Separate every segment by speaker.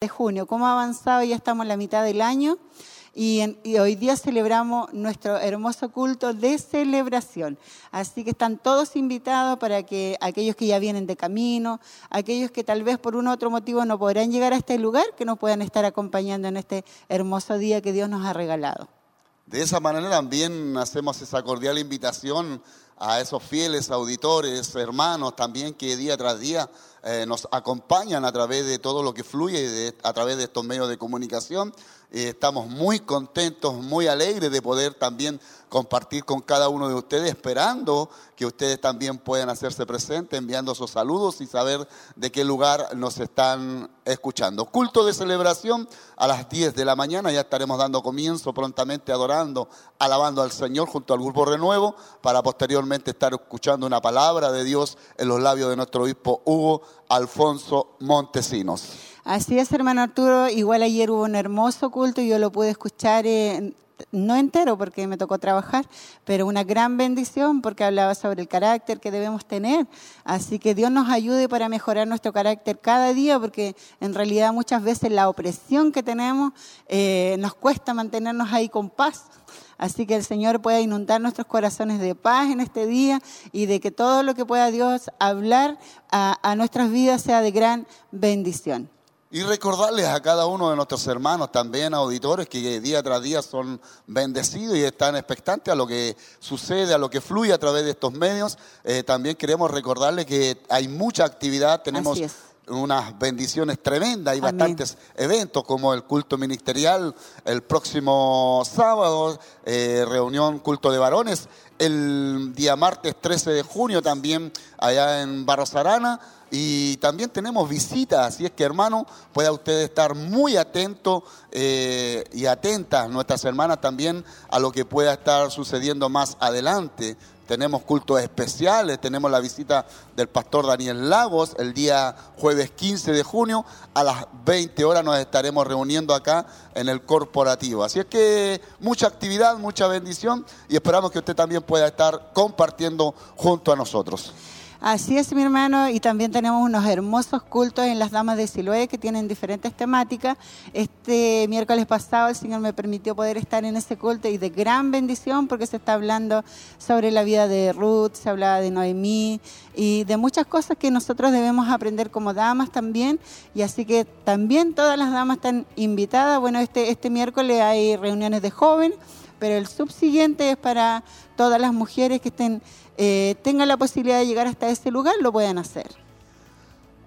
Speaker 1: de junio, cómo ha avanzado, ya estamos en la mitad del año y, hoy día celebramos nuestro hermoso culto de celebración. Así que están todos invitados para que aquellos que ya vienen de camino, aquellos que tal vez por un otro motivo no podrán llegar a este lugar, que nos puedan estar acompañando en este hermoso día que Dios nos ha regalado.
Speaker 2: De esa manera también hacemos esa cordial invitación a esos fieles auditores, hermanos también que día tras día eh, nos acompañan a través de todo lo que fluye a través de estos medios de comunicación. estamos muy contentos, muy alegres de poder también compartir con cada uno de ustedes, esperando que ustedes también puedan hacerse presentes, enviando sus saludos y saber de qué lugar nos están escuchando. Culto de celebración a las 10 de la mañana, ya estaremos dando comienzo prontamente adorando alabando al Señor junto al grupo Renuevo para posteriormente estar escuchando una palabra de Dios en los labios de nuestro obispo Hugo Alfonso Montesinos.
Speaker 1: Así es, hermano Arturo. Igual ayer hubo un hermoso culto y yo lo pude escuchar. no entero porque me tocó trabajar, pero una gran bendición porque hablaba sobre el carácter que debemos tener. Así que Dios nos ayude para mejorar nuestro carácter cada día porque en realidad muchas veces la opresión que tenemos eh, nos cuesta mantenernos ahí con paz. Así que el Señor pueda inundar nuestros corazones de paz en este día y de que todo lo que pueda Dios hablar a, nuestras vidas sea de gran bendición.
Speaker 2: Y recordarles a cada uno de nuestros hermanos, también auditores, que día tras día son bendecidos y están expectantes a lo que sucede, a lo que fluye a través de estos medios. Eh, también queremos recordarles que hay mucha actividad, tenemos unas bendiciones tremendas. y bastantes eventos como el culto ministerial el próximo sábado, eh, reunión culto de varones, el día martes 13 de junio también allá en Barrosarana Y también tenemos visitas, así es que hermano, pueda usted estar muy atento eh, y atentas, nuestras hermanas también, a lo que pueda estar sucediendo más adelante tenemos cultos especiales, tenemos la visita del pastor Daniel Lagos el día jueves 15 de junio, a las 20 horas nos estaremos reuniendo acá en el corporativo. Así es que mucha actividad, mucha bendición y esperamos que usted también pueda estar compartiendo junto a nosotros.
Speaker 1: Así es, mi hermano, y también tenemos unos hermosos cultos en las Damas de Siloé que tienen diferentes temáticas. Este miércoles pasado el Señor me permitió poder estar en ese culto y de gran bendición porque se está hablando sobre la vida de Ruth, se hablaba de Noemí y de muchas cosas que nosotros debemos aprender como damas también. Y así que también todas las damas están invitadas. Bueno, este, este miércoles hay reuniones de jóvenes pero el subsiguiente es para todas las mujeres que eh, tengan la posibilidad de llegar hasta ese lugar, lo puedan hacer.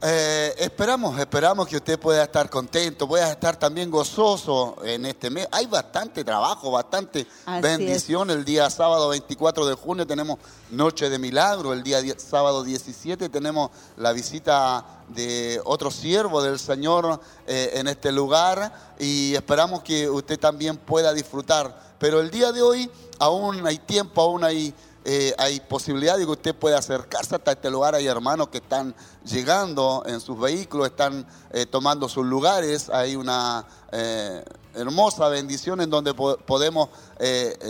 Speaker 2: Eh, esperamos, esperamos que usted pueda estar contento, pueda estar también gozoso en este mes. Hay bastante trabajo, bastante bendición. El día sábado 24 de junio tenemos Noche de Milagro, el día sábado 17 tenemos la visita de otro siervo del Señor eh, en este lugar y esperamos que usted también pueda disfrutar pero el día de hoy aún hay tiempo, aún hay, eh, hay posibilidad de que usted pueda acercarse hasta este lugar. Hay hermanos que están llegando en sus vehículos, están eh, tomando sus lugares. Hay una eh, hermosa bendición en donde podemos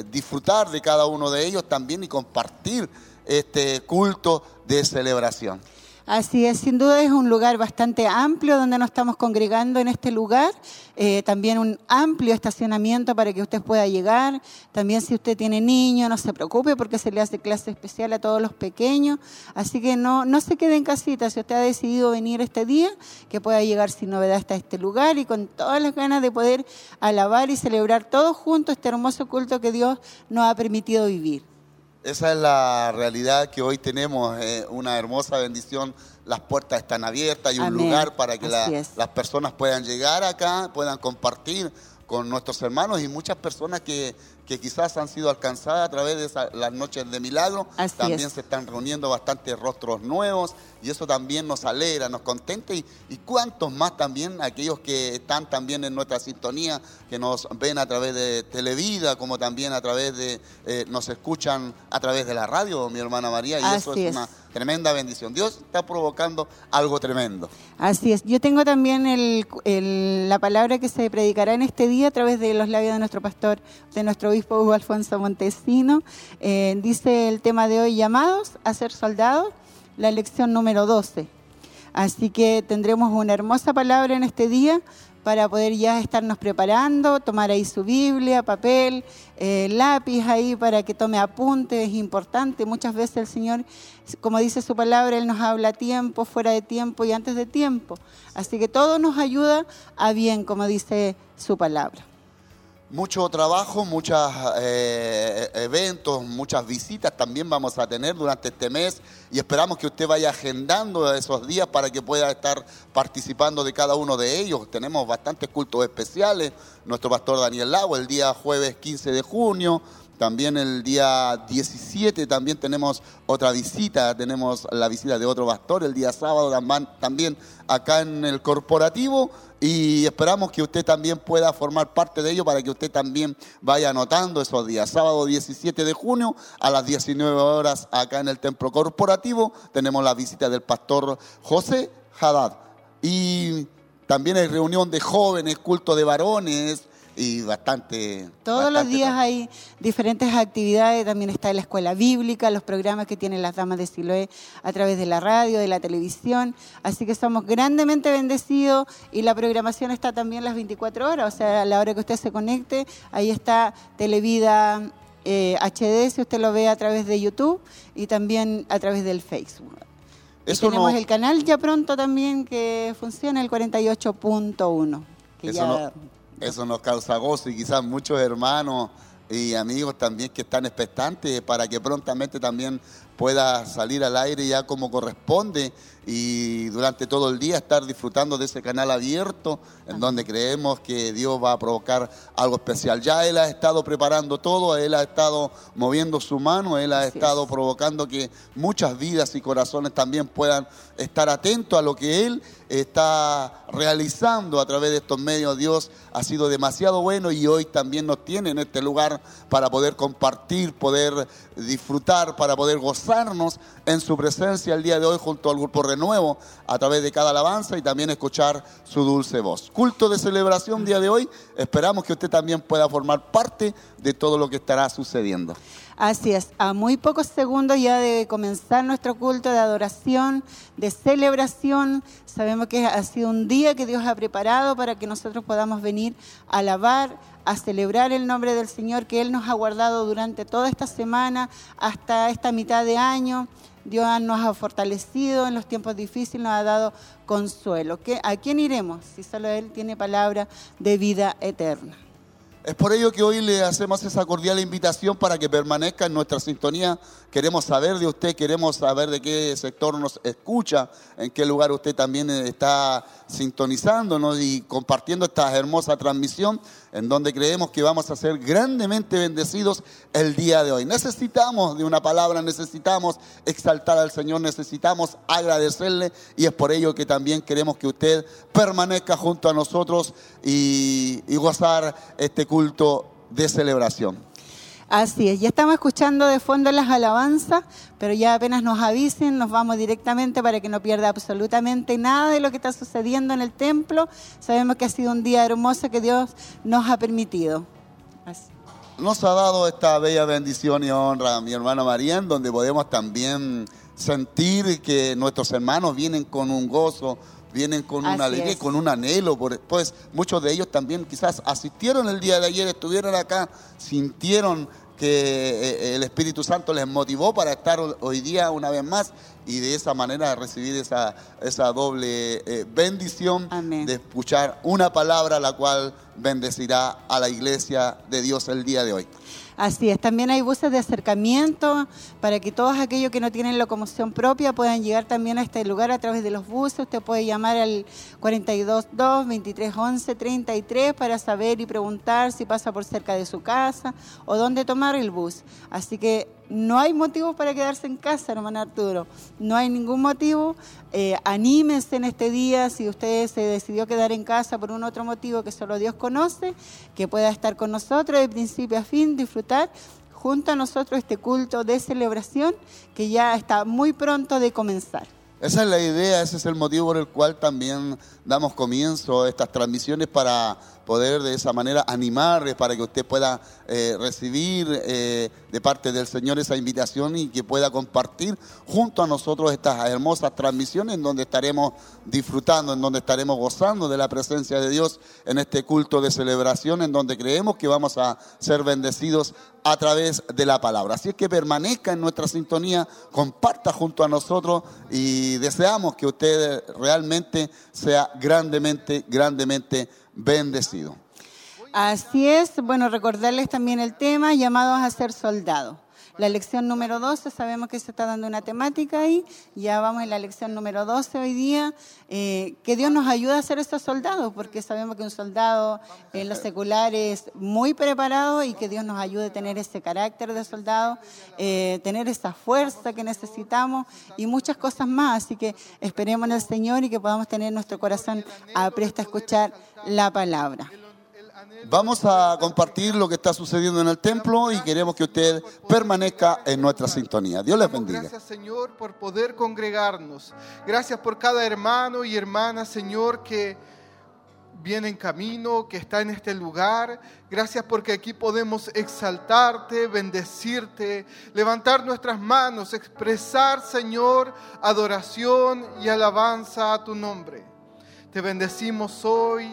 Speaker 2: disfrutar de cada uno de ellos también y compartir este culto de celebración.
Speaker 1: Así es, sin duda es un lugar bastante amplio donde nos estamos congregando en este lugar. Eh, también un amplio estacionamiento para que usted pueda llegar. También si usted tiene niños, no se preocupe porque se le hace clase especial a todos los pequeños. Así que no, no se quede en casita. Si usted ha decidido venir este día, que pueda llegar sin novedad hasta este lugar y con todas las ganas de poder alabar y celebrar todos juntos este hermoso culto que Dios nos ha permitido vivir.
Speaker 2: Esa es la realidad que hoy tenemos, eh, una hermosa bendición. Las puertas están abiertas, y un lugar para que las personas puedan llegar acá, puedan compartir con nuestros hermanos y muchas personas que, quizás han sido alcanzadas a través de las noches de milagro. También se están reuniendo bastantes rostros nuevos y eso también nos alegra, nos contenta y, cuántos más también aquellos que están también en nuestra sintonía, que nos ven a través de Televida, como también a través de, eh, nos escuchan a través de la radio, mi hermana María, y eso es, una tremenda bendición. Dios está provocando algo tremendo.
Speaker 1: Así es. Yo tengo también la palabra que se predicará en este día a través de los labios de nuestro pastor, de nuestro obispo Hugo Alfonso Montesino. Eh, dice el tema de hoy, llamados a ser soldados la lección número 12. Así que tendremos una hermosa palabra en este día para poder ya estarnos preparando, tomar ahí su Biblia, papel, eh, lápiz ahí para que tome apunte, es importante. Muchas veces el Señor, como dice su palabra, Él nos habla a tiempo, fuera de tiempo y antes de tiempo. Así que todo nos ayuda a bien, como dice su palabra
Speaker 2: mucho trabajo, muchos eh, eventos, muchas visitas también vamos a tener durante este mes y esperamos que usted vaya agendando esos días para que pueda estar participando de cada uno de ellos. Tenemos bastantes cultos especiales, nuestro pastor Daniel Lago el día jueves 15 de junio, también el día 17 también tenemos otra visita, tenemos la visita de otro pastor el día sábado también acá en el corporativo y esperamos que usted también pueda formar parte de ello para que usted también vaya anotando esos días. Sábado 17 de junio a las 19 horas acá en el templo corporativo tenemos la visita del pastor José Haddad. Y también hay reunión de jóvenes, culto de varones, y bastante...
Speaker 1: Todos los días hay diferentes actividades, también está la escuela bíblica, los programas que tienen las damas de Siloé a través de la radio, de la televisión, así que somos grandemente bendecidos y la programación está también las 24 horas, o sea, a la hora que usted se conecte, ahí está Televida HD, eh, si usted lo ve a través de YouTube y también a través del Facebook. tenemos el canal ya pronto también que funciona, el 48.1. Que ya...
Speaker 2: Eso nos causa gozo y quizás muchos hermanos y amigos también que están expectantes para que prontamente también pueda salir al aire ya como corresponde y durante todo el día estar disfrutando de ese canal abierto en donde creemos que Dios va a provocar algo especial. Ya Él ha estado preparando todo, Él ha estado moviendo su mano, Él ha estado provocando que muchas vidas y corazones también puedan estar atentos a lo que Él está realizando a través de estos medios. Dios ha sido demasiado bueno y hoy también nos tiene en este lugar para poder compartir, poder disfrutar, para poder gozarnos en su presencia el día de hoy junto al grupo Renuevo a través de cada alabanza y también escuchar su dulce voz. Culto de celebración día de hoy, esperamos que usted también pueda formar parte de todo lo que estará sucediendo.
Speaker 1: Así es, a muy pocos segundos ya de comenzar nuestro culto de adoración, de celebración, sabemos que ha sido un día que Dios ha preparado para que nosotros podamos venir a alabar, a celebrar el nombre del Señor que Él nos ha guardado durante toda esta semana, hasta esta mitad de año. Dios nos ha fortalecido en los tiempos difíciles, nos ha dado consuelo. ¿A quién iremos si solo Él tiene palabra de vida eterna?
Speaker 2: Es por ello que hoy le hacemos esa cordial invitación para que permanezca en nuestra sintonía Queremos saber de usted, queremos saber de qué sector nos escucha, en qué lugar usted también está sintonizándonos y compartiendo esta hermosa transmisión en donde creemos que vamos a ser grandemente bendecidos el día de hoy. Necesitamos de una palabra, necesitamos exaltar al Señor, necesitamos agradecerle y es por ello que también queremos que usted permanezca junto a nosotros y, gozar este culto de celebración.
Speaker 1: Así es, ya estamos escuchando de fondo las alabanzas, pero ya apenas nos avisen, nos vamos directamente para que no pierda absolutamente nada de lo que está sucediendo en el templo. Sabemos que ha sido un día hermoso que Dios nos ha permitido.
Speaker 2: Nos ha dado esta bella bendición y honra a mi hermano María, donde podemos también sentir que nuestros hermanos vienen con un gozo, vienen con una alegría, con un anhelo. Pues muchos de ellos también quizás asistieron el día de ayer, estuvieron acá, sintieron que eh, el Espíritu Santo les motivó para estar hoy día una vez más y de esa manera recibir esa, esa doble eh, bendición de escuchar una palabra la cual bendecirá a la iglesia de Dios el día de hoy.
Speaker 1: Así es, también hay buses de acercamiento para que todos aquellos que no tienen locomoción propia puedan llegar también a este lugar a través de los buses. Usted puede llamar al 422-2311-33 para saber y preguntar si pasa por cerca de su casa o dónde tomar el bus. Así que no hay motivo para quedarse en casa, hermano Arturo. No hay ningún motivo. Eh, anímense en este día si usted se decidió quedar en casa por un otro motivo que solo Dios conoce, que pueda estar con nosotros de principio a fin, disfrutar junto a nosotros este culto de celebración que ya está muy pronto de comenzar.
Speaker 2: Esa es la idea, ese es el motivo por el cual también damos comienzo a estas transmisiones para poder de esa manera animarles, para que usted pueda eh, recibir eh, de parte del Señor esa invitación y que pueda compartir junto a nosotros estas hermosas transmisiones en donde estaremos disfrutando, en donde estaremos gozando de la presencia de Dios en este culto de celebración, en donde creemos que vamos a ser bendecidos a través de la palabra. Así es que permanezca en nuestra sintonía, comparta junto a nosotros y deseamos que usted realmente sea grandemente, grandemente bendecido.
Speaker 1: Así es, bueno, recordarles también el tema, llamados a ser soldados. La lección número 12, sabemos que se está dando una temática ahí, ya vamos en la lección número 12 hoy día, eh, que Dios nos ayude a ser estos soldados, porque sabemos que un soldado en lo seculares es muy preparado y que Dios nos ayude a tener ese carácter de soldado, eh, tener esa fuerza que necesitamos y muchas cosas más. Así que esperemos en el Señor y que podamos tener nuestro corazón apresto a escuchar la palabra.
Speaker 2: Vamos a compartir lo que está sucediendo en el templo y queremos que usted permanezca en nuestra sintonía. Dios les bendiga.
Speaker 3: Gracias Señor por poder congregarnos. Gracias por cada hermano y hermana Señor que viene en camino, que está en este lugar. Gracias porque aquí podemos exaltarte, bendecirte, levantar nuestras manos, expresar Señor adoración y alabanza a tu nombre. Te bendecimos hoy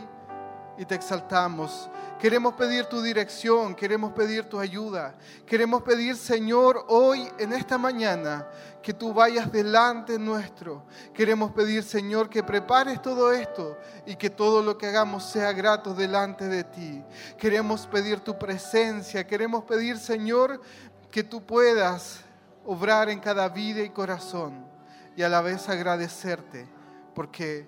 Speaker 3: y te exaltamos. Queremos pedir tu dirección, queremos pedir tu ayuda. Queremos pedir, Señor, hoy, en esta mañana, que tú vayas delante nuestro. Queremos pedir, Señor, que prepares todo esto y que todo lo que hagamos sea grato delante de ti. Queremos pedir tu presencia, queremos pedir, Señor, que tú puedas obrar en cada vida y corazón y a la vez agradecerte porque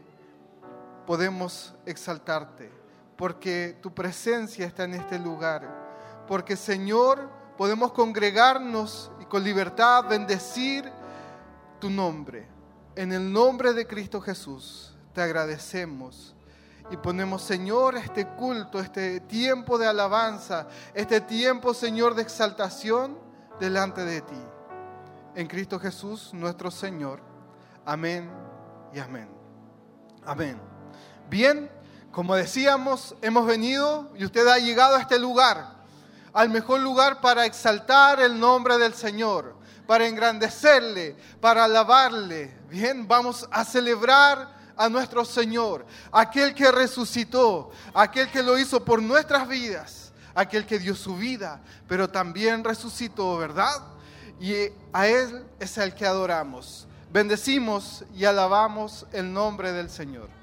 Speaker 3: podemos exaltarte porque tu presencia está en este lugar. Porque Señor, podemos congregarnos y con libertad bendecir tu nombre. En el nombre de Cristo Jesús, te agradecemos. Y ponemos, Señor, este culto, este tiempo de alabanza, este tiempo, Señor, de exaltación delante de ti. En Cristo Jesús, nuestro Señor. Amén y amén. Amén. Bien. Como decíamos, hemos venido y usted ha llegado a este lugar, al mejor lugar para exaltar el nombre del Señor, para engrandecerle, para alabarle. Bien, vamos a celebrar a nuestro Señor, aquel que resucitó, aquel que lo hizo por nuestras vidas, aquel que dio su vida, pero también resucitó, ¿verdad? Y a Él es el que adoramos. Bendecimos y alabamos el nombre del Señor.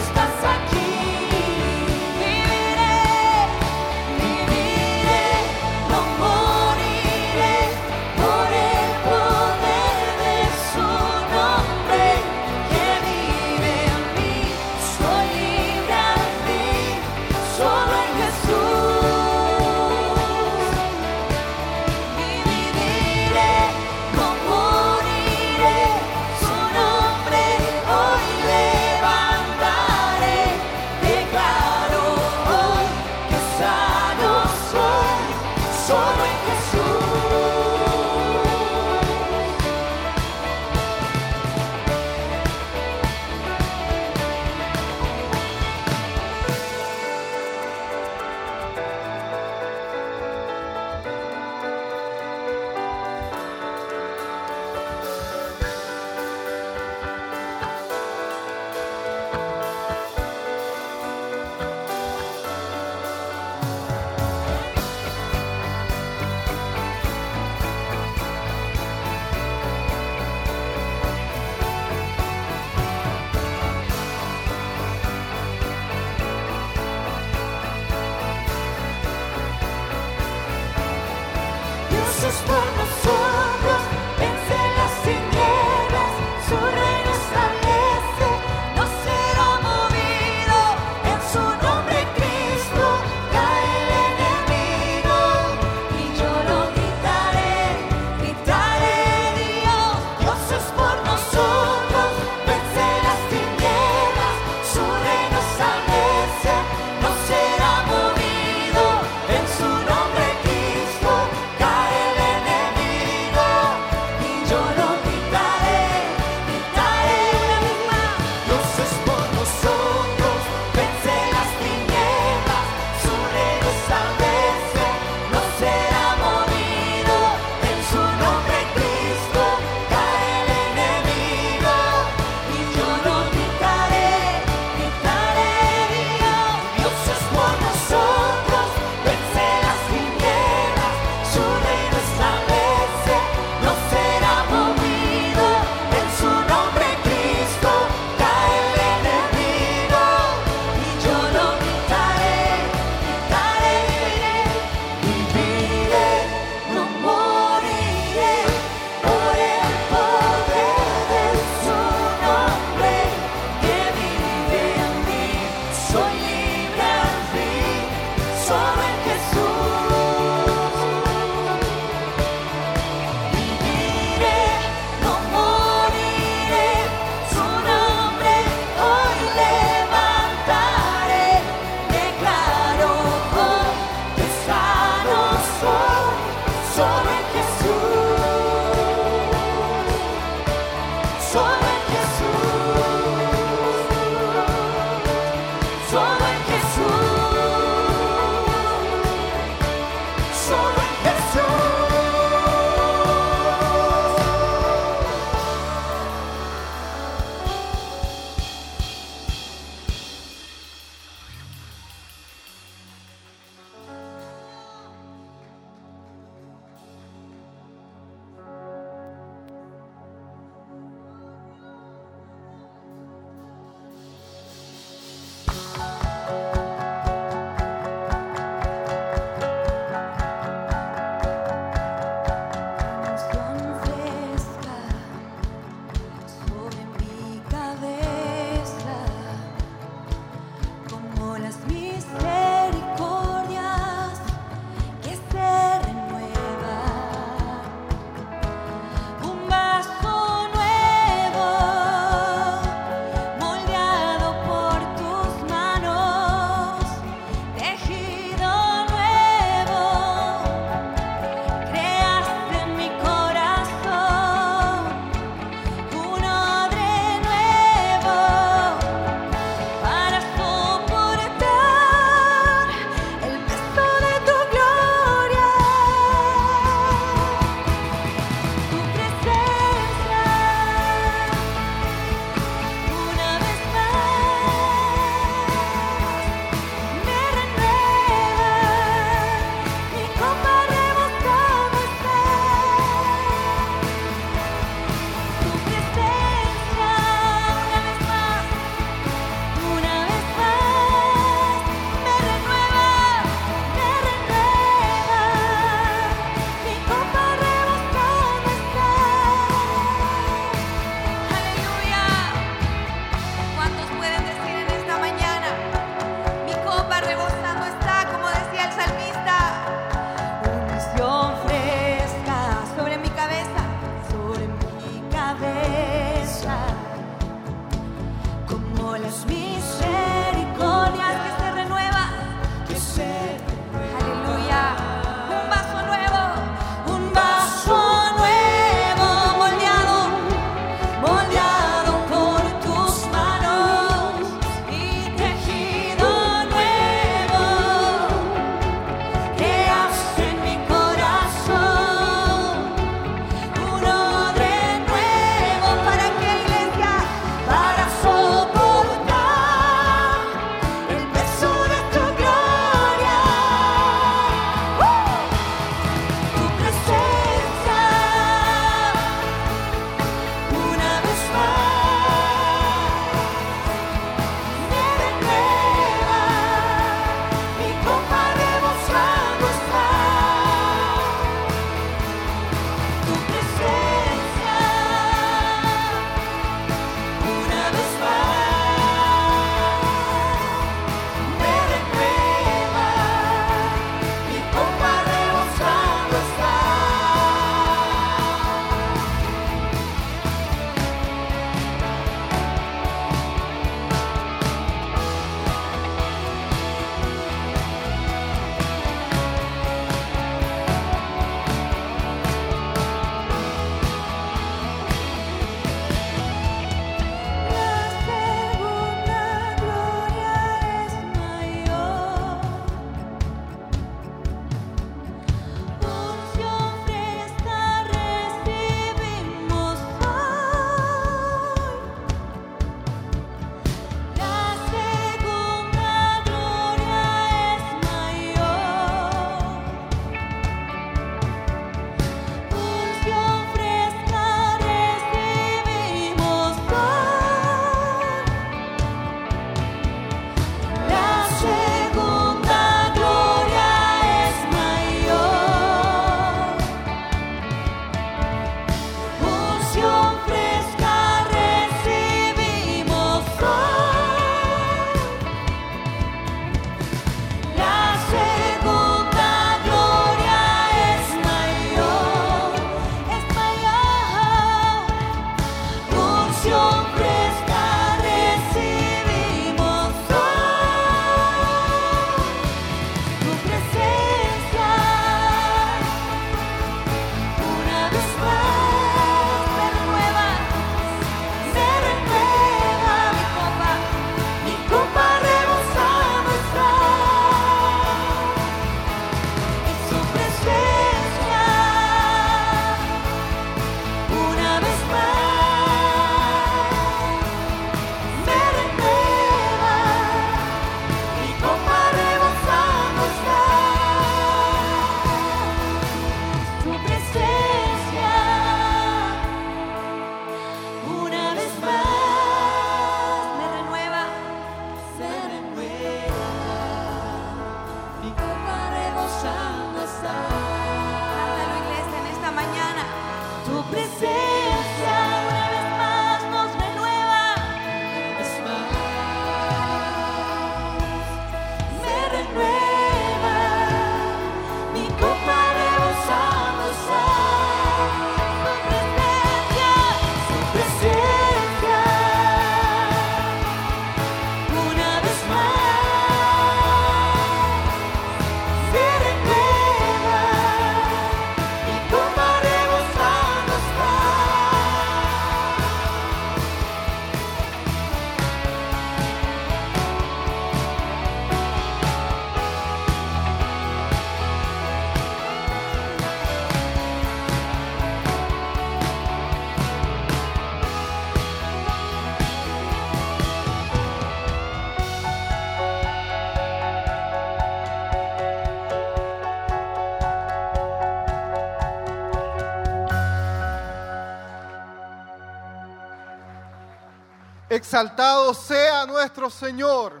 Speaker 4: Exaltado sea nuestro Señor.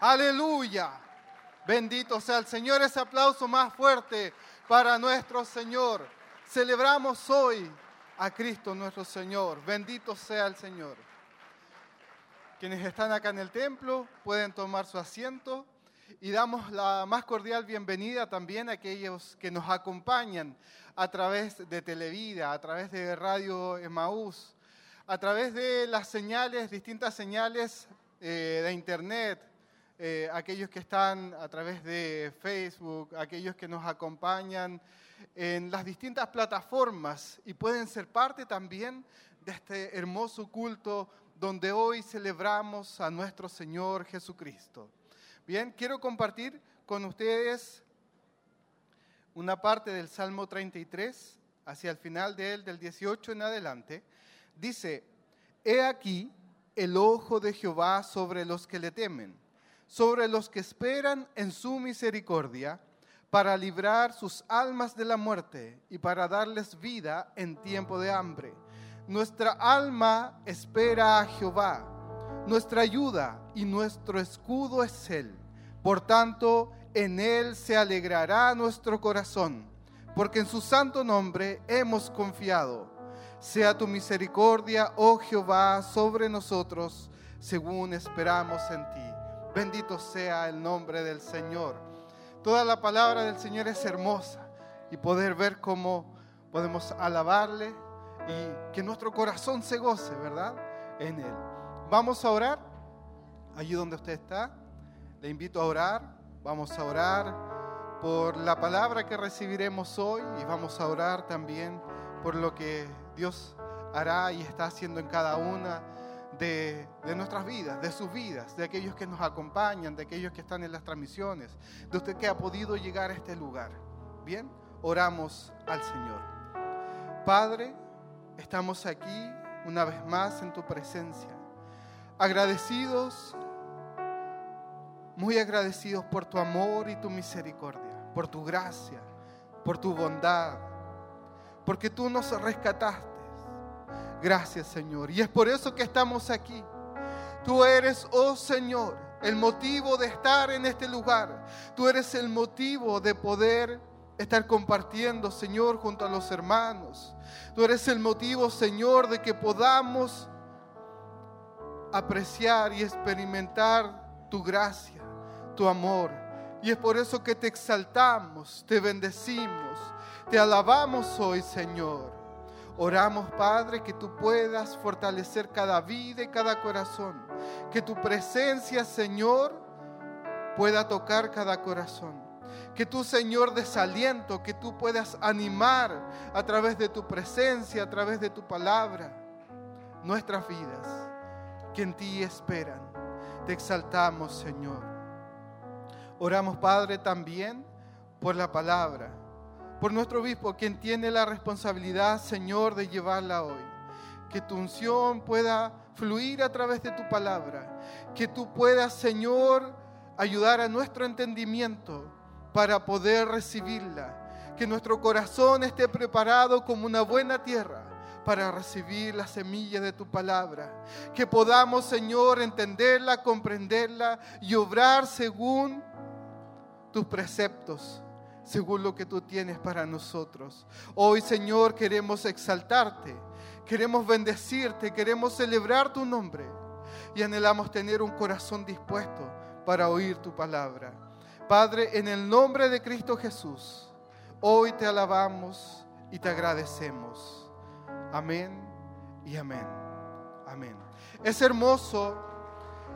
Speaker 4: Aleluya. Bendito sea el Señor. Ese aplauso más fuerte para nuestro Señor. Celebramos hoy a Cristo nuestro Señor. Bendito sea el Señor. Quienes están acá en el templo pueden tomar su asiento y damos la más cordial bienvenida también a aquellos que nos acompañan a través de Televida, a través de Radio Emaús, a través de las señales, distintas señales eh, de Internet, eh, aquellos que están a través de Facebook, aquellos que nos acompañan en las distintas plataformas y pueden ser parte también de este hermoso culto donde hoy celebramos a nuestro Señor Jesucristo. Bien, quiero compartir con ustedes una parte del Salmo 33, hacia el final de él, del 18 en adelante, dice, he aquí el ojo de Jehová sobre los que le temen, sobre los que esperan en su misericordia, para librar sus almas de la muerte y para darles vida en tiempo de hambre. Nuestra alma espera a Jehová, nuestra ayuda y nuestro escudo es Él. Por tanto, en Él se alegrará nuestro corazón, porque en su santo nombre hemos confiado. Sea tu misericordia, oh Jehová, sobre nosotros, según esperamos en ti. Bendito sea el nombre del Señor. Toda la palabra del Señor es hermosa y poder ver cómo podemos alabarle y que nuestro corazón se goce, ¿verdad? En Él. Vamos a orar. Allí donde usted está, le invito a orar. Vamos a orar por la palabra que recibiremos hoy y vamos a orar también por lo que Dios hará y está haciendo en cada una de, nuestras vidas, de sus vidas, de aquellos que nos acompañan, de aquellos que están en las transmisiones, de usted que ha podido llegar a este lugar. Bien, oramos al Señor. Padre, estamos aquí una vez más en tu presencia, agradecidos, muy agradecidos por tu amor y tu misericordia, por tu gracia, por tu bondad, porque tú nos rescataste Gracias, Señor. Y es por eso que estamos aquí. Tú eres, oh Señor, el motivo de estar en este lugar. Tú eres el motivo de poder estar compartiendo, Señor, junto a los hermanos. Tú eres el motivo, Señor, de que podamos apreciar y experimentar tu gracia, tu amor. Y es por eso que te exaltamos, te bendecimos, te alabamos hoy, Señor. Oramos, Padre, que tú puedas fortalecer cada vida y cada corazón. Que tu presencia, Señor, pueda tocar cada corazón. Que tú, Señor, desaliento, que tú puedas animar a través de tu presencia, a través de tu palabra, nuestras vidas, que en ti esperan. Te exaltamos, Señor. Oramos, Padre, también por la palabra por nuestro obispo, quien tiene la responsabilidad, Señor, de llevarla hoy. Que tu unción pueda fluir a través de tu palabra. Que tú puedas, Señor, ayudar a nuestro entendimiento para poder recibirla. Que nuestro corazón esté preparado como una buena tierra para recibir la semilla de tu palabra. Que podamos, Señor, entenderla, comprenderla y obrar según tus preceptos según lo que tú tienes para nosotros. Hoy, Señor, queremos exaltarte, queremos bendecirte, queremos celebrar tu nombre y anhelamos tener un corazón dispuesto para oír tu palabra. Padre, en el nombre de Cristo Jesús, hoy te alabamos y te agradecemos. Amén y amén. Amén. Es hermoso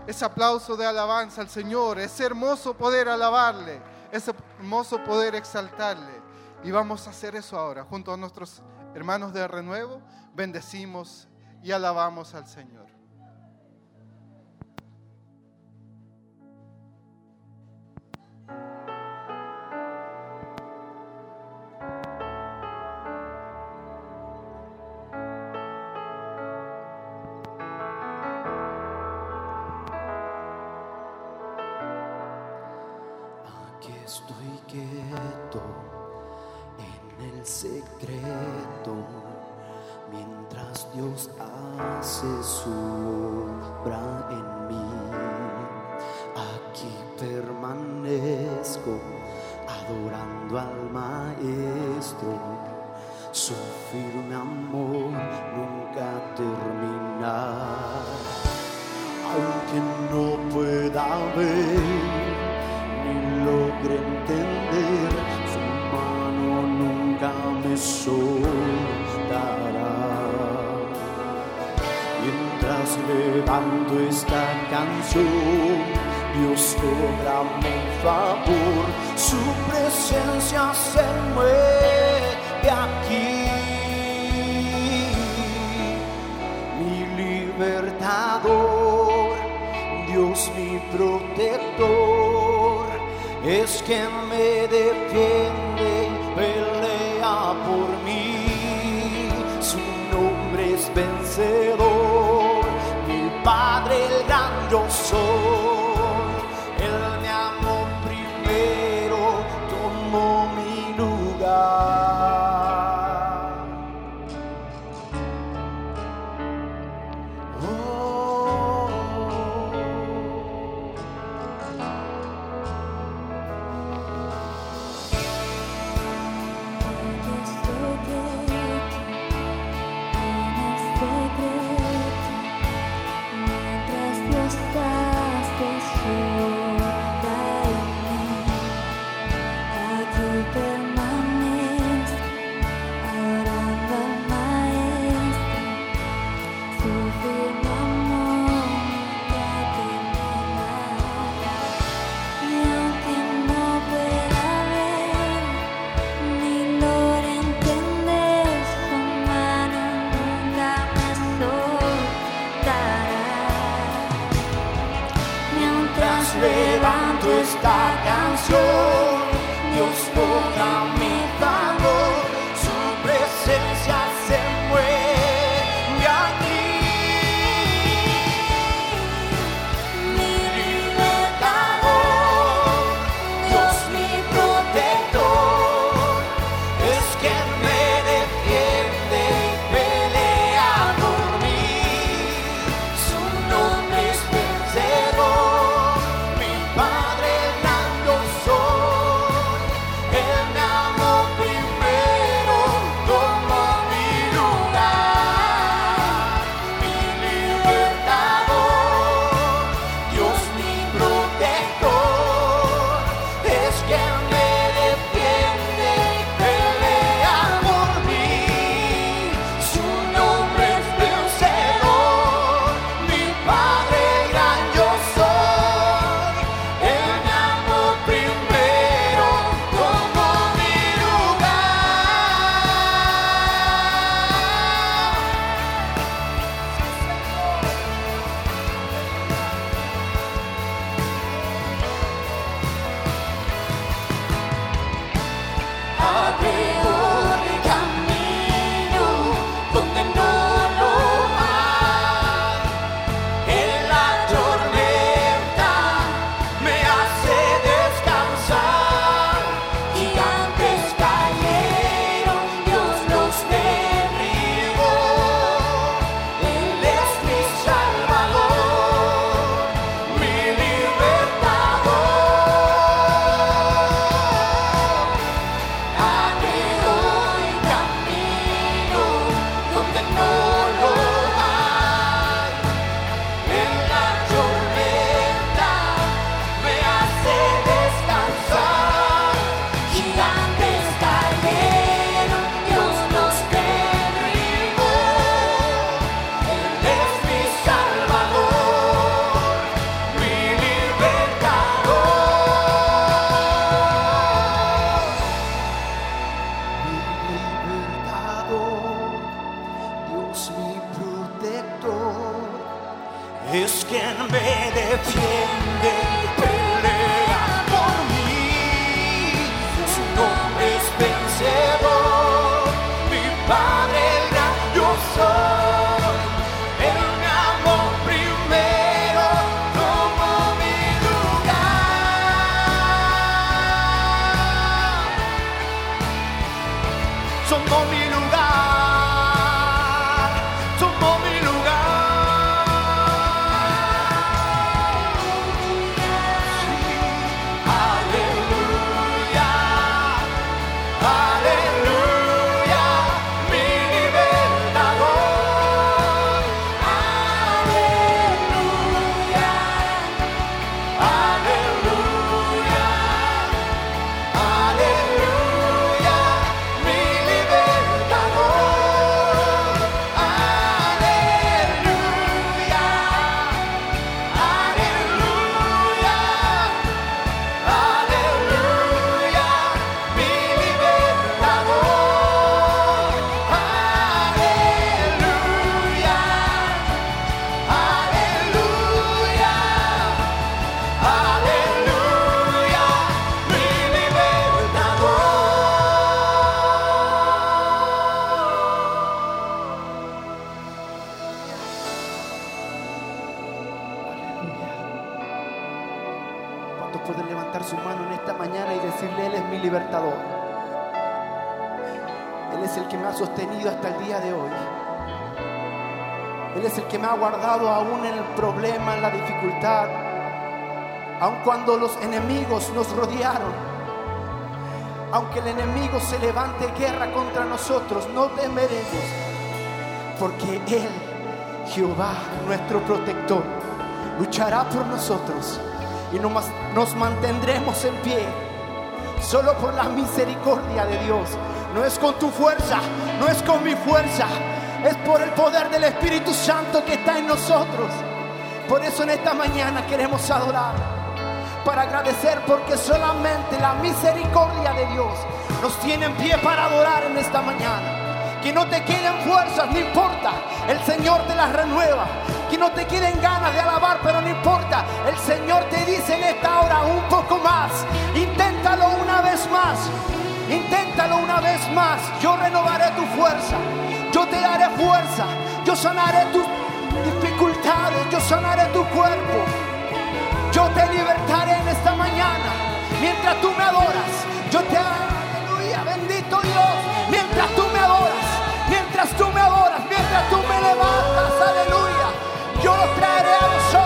Speaker 4: ese aplauso de alabanza al Señor. Es hermoso poder alabarle ese hermoso poder exaltarle. Y vamos a hacer eso ahora. Junto a nuestros hermanos de renuevo, bendecimos y alabamos al Señor.
Speaker 5: cuando los enemigos nos rodearon. Aunque el enemigo se levante guerra contra nosotros, no temeremos, porque Él, Jehová, nuestro protector, luchará por nosotros y nos, mantendremos en pie solo por la misericordia de Dios. No es con tu fuerza, no es con mi fuerza, es por el poder del Espíritu Santo que está en nosotros. Por eso en esta mañana queremos adorar para agradecer porque solamente la misericordia de Dios nos tiene en pie para adorar en esta mañana. Que no te queden fuerzas, no importa, el Señor te las renueva. Que no te queden ganas de alabar, pero no importa, el Señor te dice en esta hora un poco más. Inténtalo una vez más, inténtalo una vez más. Yo renovaré tu fuerza, yo te daré fuerza, yo sanaré tus dificultades, yo sanaré tu cuerpo mientras tú me adoras, yo te aleluya, bendito Dios, mientras tú me adoras, mientras tú me adoras, mientras tú me levantas, aleluya, yo los traeré a vosotros.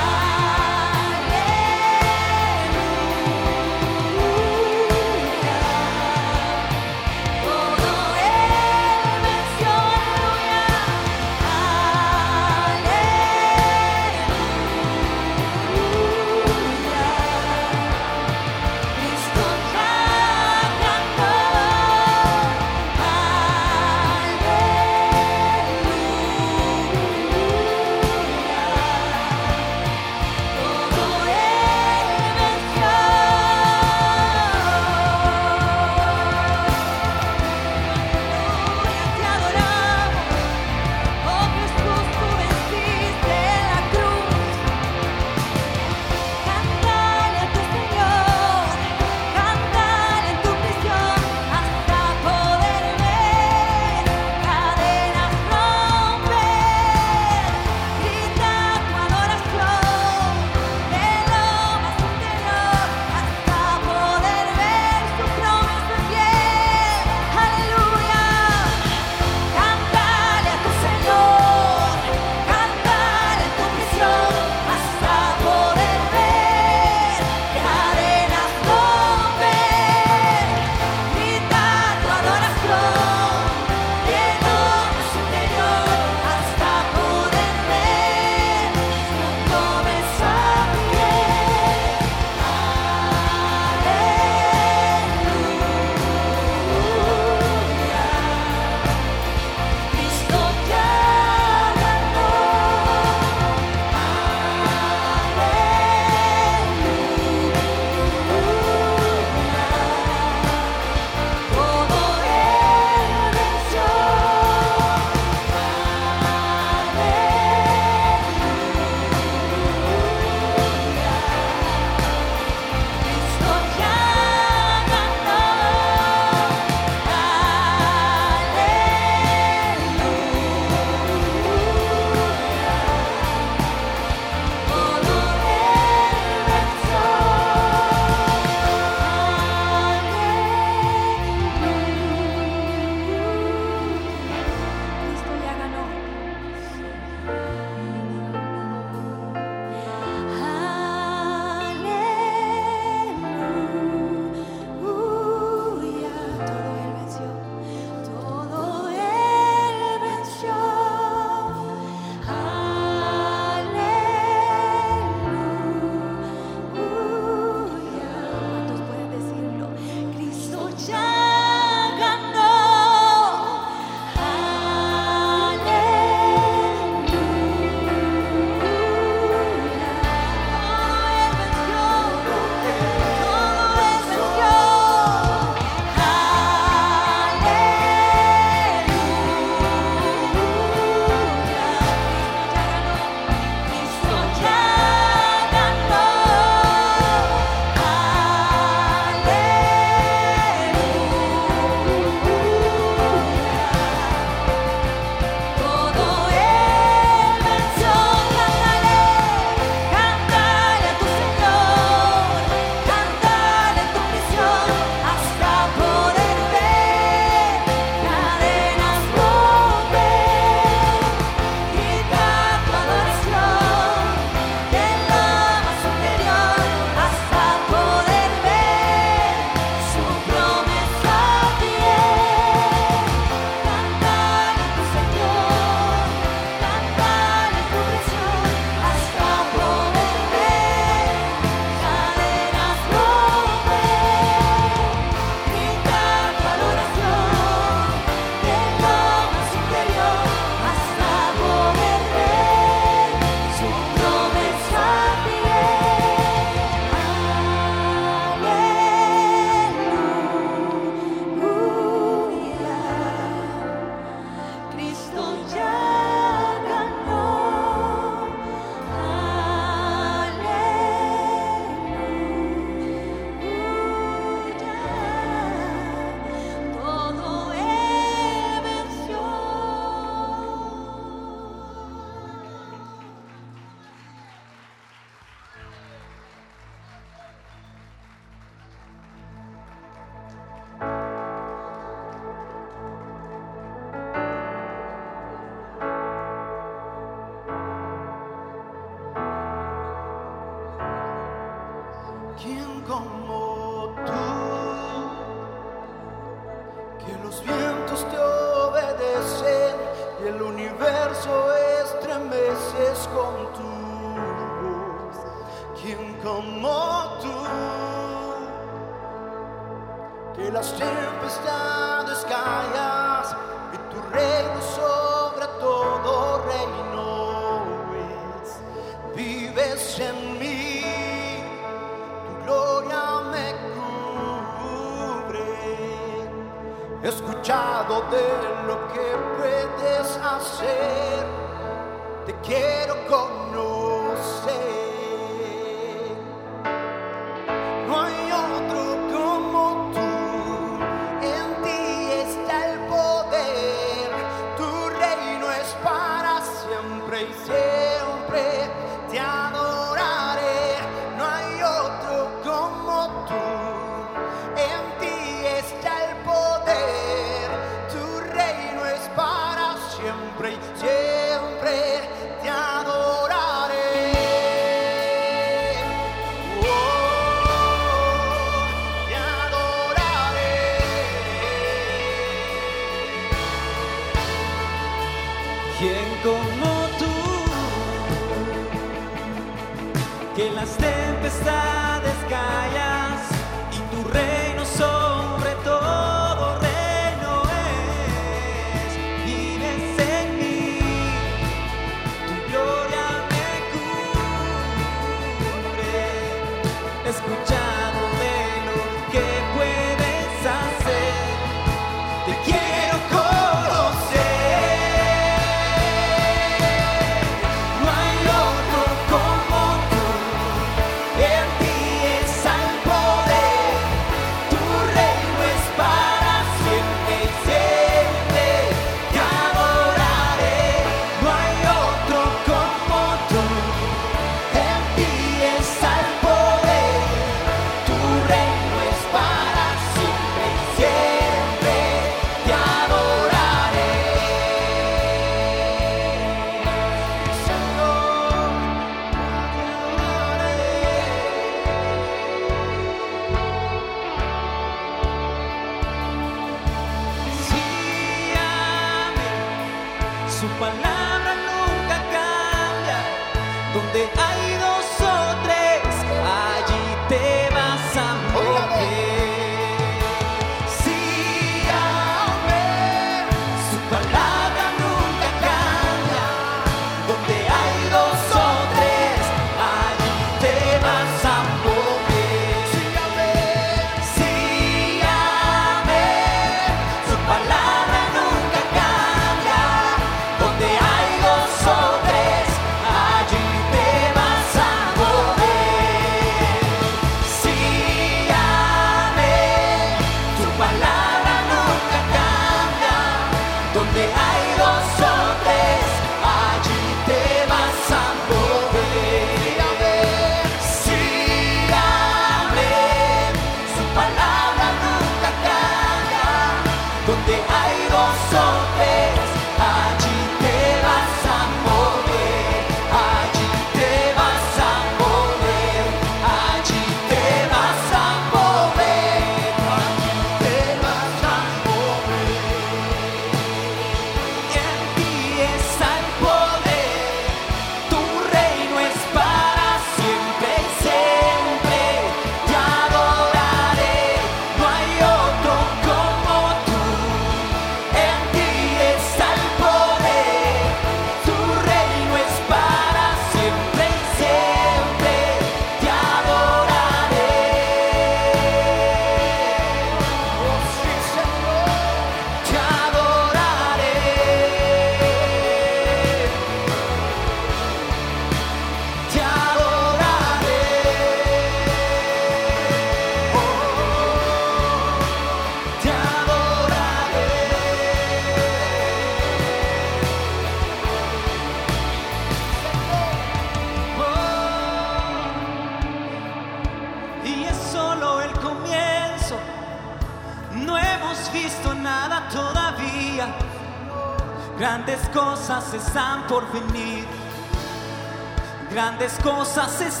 Speaker 6: cosas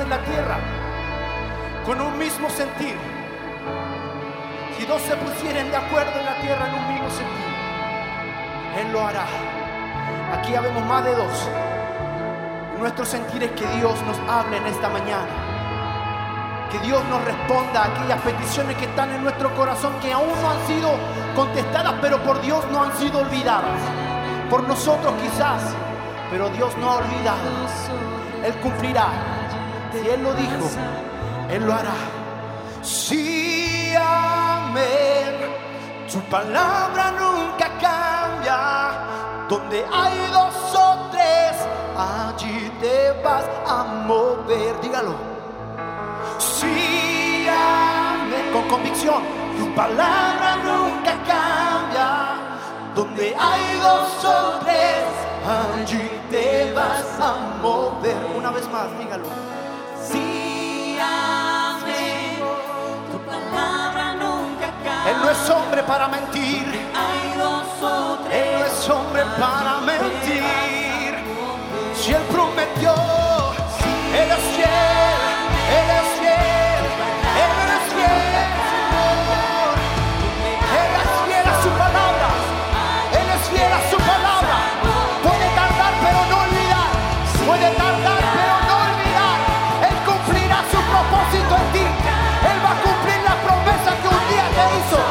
Speaker 6: en la tierra con un mismo sentir, si dos se pusieren de acuerdo en la tierra en un mismo sentir, Él lo hará. Aquí ya vemos más de dos. Nuestro sentir es que Dios nos hable en esta mañana. Que Dios nos responda a aquellas peticiones que están en nuestro corazón que aún no han sido contestadas, pero por Dios no han sido olvidadas. Por nosotros quizás, pero Dios no ha olvidado. Él cumplirá. Él lo dijo, Él lo hará. Sí, amén. Tu palabra nunca cambia. Donde hay dos o tres, allí te vas a mover. Dígalo. Sí, amén. Con convicción. Tu palabra nunca cambia. Donde hay dos o tres, allí te vas a mover. Una vez más, dígalo. Él no es hombre para mentir. Él no es hombre para mentir. Si Él prometió. É isso.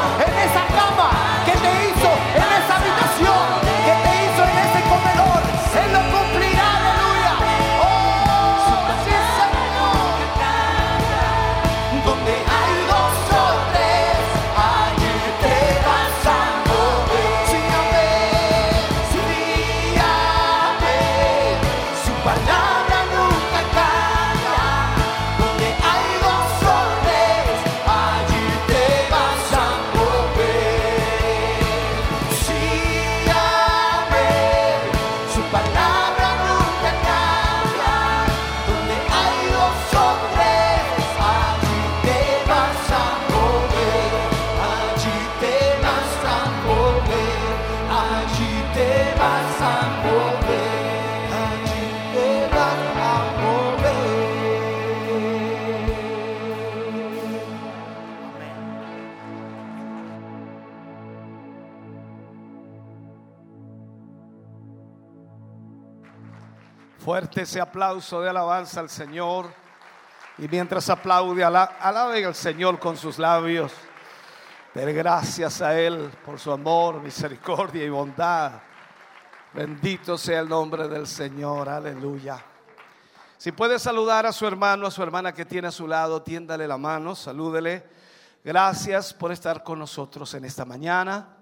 Speaker 6: Fuerte ese aplauso de alabanza al Señor. Y mientras aplaude, alabe al Señor con sus labios. Den gracias a Él por su amor, misericordia y bondad. Bendito sea el nombre del Señor. Aleluya. Si puede saludar a su hermano, a su hermana que tiene a su lado, tiéndale la mano, salúdele. Gracias por estar con nosotros en esta mañana.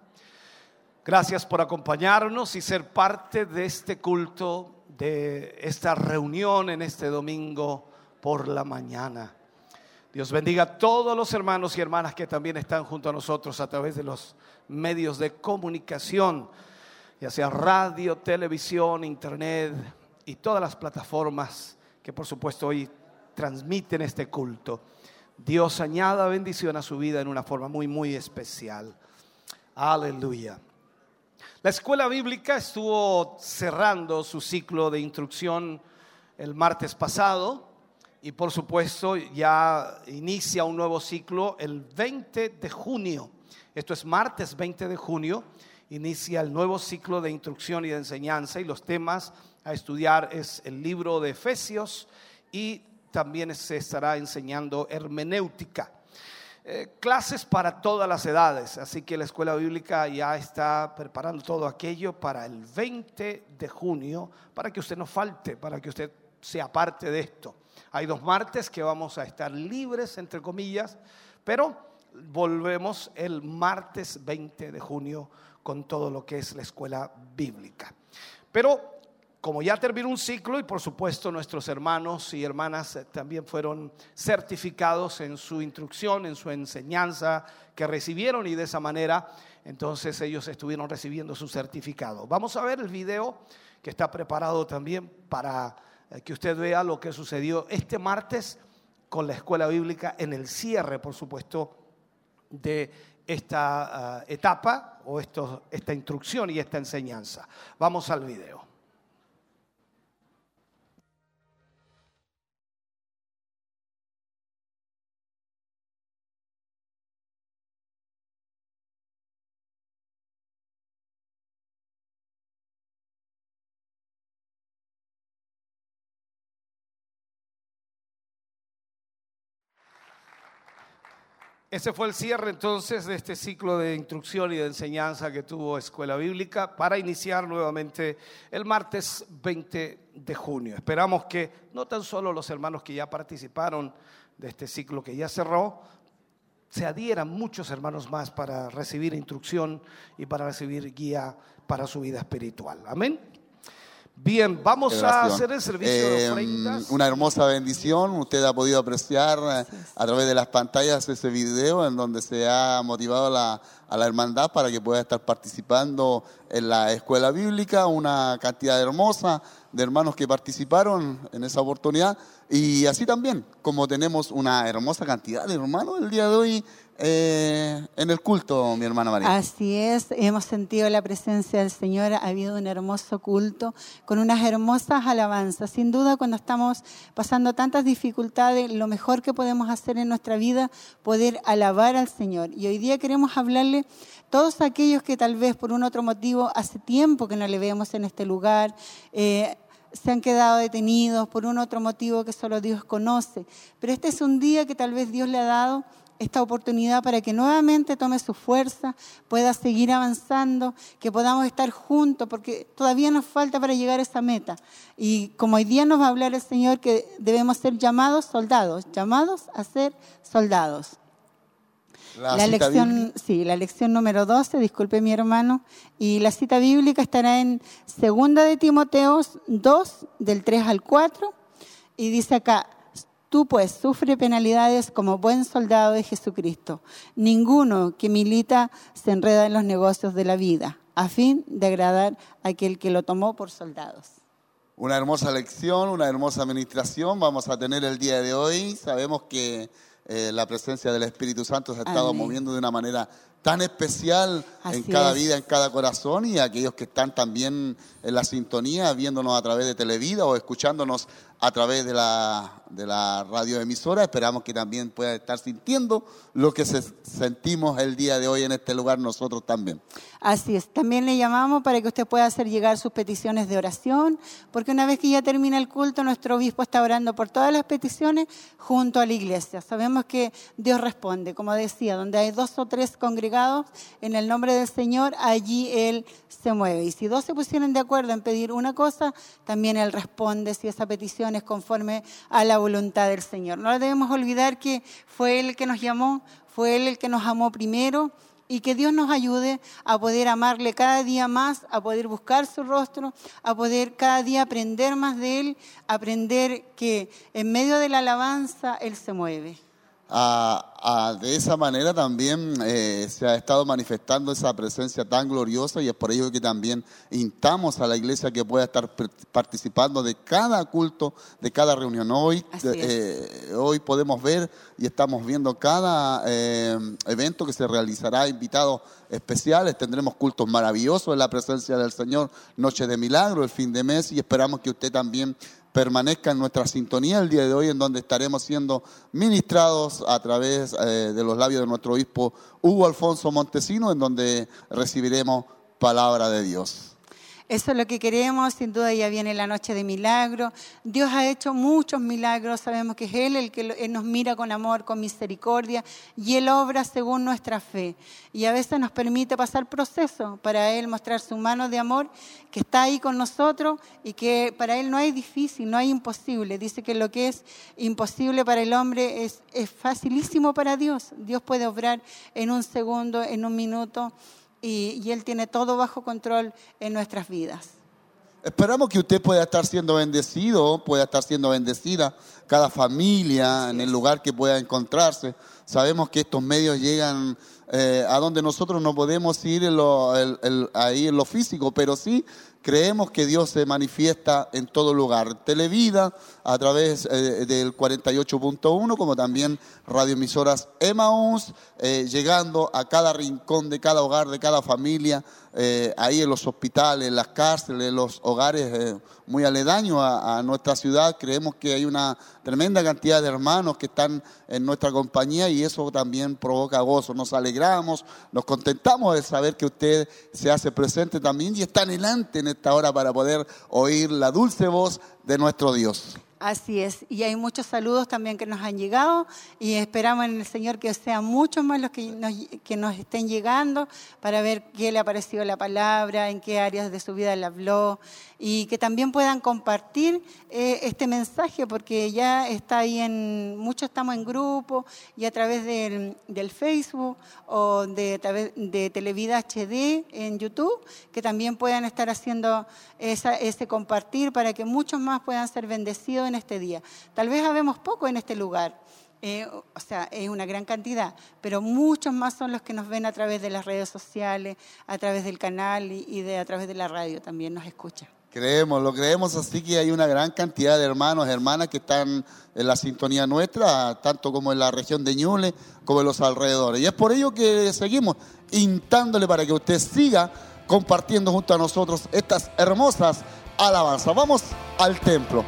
Speaker 6: Gracias por acompañarnos y ser parte de este culto de esta reunión en este domingo por la mañana. Dios bendiga a todos los hermanos y hermanas que también están junto a nosotros a través de los medios de comunicación, ya sea radio, televisión, internet y todas las plataformas que por supuesto hoy transmiten este culto. Dios añada bendición a su vida en una forma muy, muy especial. Aleluya. La escuela bíblica estuvo cerrando su ciclo de instrucción el martes pasado y por supuesto ya inicia un nuevo ciclo el 20 de junio. Esto es martes 20 de junio, inicia el nuevo ciclo de instrucción y de enseñanza y los temas a estudiar es el libro de Efesios y también se estará enseñando hermenéutica. Eh, clases para todas las edades, así que la escuela bíblica ya está preparando todo aquello para el 20 de junio, para que usted no falte, para que usted sea parte de esto. Hay dos martes que vamos a estar libres, entre comillas, pero volvemos el martes 20 de junio con todo lo que es la escuela bíblica. Pero como ya terminó un ciclo y por supuesto nuestros hermanos y hermanas eh, también fueron certificados en su instrucción, en su enseñanza que recibieron y de esa manera entonces ellos estuvieron recibiendo su certificado. Vamos a ver el video que está preparado también para eh, que usted vea lo que sucedió este martes con la escuela bíblica en el cierre, por supuesto, de esta ah, etapa o esta instrucción y esta enseñanza. Vamos al video. Ese fue el cierre entonces de este ciclo de instrucción y de enseñanza que tuvo Escuela Bíblica para iniciar nuevamente el martes 20 de junio. Esperamos que no tan solo los hermanos que ya participaron de este ciclo que ya cerró, se adhieran muchos hermanos más para recibir instrucción y para recibir guía para su vida espiritual. Amén. Bien, vamos a hacer el servicio de em,
Speaker 7: Una hermosa bendición. Usted ha podido apreciar eh, a través de las pantallas ese video en donde se ha motivado a la hermandad para que pueda estar participando en la escuela bíblica. Una cantidad hermosa de hermanos que participaron en esa oportunidad. Y así también, como tenemos una hermosa cantidad de hermanos el día de hoy eh, en el culto, mi hermana María.
Speaker 8: Así es, hemos sentido la presencia del Señor, ha habido un hermoso culto con unas hermosas alabanzas. Sin duda, cuando estamos pasando tantas dificultades, lo mejor que podemos hacer en nuestra vida, poder alabar al Señor. Y hoy día queremos hablarle todos aquellos que tal vez por un otro motivo hace tiempo que no le vemos en este lugar. Eh, se han quedado detenidos por un otro motivo que solo Dios conoce. Pero este es un día que tal vez Dios le ha dado esta oportunidad para que nuevamente tome su fuerza, pueda seguir avanzando, que podamos estar juntos, porque todavía nos falta para llegar a esa meta. Y como hoy día nos va a hablar el Señor, que debemos ser llamados soldados, llamados a ser soldados. La, lección, sí, la lección número 12, disculpe mi hermano, y la cita bíblica estará en segunda de Timoteo 2 del 3 al 4 y dice acá, Tú pues sufre penalidades como buen soldado de Jesucristo. Ninguno que milita se enreda en los negocios de la vida, a fin de agradar a aquel que lo tomó por soldados.
Speaker 7: Una hermosa lección, una hermosa administración vamos a tener el día de hoy. Sabemos que eh, la presencia del Espíritu Santo se ha estado moviendo de una manera tan especial en cada vida, en cada corazón y aquellos que están también en la sintonía, viéndonos a través de Televida o escuchándonos a través de la, de la radioemisora. Esperamos que también pueda estar sintiendo lo que sentimos el día de hoy en este lugar nosotros también.
Speaker 8: Así es, también le llamamos para que usted pueda hacer llegar sus peticiones de oración, porque una vez que ya termina el culto, nuestro obispo está orando por todas las peticiones junto a la iglesia. Sabemos que Dios responde, como decía, donde hay dos o tres congregados en el nombre del Señor, allí Él se mueve. Y si dos se pusieran de acuerdo en pedir una cosa, también Él responde si esa petición conforme a la voluntad del Señor. No debemos olvidar que fue Él el que nos llamó, fue Él el que nos amó primero y que Dios nos ayude a poder amarle cada día más, a poder buscar su rostro, a poder cada día aprender más de Él, aprender que en medio de la alabanza Él se mueve
Speaker 7: a, de esa manera también eh, se ha estado manifestando esa presencia tan gloriosa y es por ello que también instamos a la iglesia que pueda estar participando de cada culto, de cada reunión. Hoy, eh, hoy podemos ver y estamos viendo cada eh, evento que se realizará, invitados especiales, tendremos cultos maravillosos en la presencia del Señor, Noche de Milagro, el fin de mes y esperamos que usted también permanezca en nuestra sintonía el día de hoy, en donde estaremos siendo ministrados a través eh, de los labios de nuestro obispo Hugo Alfonso Montesino, en donde recibiremos palabra de Dios.
Speaker 8: Eso es lo que queremos, sin duda ya viene la noche de milagro. Dios ha hecho muchos milagros, sabemos que es Él el que nos mira con amor, con misericordia, y Él obra según nuestra fe. Y a veces nos permite pasar proceso para Él mostrar su mano de amor que está ahí con nosotros y que para Él no hay difícil, no hay imposible. Dice que lo que es imposible para el hombre es, es facilísimo para Dios. Dios puede obrar en un segundo, en un minuto y, Él tiene todo bajo control en nuestras vidas.
Speaker 7: Esperamos que usted pueda estar siendo bendecido, pueda estar siendo bendecida, cada familia, en el lugar que pueda encontrarse. Sabemos que estos medios llegan eh, a donde nosotros no podemos ir ahí en lo físico, pero sí creemos que Dios se manifiesta en todo lugar. Televida a través eh, del 48.1, como también radioemisoras Emmaus, eh, llegando a cada rincón de cada hogar, de cada familia, eh, ahí en los hospitales, en las cárceles, en los hogares eh, muy aledaños a, a, nuestra ciudad. Creemos que hay una tremenda cantidad de hermanos que están en nuestra compañía y eso también provoca gozo. Nos alegramos, nos contentamos de saber que usted se hace presente también y está anhelante en esta hora para poder oír la dulce voz de nuestro Dios.
Speaker 8: Así es. Y hay muchos saludos también que nos han llegado y esperamos en el Señor que sean muchos más los que nos, estén llegando para ver qué le ha parecido la palabra, en qué áreas de su vida le habló y que también puedan compartir eh, este mensaje porque ya está ahí en, muchos estamos en grupo y a través del, Facebook o de, de Televida HD en YouTube, que también puedan estar haciendo ese compartir para que muchos más puedan ser bendecidos este día. Tal vez habemos poco en este lugar, eh, o sea, es una gran cantidad, pero muchos más son los que nos ven a través de las redes sociales, a través del canal y, de, a través de la radio también nos escucha.
Speaker 7: Creemos, lo creemos así que hay una gran cantidad de hermanos, hermanas que están en la sintonía nuestra, tanto como en la región de Ñuble, como en los alrededores. Y es por ello que seguimos intándole para que usted siga compartiendo junto a nosotros estas hermosas alabanzas. Vamos al templo.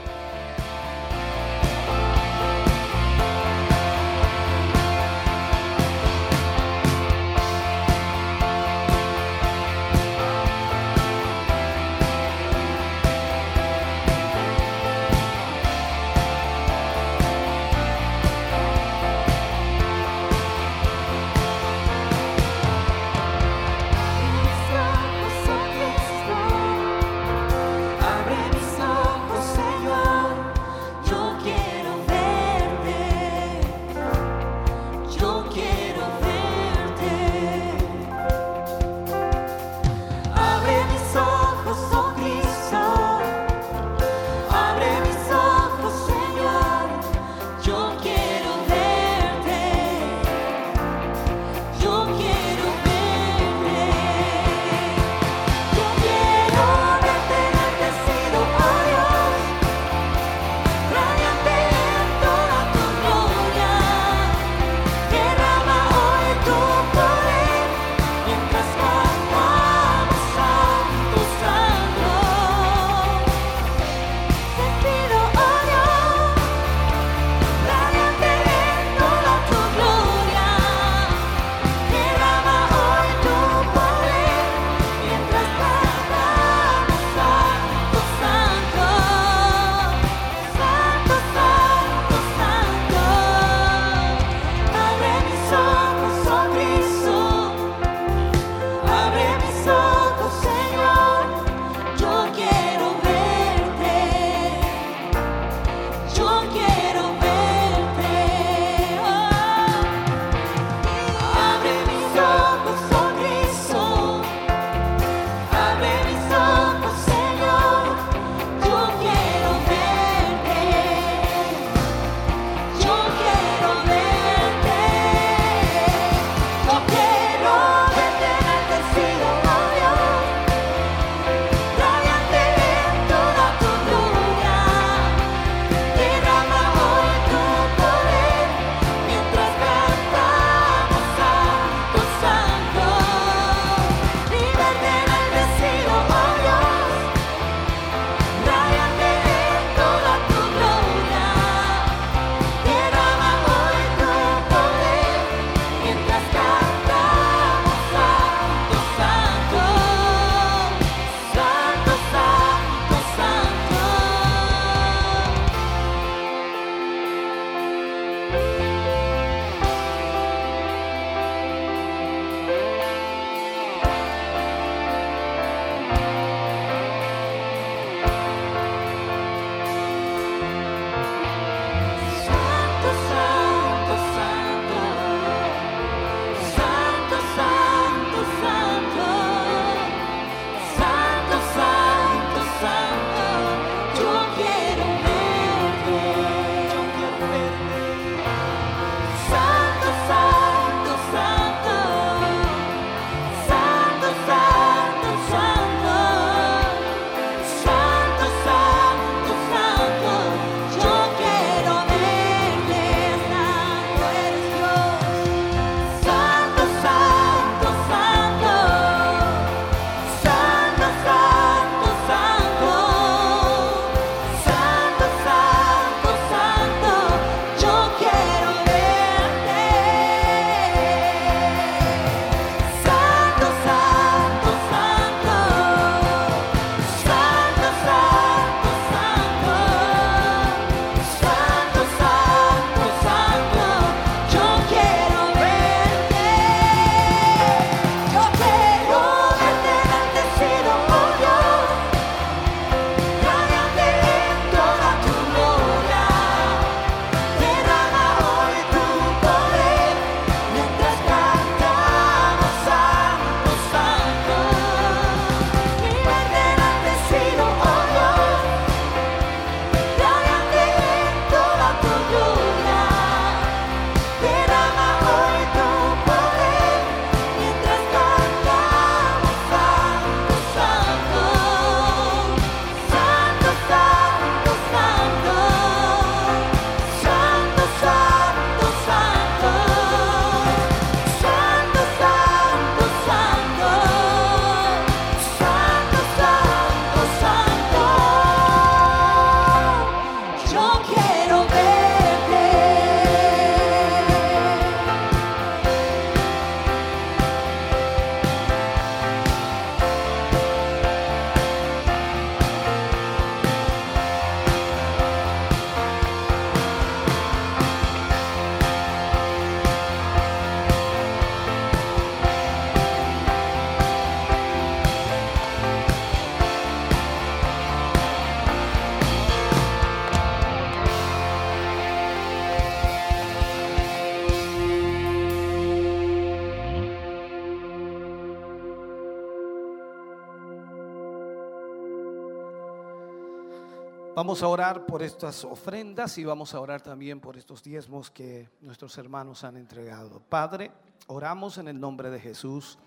Speaker 7: Vamos a orar por estas ofrendas y vamos a orar también por estos diezmos que nuestros hermanos han entregado. Padre, oramos en el nombre de Jesús,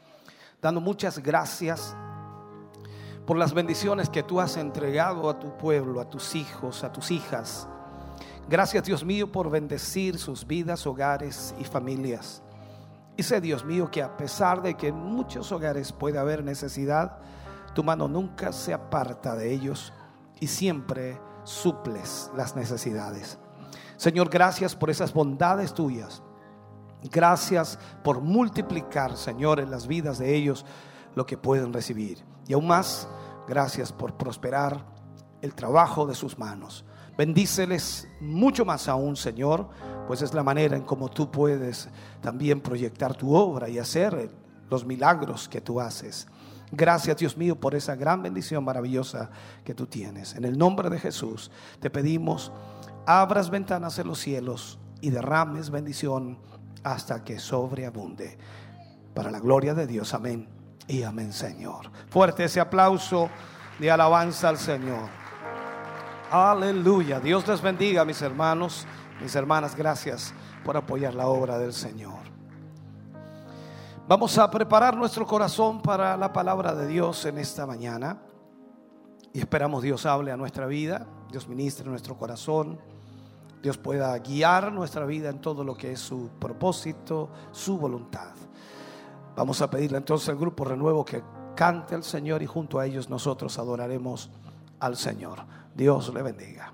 Speaker 7: dando muchas gracias por las bendiciones que tú has entregado a tu pueblo, a tus hijos, a tus hijas. Gracias Dios mío por bendecir sus vidas, hogares y familias. Y sé Dios mío que a pesar de que en muchos hogares puede haber necesidad, tu mano nunca se aparta de ellos y siempre suples las necesidades. Señor, gracias por esas bondades tuyas. Gracias por multiplicar, Señor, en las vidas de ellos lo que pueden recibir. Y aún más, gracias por prosperar el trabajo de sus manos. Bendíceles mucho más aún, Señor, pues es la manera en cómo tú puedes también proyectar tu obra y hacer los milagros que tú haces. Gracias Dios mío por esa gran bendición maravillosa que tú tienes. En el nombre de Jesús te pedimos, abras ventanas en los cielos y derrames bendición hasta que sobreabunde. Para la gloria de Dios, amén y amén Señor. Fuerte ese aplauso de alabanza al Señor. Aleluya. Dios les bendiga, mis hermanos, mis hermanas. Gracias por apoyar la obra del Señor. Vamos a preparar nuestro corazón para la palabra de Dios en esta mañana. Y esperamos Dios hable a nuestra vida, Dios ministre nuestro corazón, Dios pueda guiar nuestra vida en todo lo que es su propósito, su voluntad. Vamos a pedirle entonces al grupo renuevo que cante al Señor y junto a ellos nosotros adoraremos al Señor. Dios le bendiga.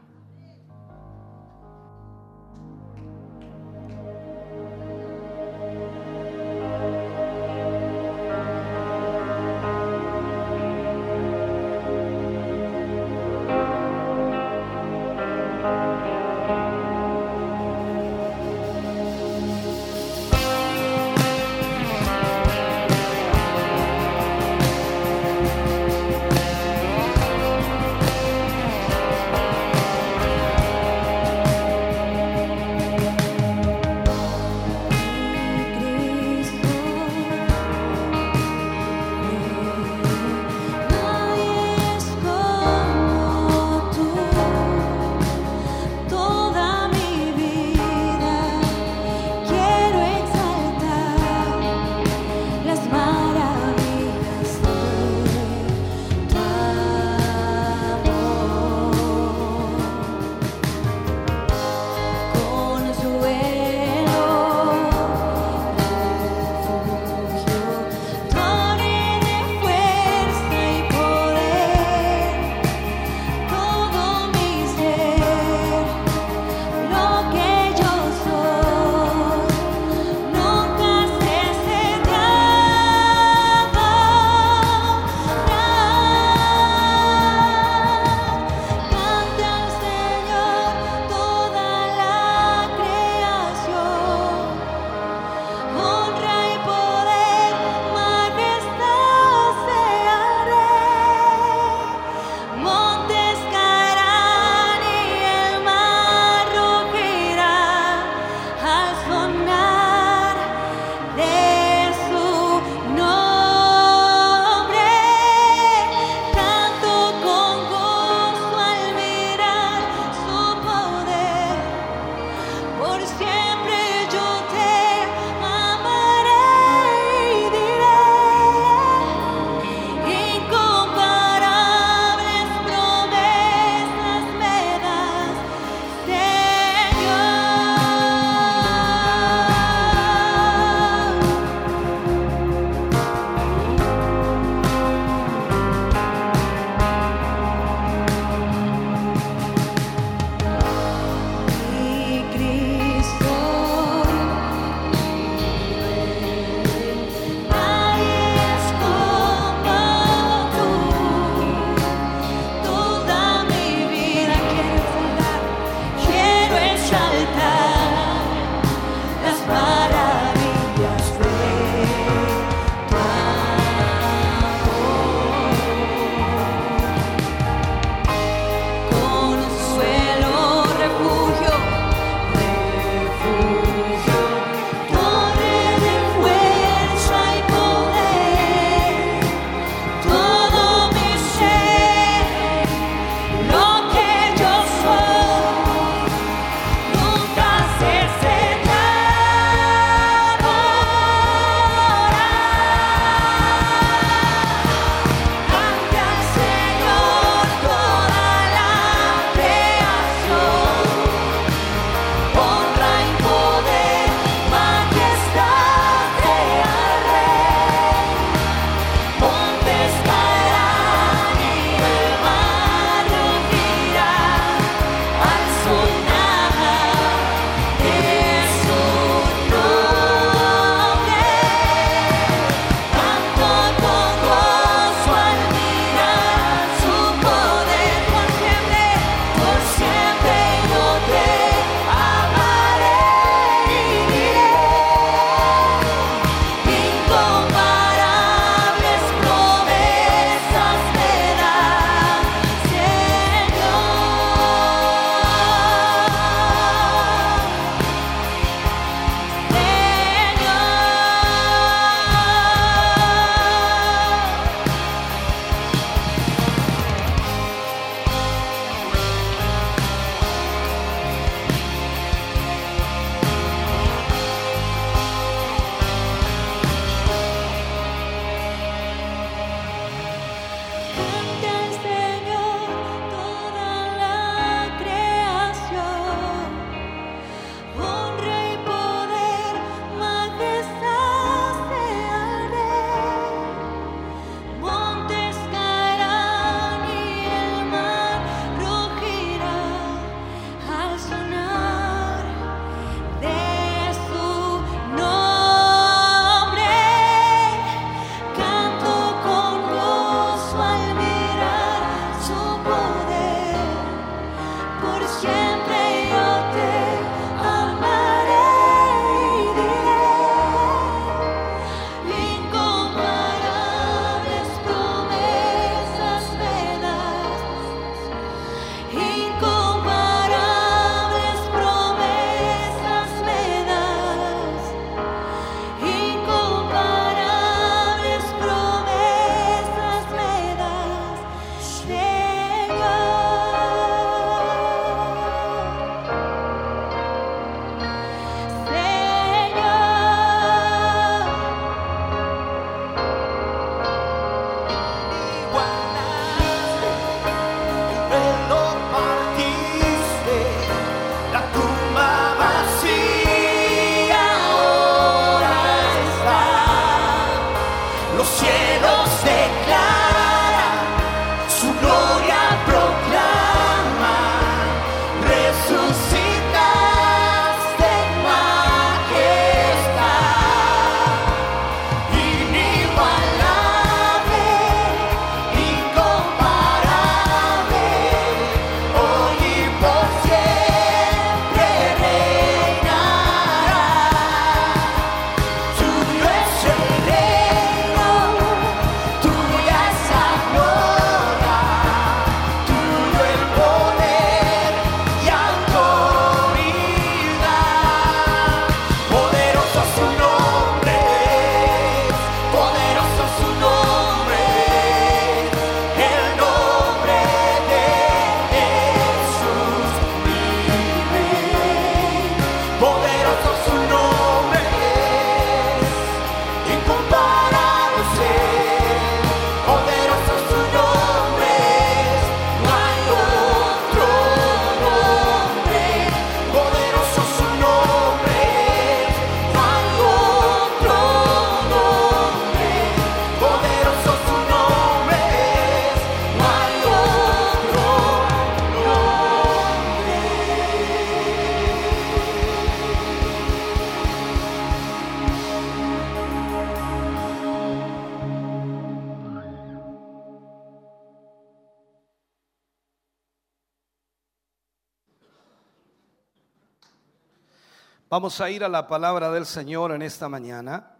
Speaker 7: Vamos a ir a la palabra del Señor en esta mañana.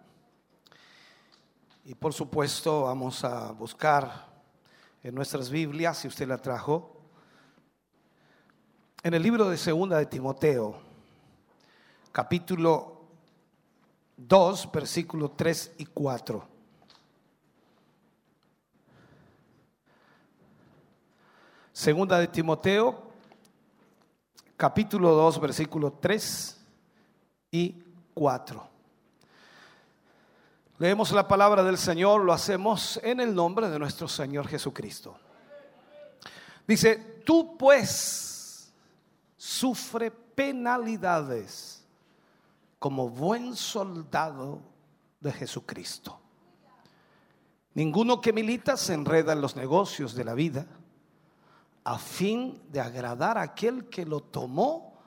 Speaker 7: Y por supuesto vamos a buscar en nuestras Biblias, si usted la trajo, en el libro de Segunda de Timoteo, capítulo 2, versículo 3 y 4. Segunda de Timoteo, capítulo 2, versículo 3 4. Leemos la palabra del Señor, lo hacemos en el nombre de nuestro Señor Jesucristo. Dice, tú pues sufre penalidades como buen soldado de Jesucristo. Ninguno que milita se enreda en los negocios de la vida a fin de agradar a aquel que lo tomó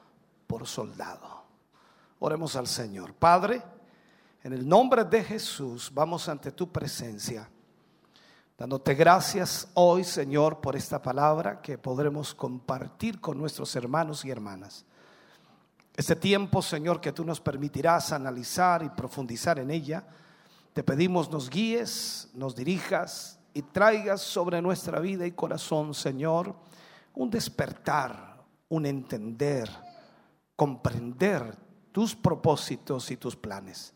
Speaker 7: por soldado. Oremos al Señor. Padre, en el nombre de Jesús vamos ante tu presencia, dándote gracias hoy, Señor, por esta palabra que podremos compartir con nuestros hermanos y hermanas. Este tiempo, Señor, que tú nos permitirás analizar y profundizar en ella, te pedimos nos guíes, nos dirijas y traigas sobre nuestra vida y corazón, Señor, un despertar, un entender, comprender tus propósitos y tus planes.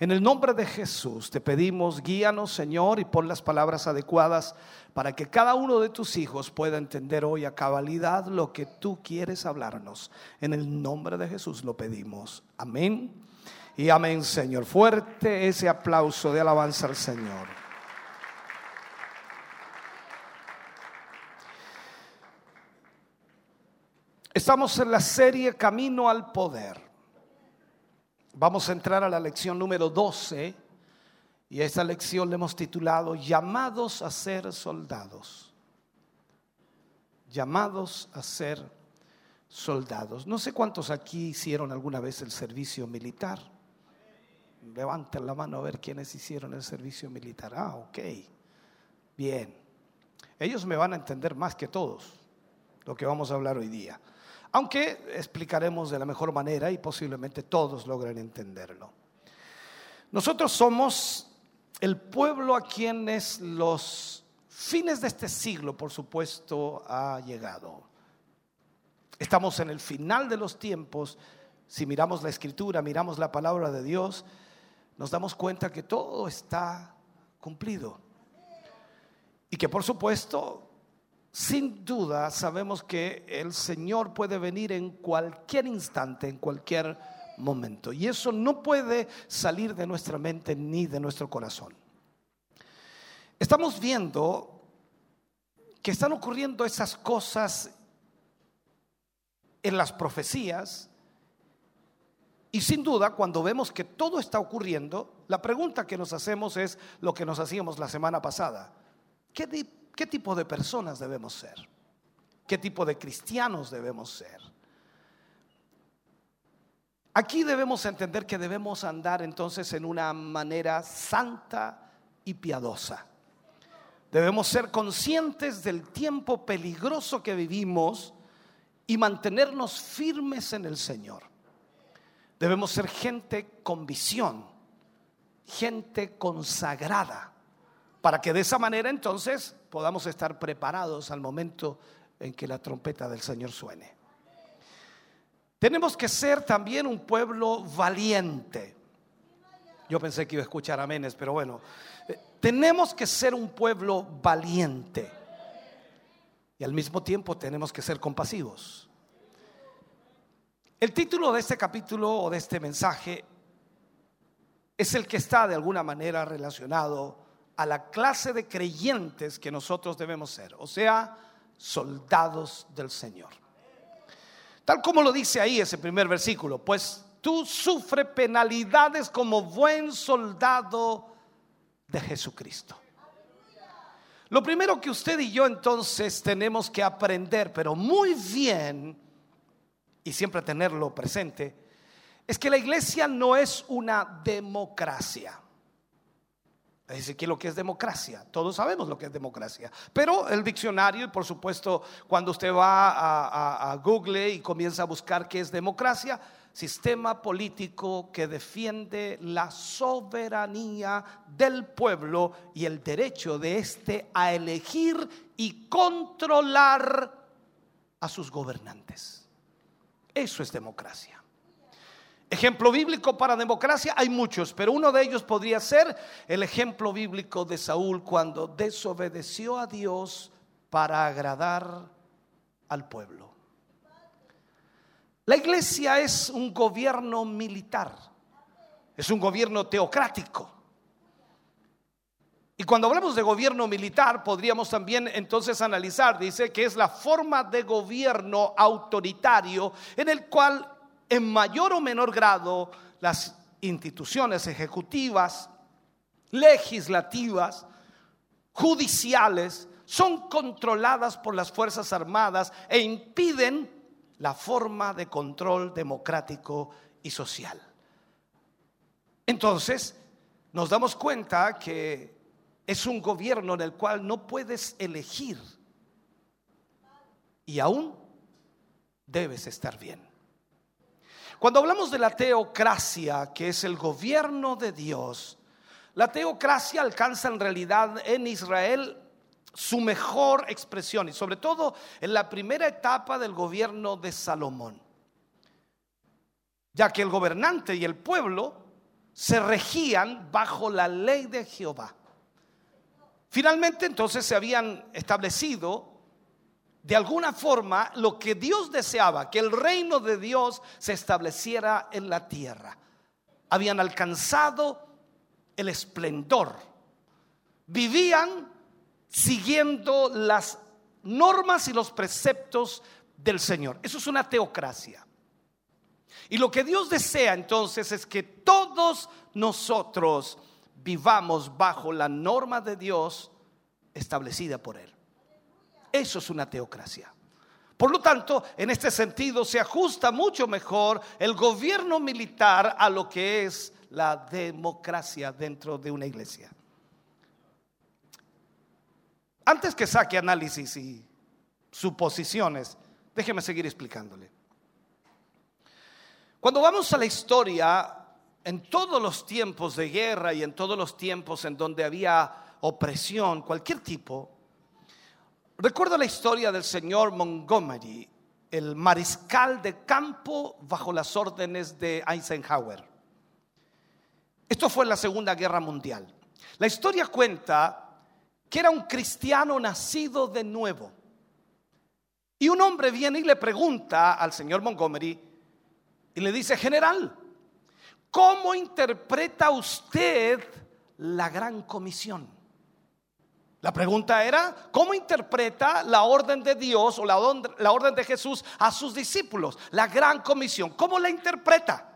Speaker 7: En el nombre de Jesús te pedimos, guíanos Señor y pon las palabras adecuadas para que cada uno de tus hijos pueda entender hoy a cabalidad lo que tú quieres hablarnos. En el nombre de Jesús lo pedimos. Amén. Y amén Señor. Fuerte ese aplauso de alabanza al Señor. Estamos en la serie Camino al Poder. Vamos a entrar a la lección número 12 y a esta lección le hemos titulado Llamados a ser soldados. Llamados a ser soldados. No sé cuántos aquí hicieron alguna vez el servicio militar. Levanten la mano a ver quiénes hicieron el servicio militar. Ah, ok. Bien. Ellos me van a entender más que todos lo que vamos a hablar hoy día aunque explicaremos de la mejor manera y posiblemente todos logren entenderlo. Nosotros somos el pueblo a quienes los fines de este siglo, por supuesto, ha llegado. Estamos en el final de los tiempos. Si miramos la escritura, miramos la palabra de Dios, nos damos cuenta que todo está cumplido. Y que por supuesto sin duda sabemos que el Señor puede venir en cualquier instante, en cualquier momento. Y eso no puede salir de nuestra mente ni de nuestro corazón. Estamos viendo que están ocurriendo esas cosas en las profecías. Y sin duda, cuando vemos que todo está ocurriendo, la pregunta que nos hacemos es lo que nos hacíamos la semana pasada. ¿Qué, ¿Qué tipo de personas debemos ser? ¿Qué tipo de cristianos debemos ser? Aquí debemos entender que debemos andar entonces en una manera santa y piadosa. Debemos ser conscientes del tiempo peligroso que vivimos y mantenernos firmes en el Señor. Debemos ser gente con visión, gente consagrada, para que de esa manera entonces podamos estar preparados al momento en que la trompeta del Señor suene. Tenemos que ser también un pueblo valiente. Yo pensé que iba a escuchar aménes pero bueno, eh, tenemos que ser un pueblo valiente. Y al mismo tiempo tenemos que ser compasivos. El título de este capítulo o de este mensaje es el que está de alguna manera relacionado a la clase de creyentes que nosotros debemos ser, o sea, soldados del Señor. Tal como lo dice ahí ese primer versículo, pues tú sufre penalidades como buen soldado de Jesucristo. Lo primero que usted y yo entonces tenemos que aprender, pero muy bien, y siempre tenerlo presente, es que la iglesia no es una democracia dice decir, que lo que es democracia, todos sabemos lo que es democracia. Pero el diccionario, y por supuesto, cuando usted va a, a Google y comienza a buscar qué es democracia, sistema político que defiende la soberanía del pueblo y el derecho de éste a elegir y controlar a sus gobernantes. Eso es democracia. Ejemplo bíblico para democracia hay muchos, pero uno de ellos podría ser el ejemplo bíblico de Saúl cuando desobedeció a Dios para agradar al pueblo. La iglesia es un gobierno militar, es un gobierno teocrático. Y cuando hablamos de gobierno militar, podríamos también entonces analizar, dice, que es la forma de gobierno autoritario en el cual en mayor o menor grado las instituciones ejecutivas, legislativas, judiciales, son controladas por las Fuerzas Armadas e impiden la forma de control democrático y social. Entonces, nos damos cuenta que es un gobierno en el cual no puedes elegir y aún debes estar bien. Cuando hablamos de la teocracia, que es el gobierno de Dios, la teocracia alcanza en realidad en Israel su mejor expresión y sobre todo en la primera etapa del gobierno de Salomón, ya que el gobernante y el pueblo se regían bajo la ley de Jehová. Finalmente entonces se habían establecido de alguna forma lo que Dios deseaba, que el reino de Dios se estableciera en la tierra. Habían alcanzado el esplendor. Vivían siguiendo las normas y los preceptos del Señor. Eso es una teocracia. Y lo que Dios desea entonces es que todos nosotros vivamos bajo la norma de Dios establecida por Él. Eso es una teocracia. Por lo tanto, en este sentido, se ajusta mucho mejor el gobierno militar a lo que es la democracia dentro de una iglesia. Antes que saque análisis y suposiciones, déjeme seguir explicándole. Cuando vamos a la historia, en todos los tiempos de guerra y en todos los tiempos en donde había opresión, cualquier tipo, Recuerdo la historia del señor Montgomery, el mariscal de campo bajo las órdenes de Eisenhower. Esto fue en la Segunda Guerra Mundial. La historia cuenta que era un cristiano nacido de nuevo. Y un hombre viene y le pregunta al señor Montgomery y le dice, general, ¿cómo interpreta usted la gran comisión? La pregunta era, ¿cómo interpreta la orden de Dios o la, orden de Jesús a sus discípulos? La gran comisión, ¿cómo la interpreta?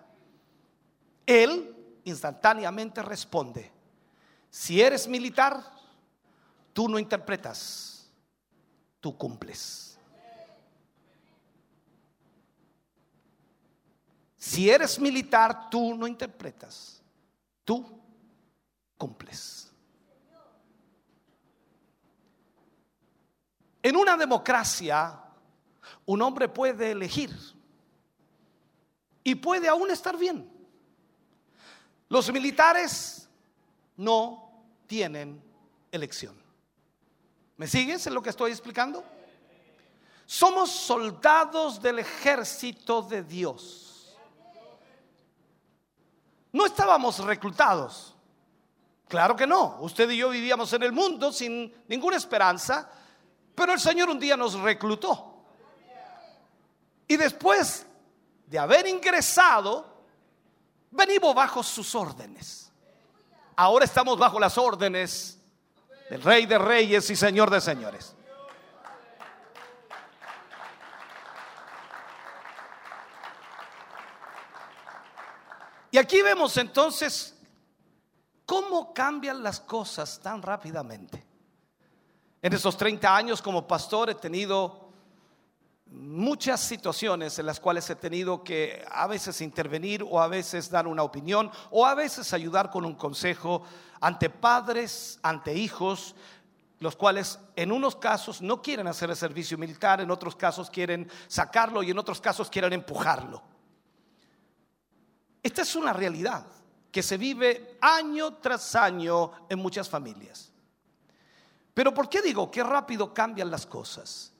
Speaker 7: Él instantáneamente responde, si eres militar, tú no interpretas, tú cumples. Si eres militar, tú no interpretas, tú cumples. En una democracia, un hombre puede elegir y puede aún estar bien. Los militares no tienen elección. ¿Me sigues en lo que estoy explicando? Somos soldados del ejército de Dios. No estábamos reclutados. Claro que no. Usted y yo vivíamos en el mundo sin ninguna esperanza pero el Señor un día nos reclutó. Y después de haber ingresado, venimos bajo sus órdenes. Ahora estamos bajo las órdenes del Rey de Reyes y Señor de Señores. Y aquí vemos entonces cómo cambian las cosas tan rápidamente. En esos 30 años como pastor he tenido muchas situaciones en las cuales he tenido que a veces intervenir o a veces dar una opinión o a veces ayudar con un consejo ante padres, ante hijos, los cuales en unos casos no quieren hacer el servicio militar, en otros casos quieren sacarlo y en otros casos quieren empujarlo. Esta es una realidad que se vive año tras año en muchas familias. Pero ¿por qué digo que rápido cambian las cosas?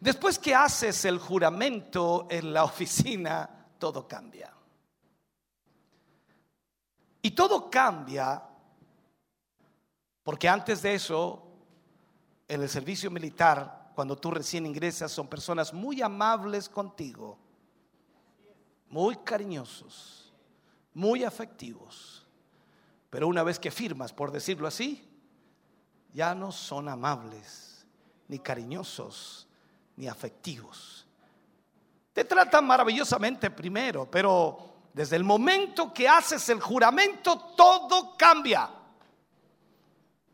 Speaker 7: Después que haces el juramento en la oficina, todo cambia. Y todo cambia porque antes de eso, en el servicio militar, cuando tú recién ingresas, son personas muy amables contigo, muy cariñosos, muy afectivos. Pero una vez que firmas, por decirlo así, ya no son amables, ni cariñosos, ni afectivos. Te tratan maravillosamente primero, pero desde el momento que haces el juramento, todo cambia.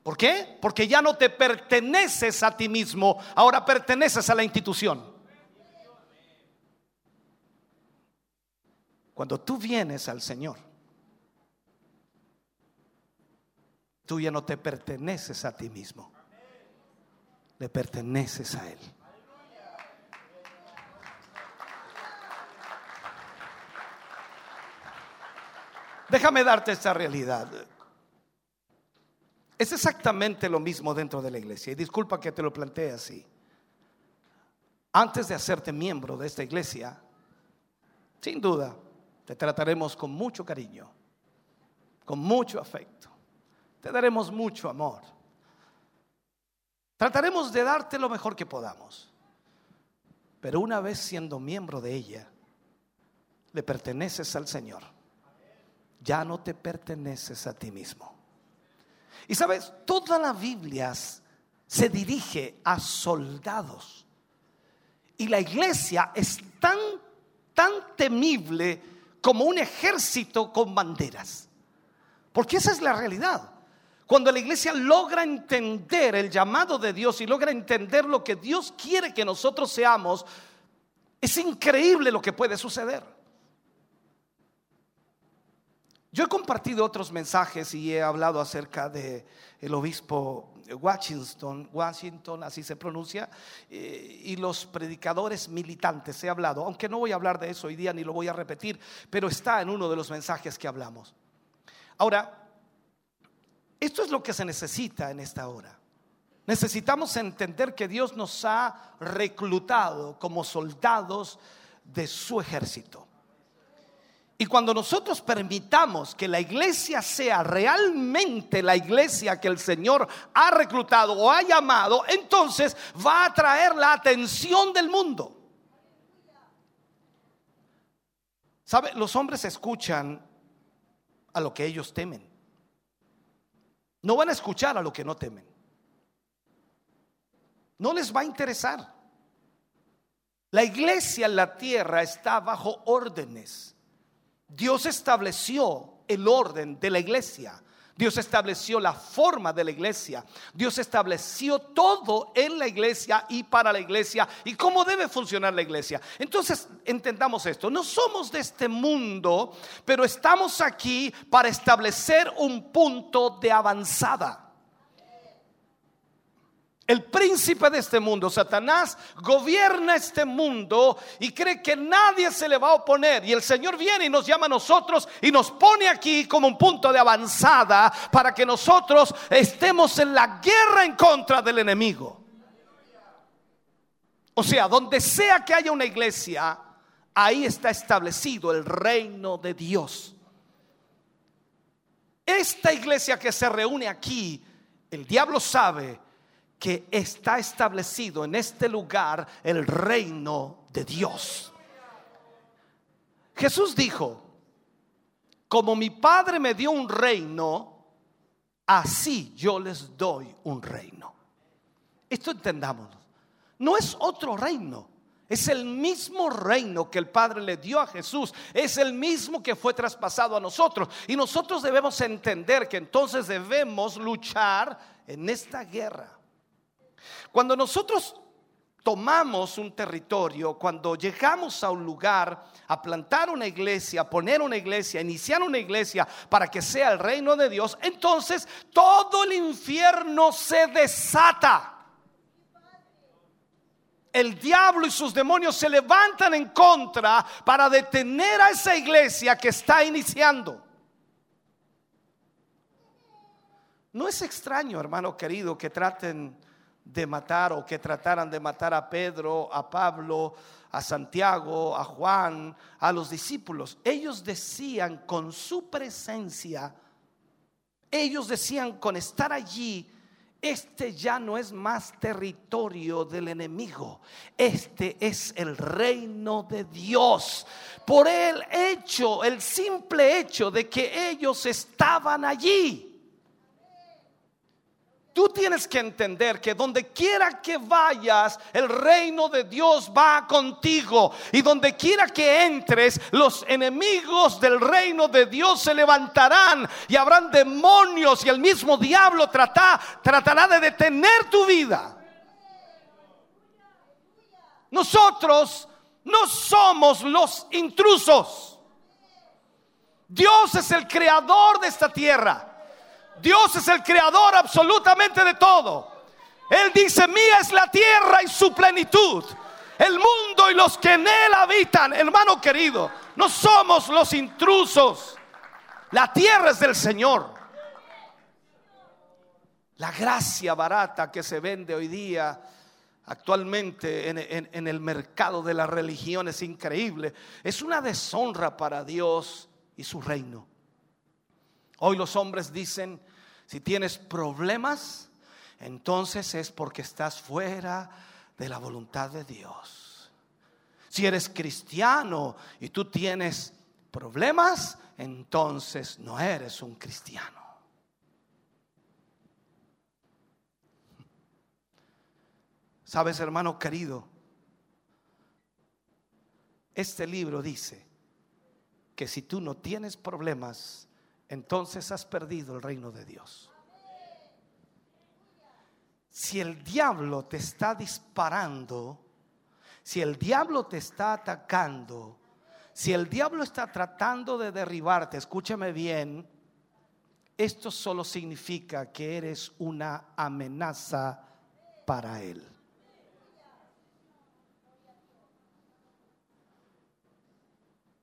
Speaker 7: ¿Por qué? Porque ya no te perteneces a ti mismo, ahora perteneces a la institución. Cuando tú vienes al Señor, tuya no te perteneces a ti mismo. Le perteneces a Él. Déjame darte esta realidad. Es exactamente lo mismo dentro de la iglesia. Y disculpa que te lo plantee así. Antes de hacerte miembro de esta iglesia, sin duda, te trataremos con mucho cariño, con mucho afecto te daremos mucho amor. Trataremos de darte lo mejor que podamos. Pero una vez siendo miembro de ella, le perteneces al Señor. Ya no te perteneces a ti mismo. Y sabes, toda la Biblia se dirige a soldados. Y la iglesia es tan, tan temible como un ejército con banderas. Porque esa es la realidad. Cuando la iglesia logra entender el llamado de Dios y logra entender lo que Dios quiere que nosotros seamos, es increíble lo que puede suceder. Yo he compartido otros mensajes y he hablado acerca de el obispo Washington, Washington, así se pronuncia, eh, y los predicadores militantes. He hablado, aunque no voy a hablar de eso hoy día ni lo voy a repetir, pero está en uno de los mensajes que hablamos. Ahora, esto es lo que se necesita en esta hora. Necesitamos entender que Dios nos ha reclutado como soldados de su ejército. Y cuando nosotros permitamos que la iglesia sea realmente la iglesia que el Señor ha reclutado o ha llamado, entonces va a atraer la atención del mundo. ¿Sabe? Los hombres escuchan a lo que ellos temen. No van a escuchar a lo que no temen. No les va a interesar. La iglesia en la tierra está bajo órdenes. Dios estableció el orden de la iglesia Dios estableció la forma de la iglesia. Dios estableció todo en la iglesia y para la iglesia y cómo debe funcionar la iglesia. Entonces, entendamos esto. No somos de este mundo, pero estamos aquí para establecer un punto de avanzada. El príncipe de este mundo, Satanás, gobierna este mundo y cree que nadie se le va a oponer. Y el Señor viene y nos llama a nosotros y nos pone aquí como un punto de avanzada para que nosotros estemos en la guerra en contra del enemigo. O sea, donde sea que haya una iglesia, ahí está establecido el reino de Dios. Esta iglesia que se reúne aquí, el diablo sabe que está establecido en este lugar el reino de Dios. Jesús dijo, como mi Padre me dio un reino, así yo les doy un reino. Esto entendámoslo. No es otro reino, es el mismo reino que el Padre le dio a Jesús. Es el mismo que fue traspasado a nosotros. Y nosotros debemos entender que entonces debemos luchar en esta guerra. Cuando nosotros tomamos un territorio, cuando llegamos a un lugar a plantar una iglesia, a poner una iglesia, a iniciar una iglesia para que sea el reino de Dios, entonces todo el infierno se desata. El diablo y sus demonios se levantan en contra para detener a esa iglesia que está iniciando. No es extraño, hermano querido, que traten de matar o que trataran de matar a Pedro, a Pablo, a Santiago, a Juan, a los discípulos. Ellos decían con su presencia, ellos decían con estar allí, este ya no es más territorio del enemigo. Este es el reino de Dios. Por el hecho, el simple hecho de que ellos estaban allí. Tú tienes que entender que donde quiera que vayas, el reino de Dios va contigo. Y donde quiera que entres, los enemigos del reino de Dios se levantarán y habrán demonios y el mismo diablo trata, tratará de detener tu vida. Nosotros no somos los intrusos. Dios es el creador de esta tierra. Dios es el creador absolutamente de todo. Él dice, mía es la tierra y su plenitud, el mundo y los que en él habitan. Hermano querido, no somos los intrusos. La tierra es del Señor. La gracia barata que se vende hoy día actualmente en, el mercado de la religión es increíble. Es una deshonra para Dios y su reino. Hoy los hombres dicen, si tienes problemas, entonces es porque estás fuera de la voluntad de Dios. Si eres cristiano y tú tienes problemas, entonces no eres un cristiano. Sabes, hermano querido, este libro dice que si tú no tienes problemas, entonces has perdido el reino de Dios. Si el diablo te está disparando, si el diablo te está atacando, si el diablo está tratando de derribarte, escúchame bien, esto solo significa que eres una amenaza para él.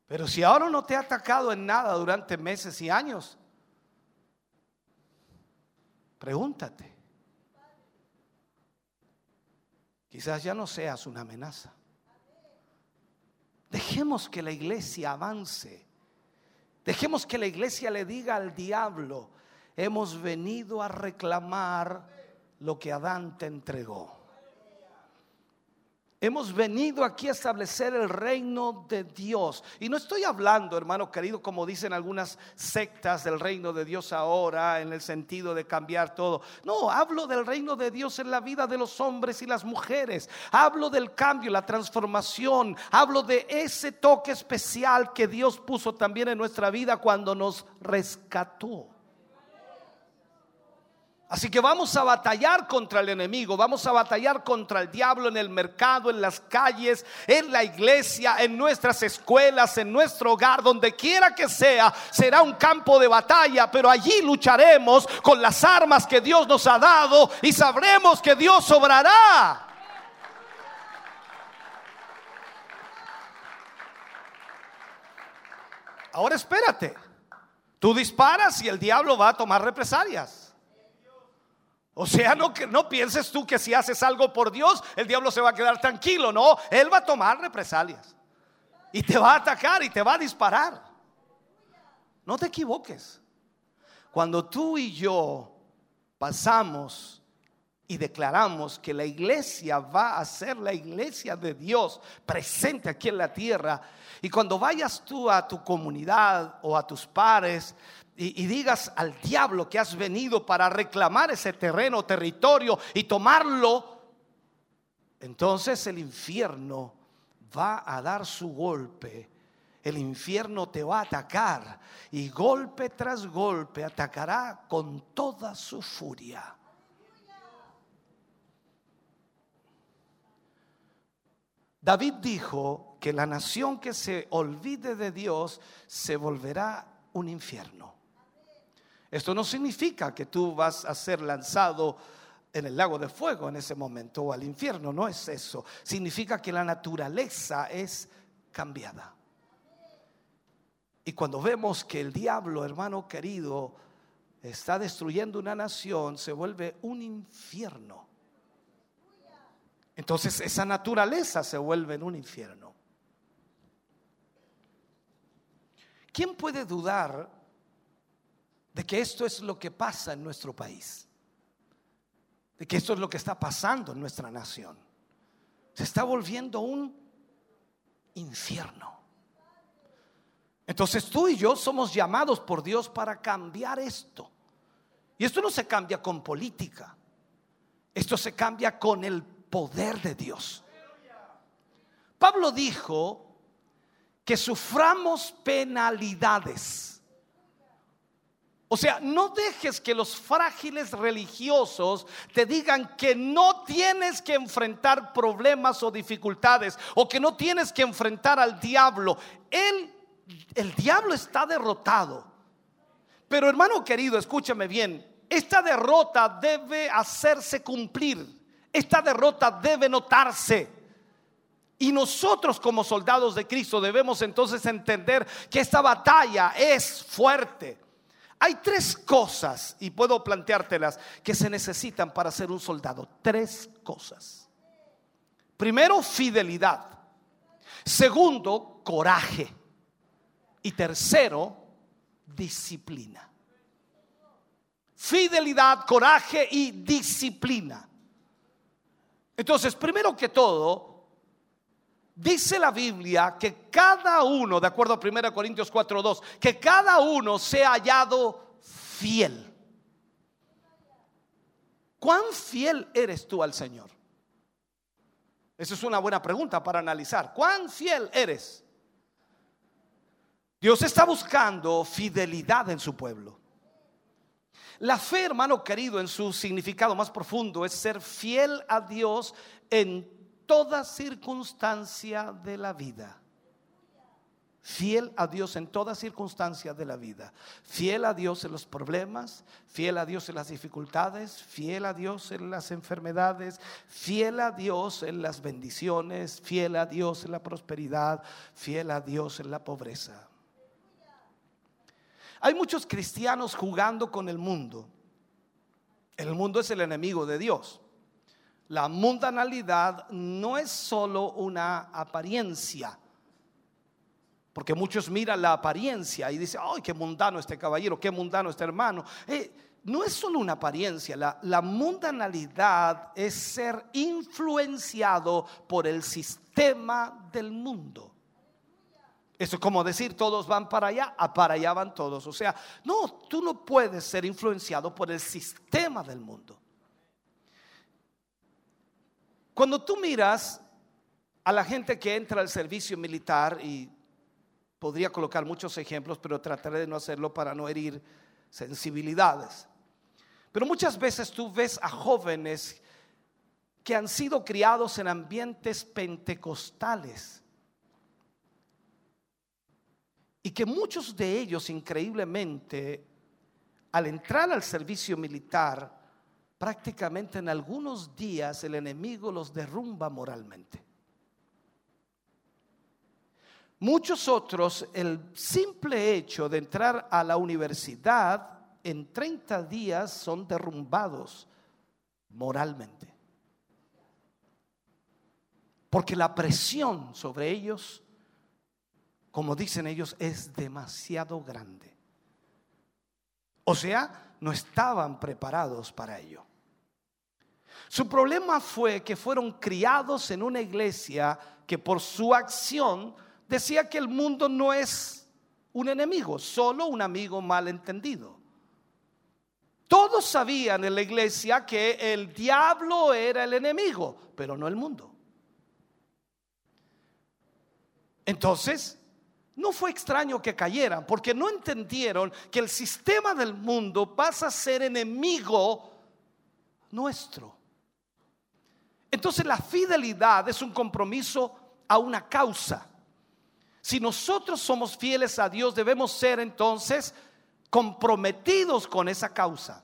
Speaker 7: Pero si ahora no te ha atacado en nada durante meses y años, pregúntate. Quizás ya no seas una amenaza. Dejemos que la iglesia avance. Dejemos que la iglesia le diga al diablo, hemos venido a reclamar lo que Adán te entregó. Hemos venido aquí a establecer el reino de Dios. Y no estoy hablando, hermano querido, como dicen algunas sectas del reino de Dios ahora, en el sentido de cambiar todo. No, hablo del reino de Dios en la vida de los hombres y las mujeres. Hablo del cambio, la transformación. Hablo de ese toque especial que Dios puso también en nuestra vida cuando nos rescató. Así que vamos a batallar contra el enemigo, vamos a batallar contra el diablo en el mercado, en las calles, en la iglesia, en nuestras escuelas, en nuestro hogar, donde quiera que sea, será un campo de batalla, pero allí lucharemos con las armas que Dios nos ha dado y sabremos que Dios sobrará Ahora espérate, tú disparas y el diablo va a tomar represalias. O sea, no, no pienses tú que si haces algo por Dios, el diablo se va a quedar tranquilo. No, él va a tomar represalias. Y te va a atacar y te va a disparar. No te equivoques. Cuando tú y yo pasamos y declaramos que la iglesia va a ser la iglesia de Dios presente aquí en la tierra. Y cuando vayas tú a tu comunidad o a tus pares, y, digas al diablo que has venido para reclamar ese terreno, territorio y tomarlo, entonces el infierno va a dar su golpe. El infierno te va a atacar y golpe tras golpe atacará con toda su furia. David dijo que la nación que se olvide de Dios se volverá un infierno. Esto no significa que tú vas a ser lanzado en el lago de fuego en ese momento o al infierno, no es eso. Significa que la naturaleza es cambiada. Y cuando vemos que el diablo, hermano querido, está destruyendo una nación, se vuelve un infierno. Entonces esa naturaleza se vuelve en un infierno. ¿Quién puede dudar de que esto es lo que pasa en nuestro país, de que esto es lo que está pasando en nuestra nación. Se está volviendo un infierno. Entonces tú y yo somos llamados por Dios para cambiar esto. Y esto no se cambia con política, esto se cambia con el poder de Dios. Pablo dijo que suframos penalidades o sea, no dejes que los frágiles religiosos te digan que no tienes que enfrentar problemas o dificultades o que no tienes que enfrentar al diablo. Él, el diablo está derrotado. Pero hermano querido, escúchame bien, esta derrota debe hacerse cumplir. Esta derrota debe notarse. Y nosotros como soldados de Cristo debemos entonces entender que esta batalla es fuerte hay tres cosas, y puedo planteártelas, que se necesitan para ser un soldado. Tres cosas. Primero, fidelidad. Segundo, coraje. Y tercero, disciplina. Fidelidad, coraje y disciplina. Entonces, primero que todo, Dice la Biblia que cada uno, de acuerdo a 1 Corintios 4:2, que cada uno sea hallado fiel. ¿Cuán fiel eres tú al Señor? Esa es una buena pregunta para analizar. ¿Cuán fiel eres? Dios está buscando fidelidad en su pueblo. La fe, hermano querido, en su significado más profundo es ser fiel a Dios en toda circunstancia de la vida. Fiel a Dios en toda circunstancia de la vida. Fiel a Dios en los problemas, fiel a Dios en las dificultades, fiel a Dios en las enfermedades, fiel a Dios en las bendiciones, fiel a Dios en la prosperidad, fiel a Dios en la pobreza. Hay muchos cristianos jugando con el mundo. El mundo es el enemigo de Dios. La mundanalidad no es solo una apariencia. Porque muchos miran la apariencia y dicen, ay, qué mundano este caballero, qué mundano este hermano. Eh, no es solo una apariencia, la, la, mundanalidad es ser influenciado por el sistema del mundo. Eso es como decir, todos van para allá, a para allá van todos. O sea, no, tú no puedes ser influenciado por el sistema del mundo. Cuando tú miras a la gente que entra al servicio militar, y podría colocar muchos ejemplos, pero trataré de no hacerlo para no herir sensibilidades. Pero muchas veces tú ves a jóvenes que han sido criados en ambientes pentecostales y que muchos de ellos increíblemente al entrar al servicio militar prácticamente en algunos días el enemigo los derrumba moralmente. Muchos otros, el simple hecho de entrar a la universidad, en 30 días son derrumbados moralmente. Porque la presión sobre ellos, como dicen ellos, es demasiado grande. O sea, no estaban preparados para ello. Su problema fue que fueron criados en una iglesia que por su acción decía que el mundo no es un enemigo, solo un amigo malentendido. Todos sabían en la iglesia que el diablo era el enemigo, pero no el mundo. Entonces, no fue extraño que cayeran, porque no entendieron que el sistema del mundo pasa a ser enemigo nuestro. Entonces la fidelidad es un compromiso a una causa. Si nosotros somos fieles a Dios, debemos ser entonces comprometidos con esa causa.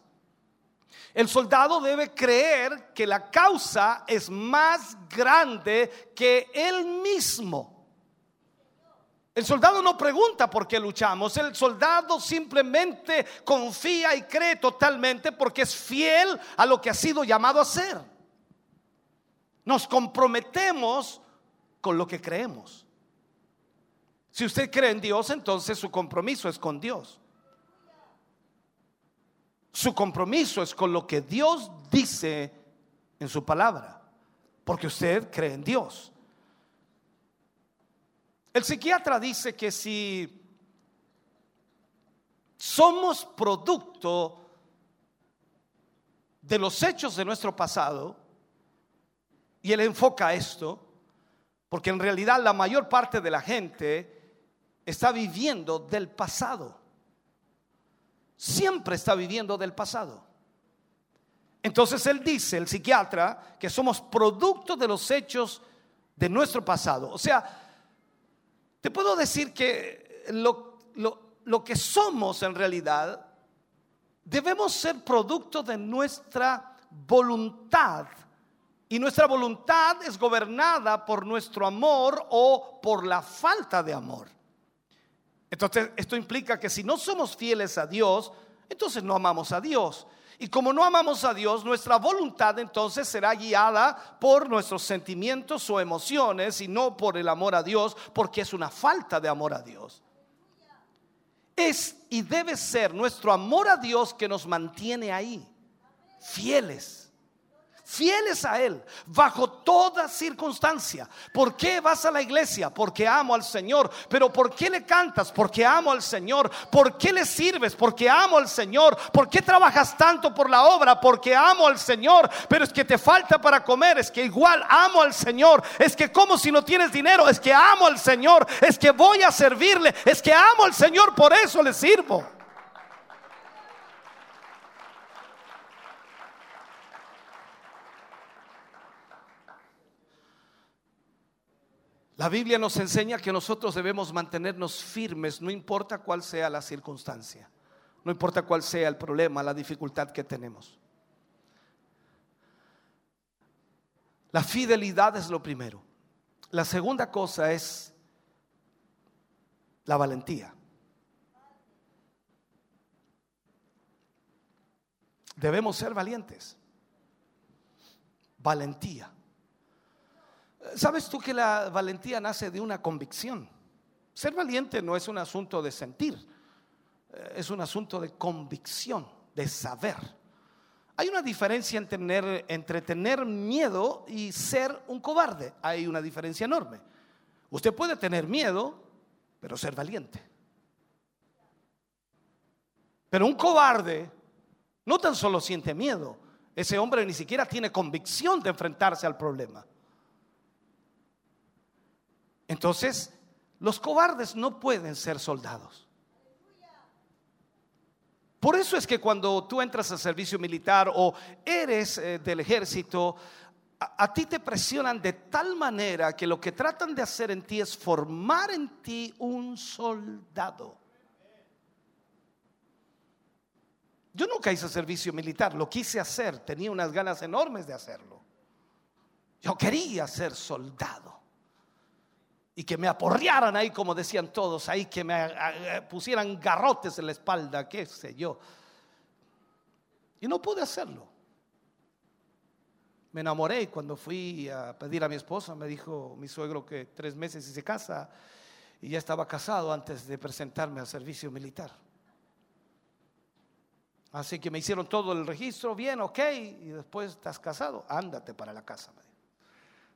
Speaker 7: El soldado debe creer que la causa es más grande que él mismo. El soldado no pregunta por qué luchamos, el soldado simplemente confía y cree totalmente porque es fiel a lo que ha sido llamado a ser. Nos comprometemos con lo que creemos. Si usted cree en Dios, entonces su compromiso es con Dios. Su compromiso es con lo que Dios dice en su palabra, porque usted cree en Dios. El psiquiatra dice que si somos producto de los hechos de nuestro pasado, y él enfoca esto, porque en realidad la mayor parte de la gente está viviendo del pasado. Siempre está viviendo del pasado. Entonces él dice, el psiquiatra, que somos producto de los hechos de nuestro pasado. O sea, te puedo decir que lo, lo que somos en realidad debemos ser producto de nuestra voluntad y nuestra voluntad es gobernada por nuestro amor o por la falta de amor. Entonces, esto implica que si no somos fieles a Dios, entonces no amamos a Dios. Y como no amamos a Dios, nuestra voluntad entonces será guiada por nuestros sentimientos o emociones y no por el amor a Dios, porque es una falta de amor a Dios. Es y debe ser nuestro amor a Dios que nos mantiene ahí, fieles fieles a Él bajo toda circunstancia. ¿Por qué vas a la iglesia? Porque amo al Señor. Pero ¿por qué le cantas? Porque amo al Señor. ¿Por qué le sirves? Porque amo al Señor. ¿Por qué trabajas tanto por la obra? Porque amo al Señor. Pero es que te falta para comer. Es que igual amo al Señor. Es que como si no tienes dinero. Es que amo al Señor. Es que voy a servirle. Es que amo al Señor. Por eso le sirvo. La Biblia nos enseña que nosotros debemos mantenernos firmes, no importa cuál sea la circunstancia, no importa cuál sea el problema, la dificultad que tenemos. La fidelidad es lo primero. La segunda cosa es la valentía. Debemos ser valientes. Valentía. Sabes tú que la valentía nace de una convicción. Ser valiente no es un asunto de sentir, eh, es un asunto de convicción, de saber. Hay una diferencia entre tener miedo y ser un cobarde. Hay una diferencia enorme. Usted puede tener miedo, pero ser valiente. Pero un cobarde no tan solo siente miedo, ese hombre ni siquiera tiene convicción de enfrentarse al problema. Entonces, los cobardes no pueden ser soldados. Por eso es que cuando tú entras al servicio militar o eres eh, del ejército, a ti te presionan de tal manera que lo que tratan de hacer en ti es formar en ti un soldado. Yo nunca hice servicio militar, lo quise hacer, tenía unas ganas enormes de hacerlo. Yo quería ser soldado y que me aporrearan ahí, como decían todos, ahí que me pusieran garrotes en la espalda, qué sé yo. Y no pude hacerlo. Me enamoré cuando fui a pedir a mi esposa, me dijo mi suegro que tres meses y se casa, y ya estaba casado antes de presentarme al servicio militar. Así que me hicieron todo el registro, bien, ok, y después estás casado, ándate para la casa.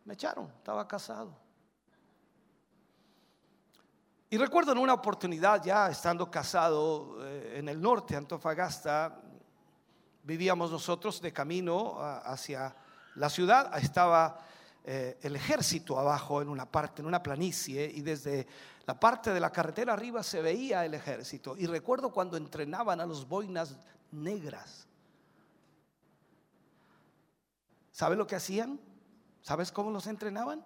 Speaker 7: me echaron, estaba casado. Y recuerdo en una oportunidad, ya estando casado eh, en el norte, Antofagasta, vivíamos nosotros de camino hacia la ciudad, estaba eh, el ejército abajo en una parte, en una planicie, y desde la parte de la carretera arriba se veía el ejército. Y recuerdo cuando entrenaban a los boinas negras. ¿Sabes lo que hacían? ¿Sabes cómo los entrenaban?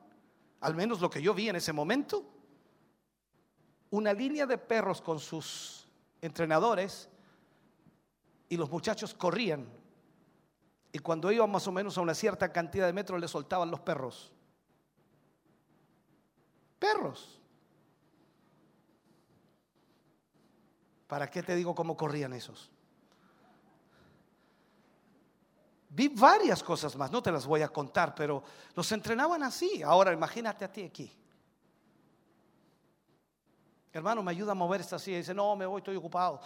Speaker 7: Al menos lo que yo vi en ese momento una línea de perros con sus entrenadores y los muchachos corrían. Y cuando iban más o menos a una cierta cantidad de metros, les soltaban los perros. Perros. ¿Para qué te digo cómo corrían esos? Vi varias cosas más, no te las voy a contar, pero los entrenaban así. Ahora imagínate a ti aquí. Hermano, me ayuda a mover esta silla. Dice, no, me voy, estoy ocupado.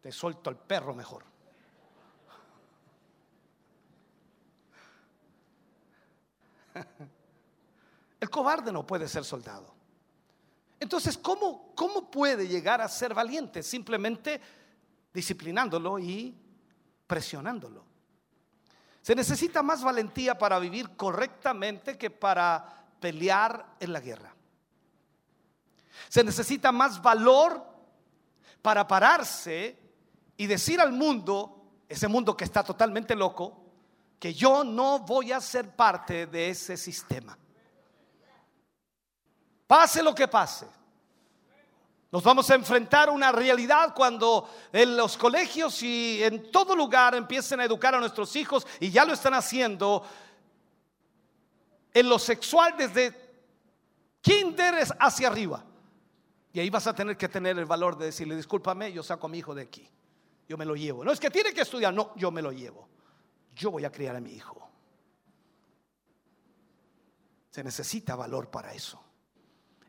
Speaker 7: Te suelto el perro mejor. El cobarde no puede ser soldado. Entonces, ¿cómo, ¿cómo puede llegar a ser valiente? Simplemente disciplinándolo y presionándolo. Se necesita más valentía para vivir correctamente que para pelear en la guerra. Se necesita más valor para pararse y decir al mundo, ese mundo que está totalmente loco, que yo no voy a ser parte de ese sistema. Pase lo que pase. Nos vamos a enfrentar a una realidad cuando en los colegios y en todo lugar empiecen a educar a nuestros hijos, y ya lo están haciendo, en lo sexual desde kinder hacia arriba. Y ahí vas a tener que tener el valor de decirle, discúlpame, yo saco a mi hijo de aquí. Yo me lo llevo. No es que tiene que estudiar, no, yo me lo llevo. Yo voy a criar a mi hijo. Se necesita valor para eso.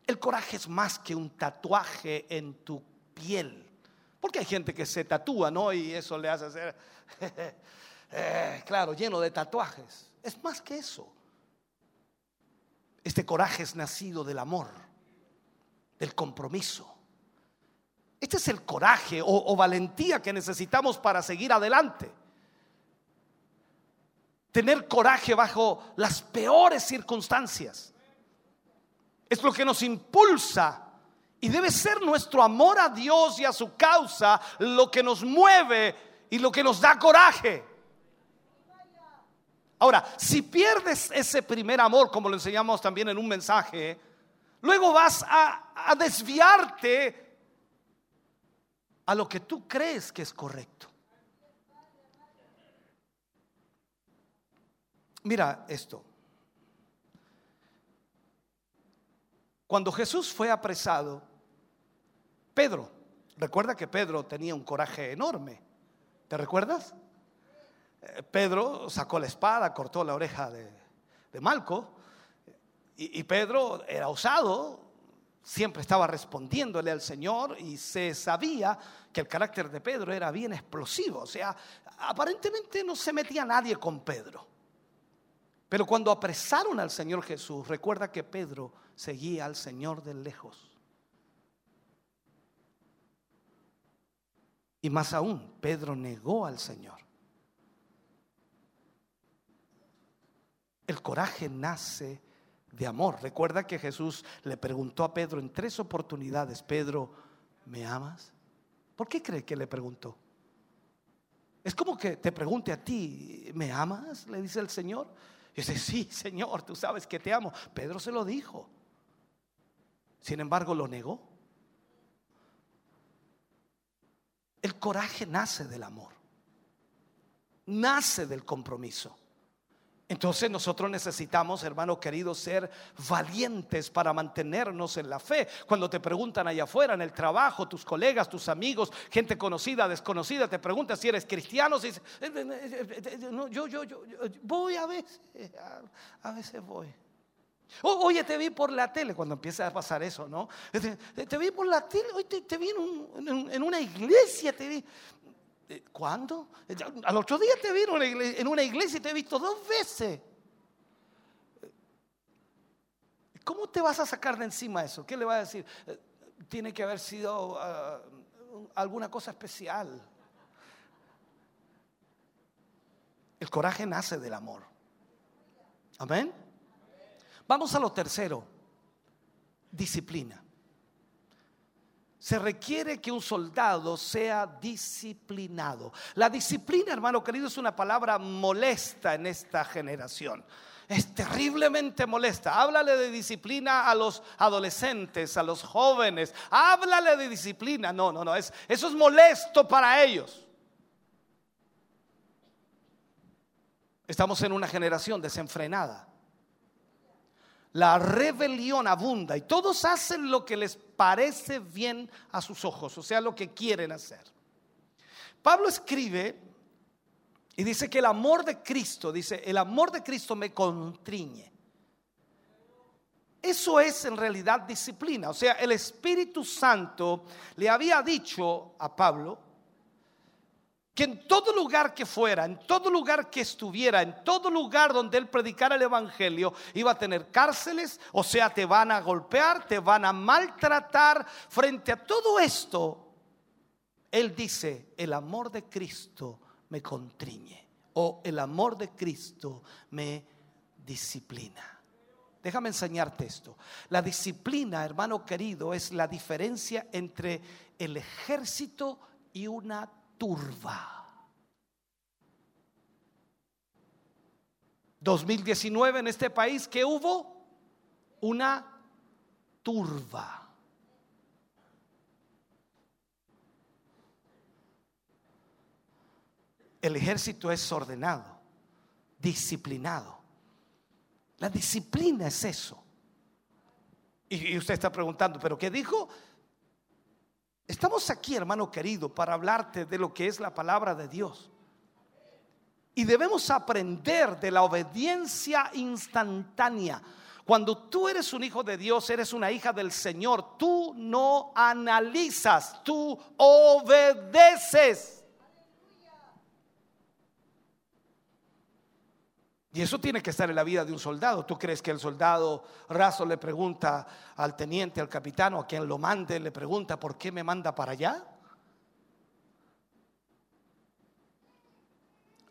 Speaker 7: El coraje es más que un tatuaje en tu piel. Porque hay gente que se tatúa, ¿no? Y eso le hace ser eh, claro, lleno de tatuajes. Es más que eso. Este coraje es nacido del amor del compromiso. Este es el coraje o, o valentía que necesitamos para seguir adelante. Tener coraje bajo las peores circunstancias. Es lo que nos impulsa y debe ser nuestro amor a Dios y a su causa lo que nos mueve y lo que nos da coraje. Ahora, si pierdes ese primer amor, como lo enseñamos también en un mensaje, Luego vas a, desviarte a lo que tú crees que es correcto. Mira esto. Cuando Jesús fue apresado, Pedro, recuerda que Pedro tenía un coraje enorme, ¿te recuerdas? Eh, Pedro sacó la espada, cortó la oreja de, de Malco y, Pedro era osado, siempre estaba respondiéndole al Señor y se sabía que el carácter de Pedro era bien explosivo. O sea, aparentemente no se metía nadie con Pedro. Pero cuando apresaron al Señor Jesús, recuerda que Pedro seguía al Señor de lejos. Y más aún, Pedro negó al Señor. El coraje nace de amor. Recuerda que Jesús le preguntó a Pedro en tres oportunidades, Pedro, ¿me amas? ¿Por qué cree que le preguntó? Es como que te pregunte a ti, ¿me amas? Le dice el Señor. Y dice, sí, Señor, tú sabes que te amo. Pedro se lo dijo. Sin embargo, lo negó. El coraje nace del amor, nace del compromiso. Entonces nosotros necesitamos, hermano querido, ser valientes para mantenernos en la fe. Cuando te preguntan allá afuera, en el trabajo, tus colegas, tus amigos, gente conocida, desconocida, te preguntan si eres cristiano, si eh, eh, eh, no, yo, yo, yo, voy a veces, a, veces voy. oye, te vi por la tele, cuando empieza a pasar eso, ¿no? Este, te, vi por la tele, hoy te, vi en, en, una iglesia, te vi. Eh, ¿Cuándo? Eh, al otro día te vino en una iglesia y te he visto dos veces. Eh, ¿Cómo te vas a sacar de encima eso? ¿Qué le vas a decir? Tiene que haber sido ah, alguna cosa especial. El coraje nace del amor. Amén. Vamos a lo tercero. Disciplina se requiere que un soldado sea disciplinado. La disciplina, hermano querido, es una palabra molesta en esta generación es terriblemente molesta. Háblale de disciplina a los adolescentes, a los jóvenes. Háblale de disciplina. No, no, no. Es, eso es molesto para ellos. Estamos en una generación desenfrenada la rebelión abunda y todos hacen lo que les parece bien a sus ojos, o sea, lo que quieren hacer. Pablo escribe y dice que el amor de Cristo, dice, el amor de Cristo me contriñe. Eso es en realidad disciplina, o sea, el Espíritu Santo le había dicho a Pablo, que en todo lugar que fuera, en todo lugar que estuviera, en todo lugar donde él predicara el Evangelio, iba a tener cárceles, o sea, te van a golpear, te van a maltratar. Frente a todo esto, él dice, el amor de Cristo me contriñe, o el amor de Cristo me disciplina. Déjame enseñarte esto. La disciplina, hermano querido, es la diferencia entre el ejército y una turba. 2019 en este país, que hubo? Una turba. El ejército es ordenado, disciplinado. La disciplina es eso. Y, usted está preguntando, ¿pero qué dijo? Estamos aquí, hermano querido, para hablarte de lo que es la palabra de Dios. Y debemos aprender de la obediencia instantánea. Cuando tú eres un hijo de Dios, eres una hija del Señor, tú no analizas, tú obedeces. Y eso tiene que estar en la vida de un soldado. ¿Tú crees que el soldado raso le pregunta al teniente, al capitán o a quien lo mande, le pregunta por qué me manda para allá?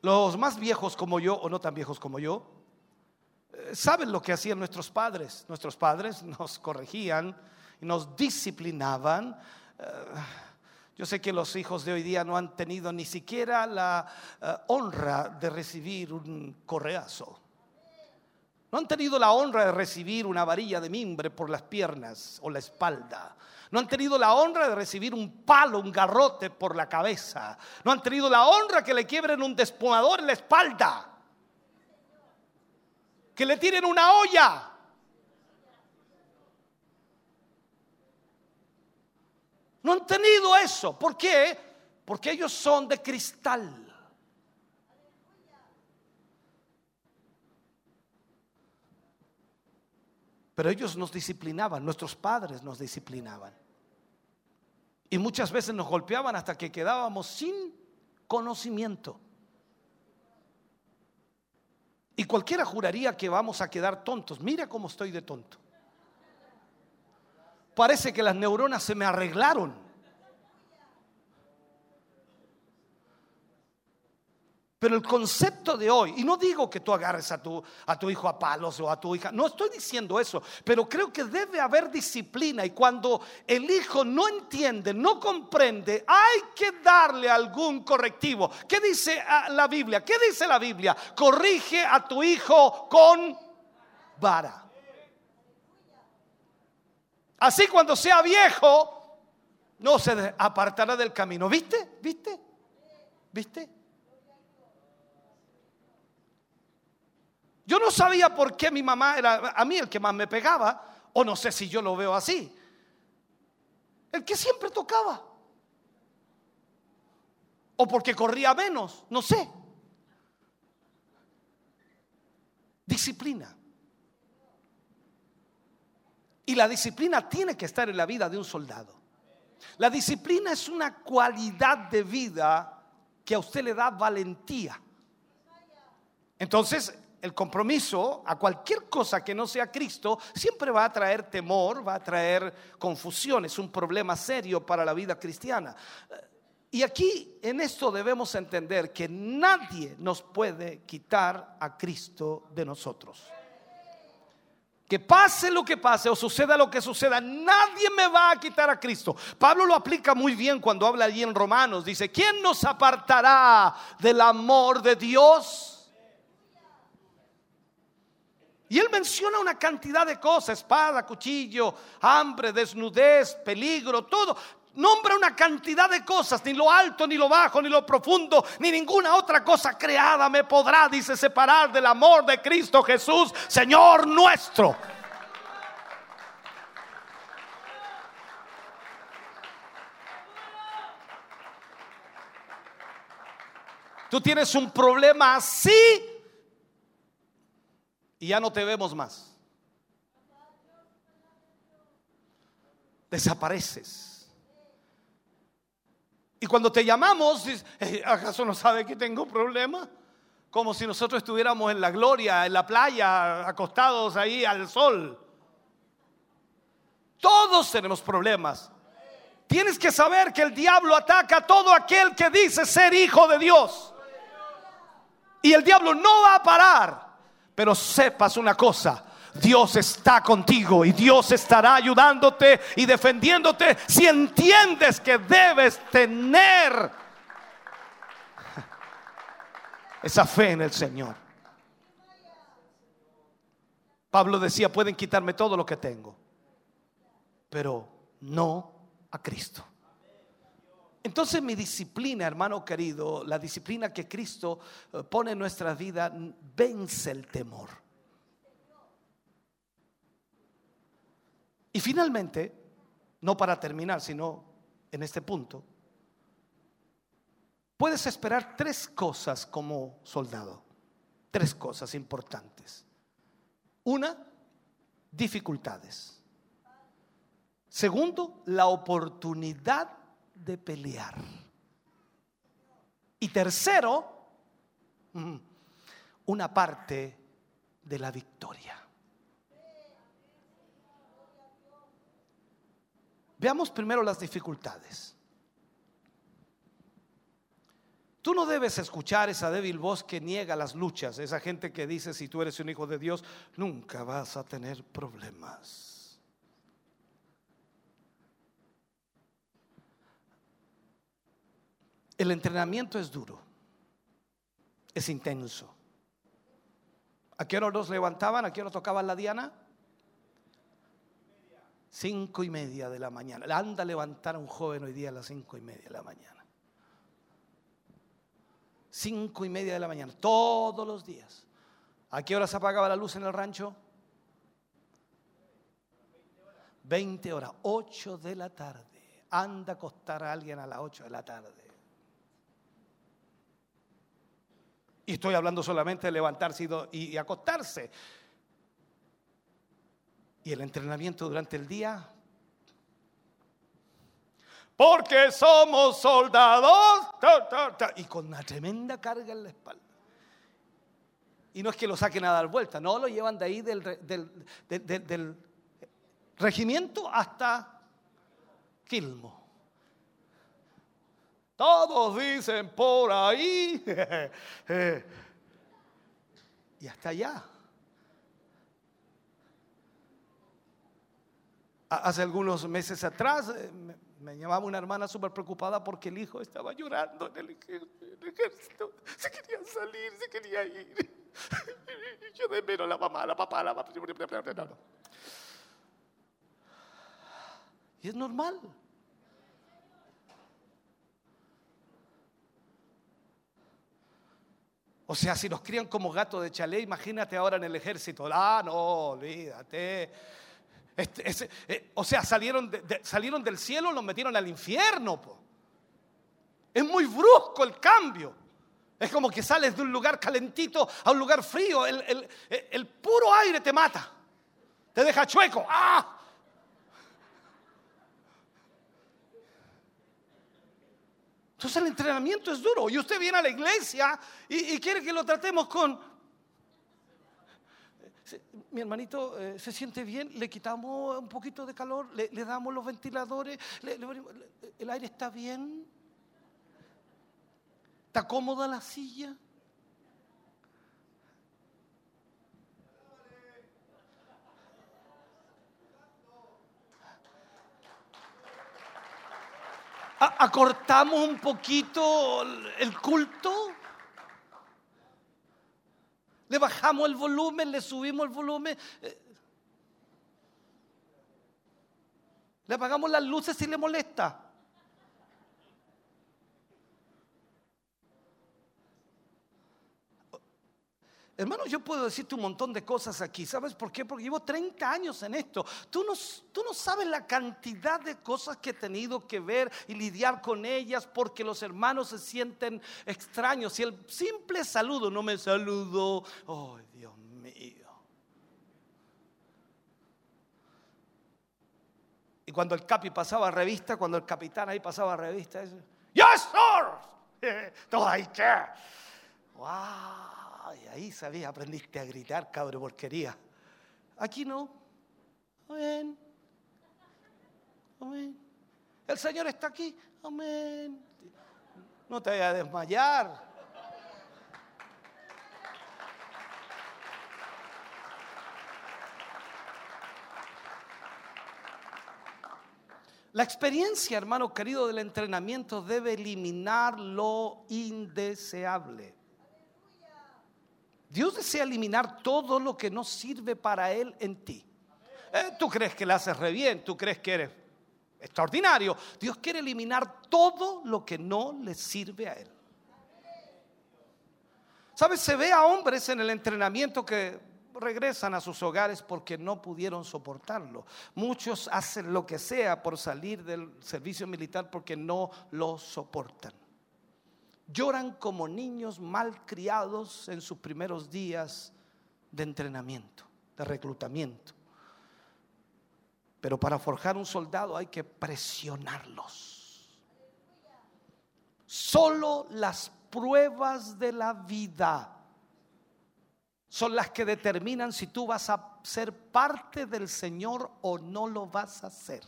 Speaker 7: Los más viejos como yo, o no tan viejos como yo, eh, saben lo que hacían nuestros padres. Nuestros padres nos corregían, y nos disciplinaban. Eh, yo sé que los hijos de hoy día no han tenido ni siquiera la eh, honra de recibir un correazo. No han tenido la honra de recibir una varilla de mimbre por las piernas o la espalda. No han tenido la honra de recibir un palo, un garrote por la cabeza. No han tenido la honra que le quiebren un despomador en la espalda. Que le tiren una olla. No han tenido eso. ¿Por qué? Porque ellos son de cristal. Pero ellos nos disciplinaban, nuestros padres nos disciplinaban. Y muchas veces nos golpeaban hasta que quedábamos sin conocimiento. Y cualquiera juraría que vamos a quedar tontos. Mira cómo estoy de tonto parece que las neuronas se me arreglaron. Pero el concepto de hoy, y no digo que tú agarres a tu, a tu hijo a palos o a tu hija, no estoy diciendo eso, pero creo que debe haber disciplina y cuando el hijo no entiende, no comprende, hay que darle algún correctivo. ¿Qué dice ah, la Biblia? ¿Qué dice la Biblia? Corrige a tu hijo con vara. Así cuando sea viejo, no se apartará del camino. ¿Viste? ¿Viste? ¿Viste? Yo no sabía por qué mi mamá era a mí el que más me pegaba, o no sé si yo lo veo así. El que siempre tocaba. O porque corría menos, no sé. Disciplina. Y la disciplina tiene que estar en la vida de un soldado. La disciplina es una cualidad de vida que a usted le da valentía. Entonces, el compromiso a cualquier cosa que no sea Cristo siempre va a traer temor, va a traer confusión, es un problema serio para la vida cristiana. Y aquí en esto debemos entender que nadie nos puede quitar a Cristo de nosotros. Que pase lo que pase o suceda lo que suceda, nadie me va a quitar a Cristo. Pablo lo aplica muy bien cuando habla allí en Romanos. Dice, ¿quién nos apartará del amor de Dios? Y él menciona una cantidad de cosas, espada, cuchillo, hambre, desnudez, peligro, todo. Nombra una cantidad de cosas, ni lo alto, ni lo bajo, ni lo profundo, ni ninguna otra cosa creada me podrá, dice, separar del amor de Cristo Jesús, Señor nuestro. Tú tienes un problema así y ya no te vemos más. Desapareces. Y cuando te llamamos, eh, ¿acaso no sabe que tengo problema Como si nosotros estuviéramos en la gloria, en la playa, acostados ahí al sol. Todos tenemos problemas. Tienes que saber que el diablo ataca a todo aquel que dice ser hijo de Dios. Y el diablo no va a parar. Pero sepas una cosa, Dios está contigo y Dios estará ayudándote y defendiéndote si entiendes que debes tener esa fe en el Señor. Pablo decía, pueden quitarme todo lo que tengo, pero no a Cristo. Entonces mi disciplina, hermano querido, la disciplina que Cristo eh, pone en nuestra vida, vence el temor. Y finalmente, no para terminar, sino en este punto, puedes esperar tres cosas como soldado, tres cosas importantes. Una, dificultades. Segundo, la oportunidad de pelear. Y tercero, mm, una parte de la victoria. Veamos primero las dificultades. Tú no debes escuchar esa débil voz que niega las luchas, esa gente que dice, si tú eres un hijo de Dios, nunca vas a tener problemas. El entrenamiento es duro, es intenso. ¿A qué hora nos levantaban? ¿A qué hora tocaban la diana? Cinco y media de la mañana. Anda a levantar a un joven hoy día a las cinco y media de la mañana. Cinco y media de la mañana, todos los días. ¿A qué hora se apagaba la luz en el rancho? 20 horas, ocho de la tarde. Anda a acostar a alguien a las ocho de la tarde. Y estoy hablando solamente de levantarse y acostarse y el entrenamiento durante el día. Porque somos soldados y con una tremenda carga en la espalda. Y no es que lo saquen a dar vuelta, no, lo llevan de ahí del, del regimiento hasta Quilmo. Todos dicen por ahí eh, eh, y hasta allá. Hace algunos meses atrás eh, me llamaba una hermana súper preocupada porque el hijo estaba llorando en el, ejército. Se quería salir, se quería ir. Yo de menos la mamá, la papá, la papá. Y es normal. O sea, si nos crían como gatos de chalet, imagínate ahora en el ejército. Ah, no, olvídate. Este, eh, o sea, salieron, salieron del cielo, los metieron al infierno. Es muy brusco el cambio. Es como que sales de un lugar calentito a un lugar frío. Eh, el, puro aire te mata. Te deja chueco. ¡Ah! Entonces el entrenamiento es duro. Y usted viene a la iglesia y quiere que lo tratemos con, mi hermanito eh, se siente bien, le quitamos un poquito de calor, le, damos los ventiladores, el aire está bien, está cómoda la silla. ¿Acortamos un poquito el culto? Le bajamos el volumen, le subimos el volumen. Eh, le apagamos las luces si le molesta. Hermanos yo puedo decirte un montón de cosas aquí. ¿Sabes por qué? Porque llevo 30 años en esto. Tú no, tú no sabes la cantidad de cosas que he tenido que ver y lidiar con ellas porque los hermanos se sienten extraños. Y el simple saludo no me saludo Oh, Dios mío. Y cuando el capi pasaba revista, cuando el capitán ahí pasaba revista, ¡Yes, Todo ahí, ¡Wow! Ay, ahí sabías, aprendiste a gritar, cabro porquería. Aquí no. Amén. Amén. El Señor está aquí. Amén. No te vayas a desmayar. La experiencia, hermano querido, del entrenamiento debe eliminar lo indeseable. Dios desea eliminar todo lo que no sirve para Él en ti. Eh, tú crees que le haces re bien, tú crees que eres extraordinario. Dios quiere eliminar todo lo que no le sirve a Él. ¿Sabes? Se ve a hombres en el entrenamiento que regresan a sus hogares porque no pudieron soportarlo. Muchos hacen lo que sea por salir del servicio militar porque no lo soportan lloran como niños mal criados en sus primeros días de entrenamiento, de reclutamiento. Pero para forjar un soldado hay que presionarlos. Solo las pruebas de la vida son las que determinan si tú vas a ser parte del Señor o no lo vas a ser.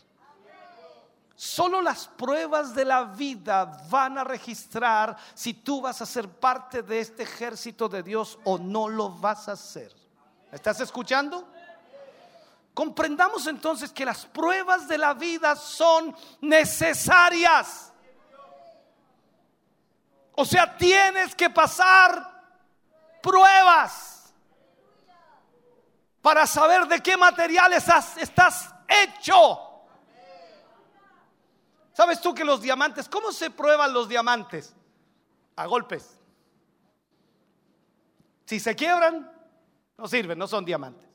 Speaker 7: Solo las pruebas de la vida van a registrar si tú vas a ser parte de este ejército de Dios o no lo vas a hacer. ¿Estás escuchando? Comprendamos entonces que las pruebas de la vida son necesarias. O sea, tienes que pasar pruebas para saber de qué material estás hecho. ¿Sabes tú que los diamantes, cómo se prueban los diamantes? A golpes. Si se quiebran, no sirven, no son diamantes.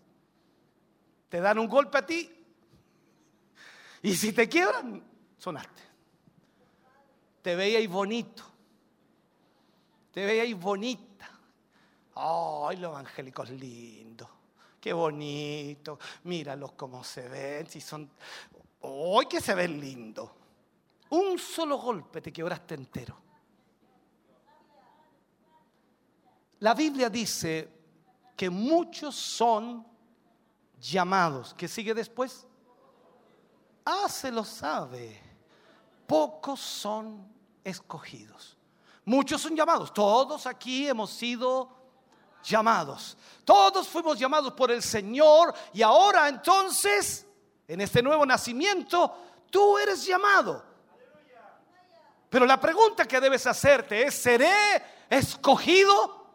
Speaker 7: Te dan un golpe a ti y si te quiebran, son Te veía ahí bonito. Te veía ahí bonita. ¡Ay, los evangélicos lindos! ¡Qué bonito! Míralos cómo se ven. Si son. ¡Ay, que se ven lindos! un solo golpe te quebraste entero. La Biblia dice que muchos son llamados. ¿Qué sigue después? Ah, se lo sabe. Pocos son escogidos. Muchos son llamados. Todos aquí hemos sido llamados. Todos fuimos llamados por el Señor y ahora entonces, en este nuevo nacimiento, tú eres llamado. Pero la pregunta que debes hacerte es, ¿seré escogido?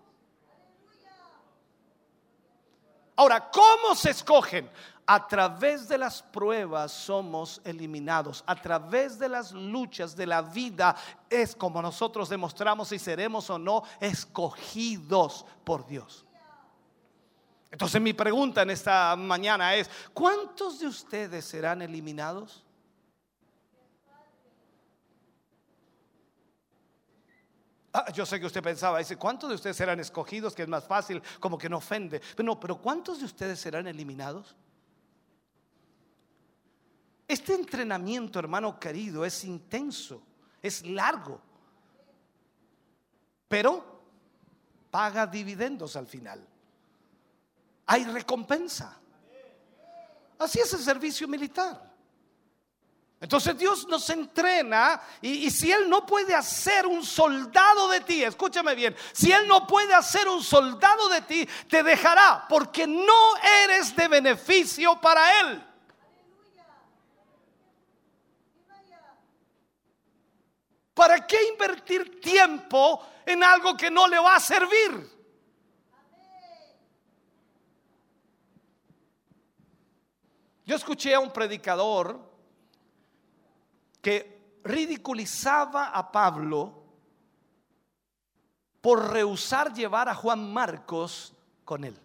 Speaker 7: Ahora, ¿cómo se escogen? A través de las pruebas somos eliminados. A través de las luchas de la vida es como nosotros demostramos si seremos o no escogidos por Dios. Entonces mi pregunta en esta mañana es, ¿cuántos de ustedes serán eliminados? Ah, yo sé que usted pensaba, dice, ¿cuántos de ustedes serán escogidos? Que es más fácil, como que no ofende. Pero no, pero ¿cuántos de ustedes serán eliminados? Este entrenamiento, hermano querido, es intenso, es largo, pero paga dividendos al final. Hay recompensa. Así es el servicio militar. Entonces Dios nos entrena y, y, si Él no puede hacer un soldado de ti, escúchame bien, si Él no puede hacer un soldado de ti, te dejará porque no eres de beneficio para Él. ¿Para qué invertir tiempo en algo que no le va a servir? Yo escuché a un predicador que ridiculizaba a Pablo por rehusar llevar a Juan Marcos con él.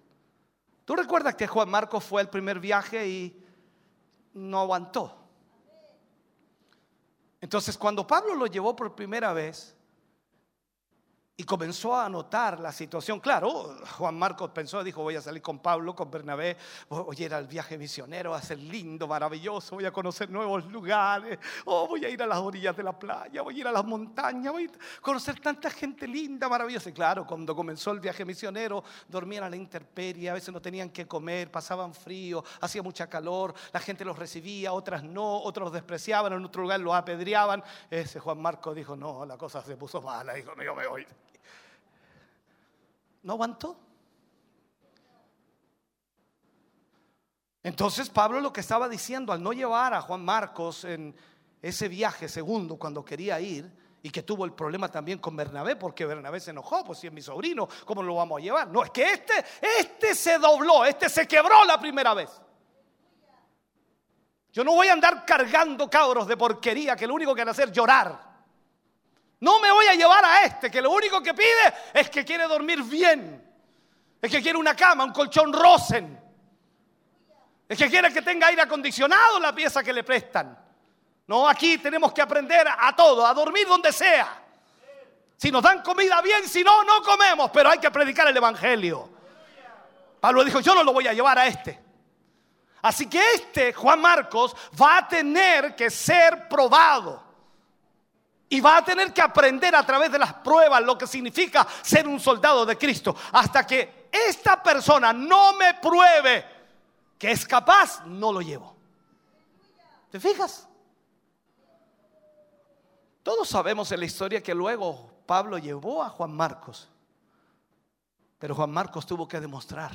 Speaker 7: ¿Tú recuerdas que Juan Marcos fue el primer viaje y no aguantó? Entonces cuando Pablo lo llevó por primera vez, y comenzó a anotar la situación. Claro, Juan Marcos pensó, dijo, voy a salir con Pablo, con Bernabé, voy a ir al viaje misionero, va a ser lindo, maravilloso, voy a conocer nuevos lugares, oh, voy a ir a las orillas de la playa, voy a ir a las montañas, voy a conocer tanta gente linda, maravillosa. Y claro, cuando comenzó el viaje misionero, dormían a la intemperie, a veces no tenían que comer, pasaban frío, hacía mucha calor, la gente los recibía, otras no, otros los despreciaban, en otro lugar los apedreaban. Ese Juan Marcos dijo, no, la cosa se puso mala, dijo, no, yo me voy no aguantó. Entonces Pablo lo que estaba diciendo al no llevar a Juan Marcos en ese viaje segundo cuando quería ir y que tuvo el problema también con Bernabé porque Bernabé se enojó, pues si es mi sobrino, ¿cómo lo vamos a llevar? No, es que este este se dobló, este se quebró la primera vez. Yo no voy a andar cargando cabros de porquería que lo único que van a hacer es llorar. No me voy a llevar a este, que lo único que pide es que quiere dormir bien. Es que quiere una cama, un colchón Rosen. Es que quiere que tenga aire acondicionado la pieza que le prestan. No, aquí tenemos que aprender a todo, a dormir donde sea. Si nos dan comida bien, si no, no comemos, pero hay que predicar el Evangelio. Pablo dijo, yo no lo voy a llevar a este. Así que este, Juan Marcos, va a tener que ser probado. Y va a tener que aprender a través de las pruebas lo que significa ser un soldado de Cristo. Hasta que esta persona no me pruebe que es capaz, no lo llevo. ¿Te fijas? Todos sabemos en la historia que luego Pablo llevó a Juan Marcos. Pero Juan Marcos tuvo que demostrar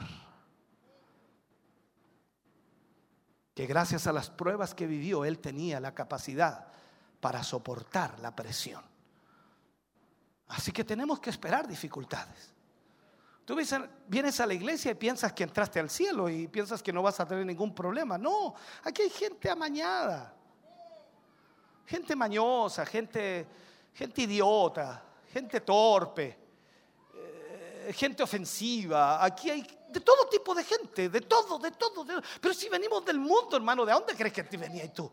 Speaker 7: que gracias a las pruebas que vivió, él tenía la capacidad para soportar la presión. Así que tenemos que esperar dificultades. Tú vienes a la iglesia y piensas que entraste al cielo y piensas que no vas a tener ningún problema. No, aquí hay gente amañada, gente mañosa, gente, gente idiota, gente torpe, eh, gente ofensiva. Aquí hay de todo tipo de gente, de todo, de todo. Pero si venimos del mundo, hermano, ¿de dónde crees que te venías tú?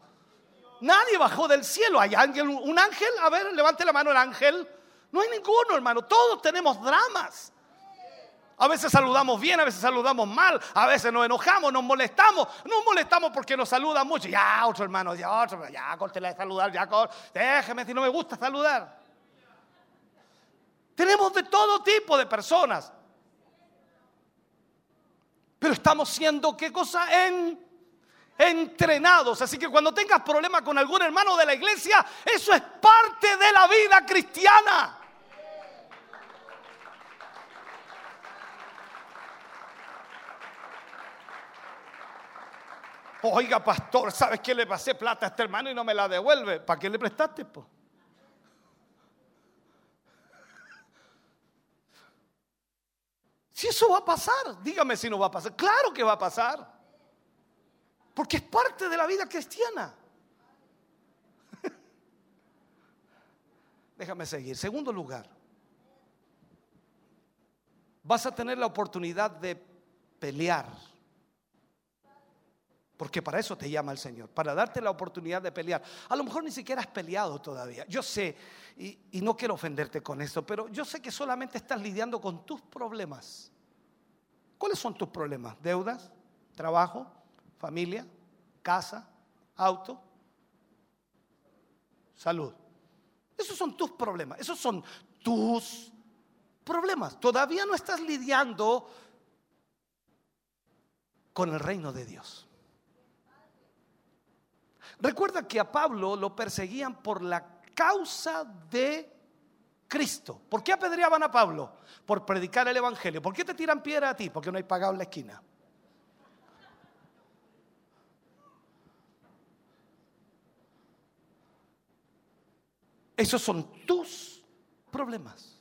Speaker 7: Nadie bajó del cielo. ¿Hay ángel, un ángel? A ver, levante la mano el ángel. No hay ninguno, hermano. Todos tenemos dramas. A veces saludamos bien, a veces saludamos mal, a veces nos enojamos, nos molestamos. Nos molestamos porque nos saludan mucho. Ya, otro hermano, ya, otro, ya, la de saludar, ya, déjeme si no me gusta saludar. Tenemos de todo tipo de personas. Pero estamos siendo, ¿qué cosa? En entrenados. Así que cuando tengas problemas con algún hermano de la iglesia, eso es parte de la vida cristiana. Oiga, pastor, ¿sabes que le pasé plata a este hermano y no me la devuelve? ¿Para qué le prestaste? Si eso va a pasar, dígame si no va a pasar. Claro que va a pasar porque es parte de la vida cristiana. Déjame seguir. Segundo lugar, vas a tener la oportunidad de pelear. Porque para eso te llama el Señor, para darte la oportunidad de pelear. A lo mejor ni siquiera has peleado todavía. Yo sé, y, no quiero ofenderte con esto, pero yo sé que solamente estás lidiando con tus problemas. ¿Cuáles son tus problemas? ¿Deudas? ¿Trabajo? familia, casa, auto, salud. Esos son tus problemas, esos son tus problemas. Todavía no estás lidiando con el reino de Dios. Recuerda que a Pablo lo perseguían por la causa de Cristo. ¿Por qué apedreaban a Pablo? Por predicar el Evangelio. ¿Por qué te tiran piedra a ti? Porque no hay pagado en la esquina. Esos son tus problemas.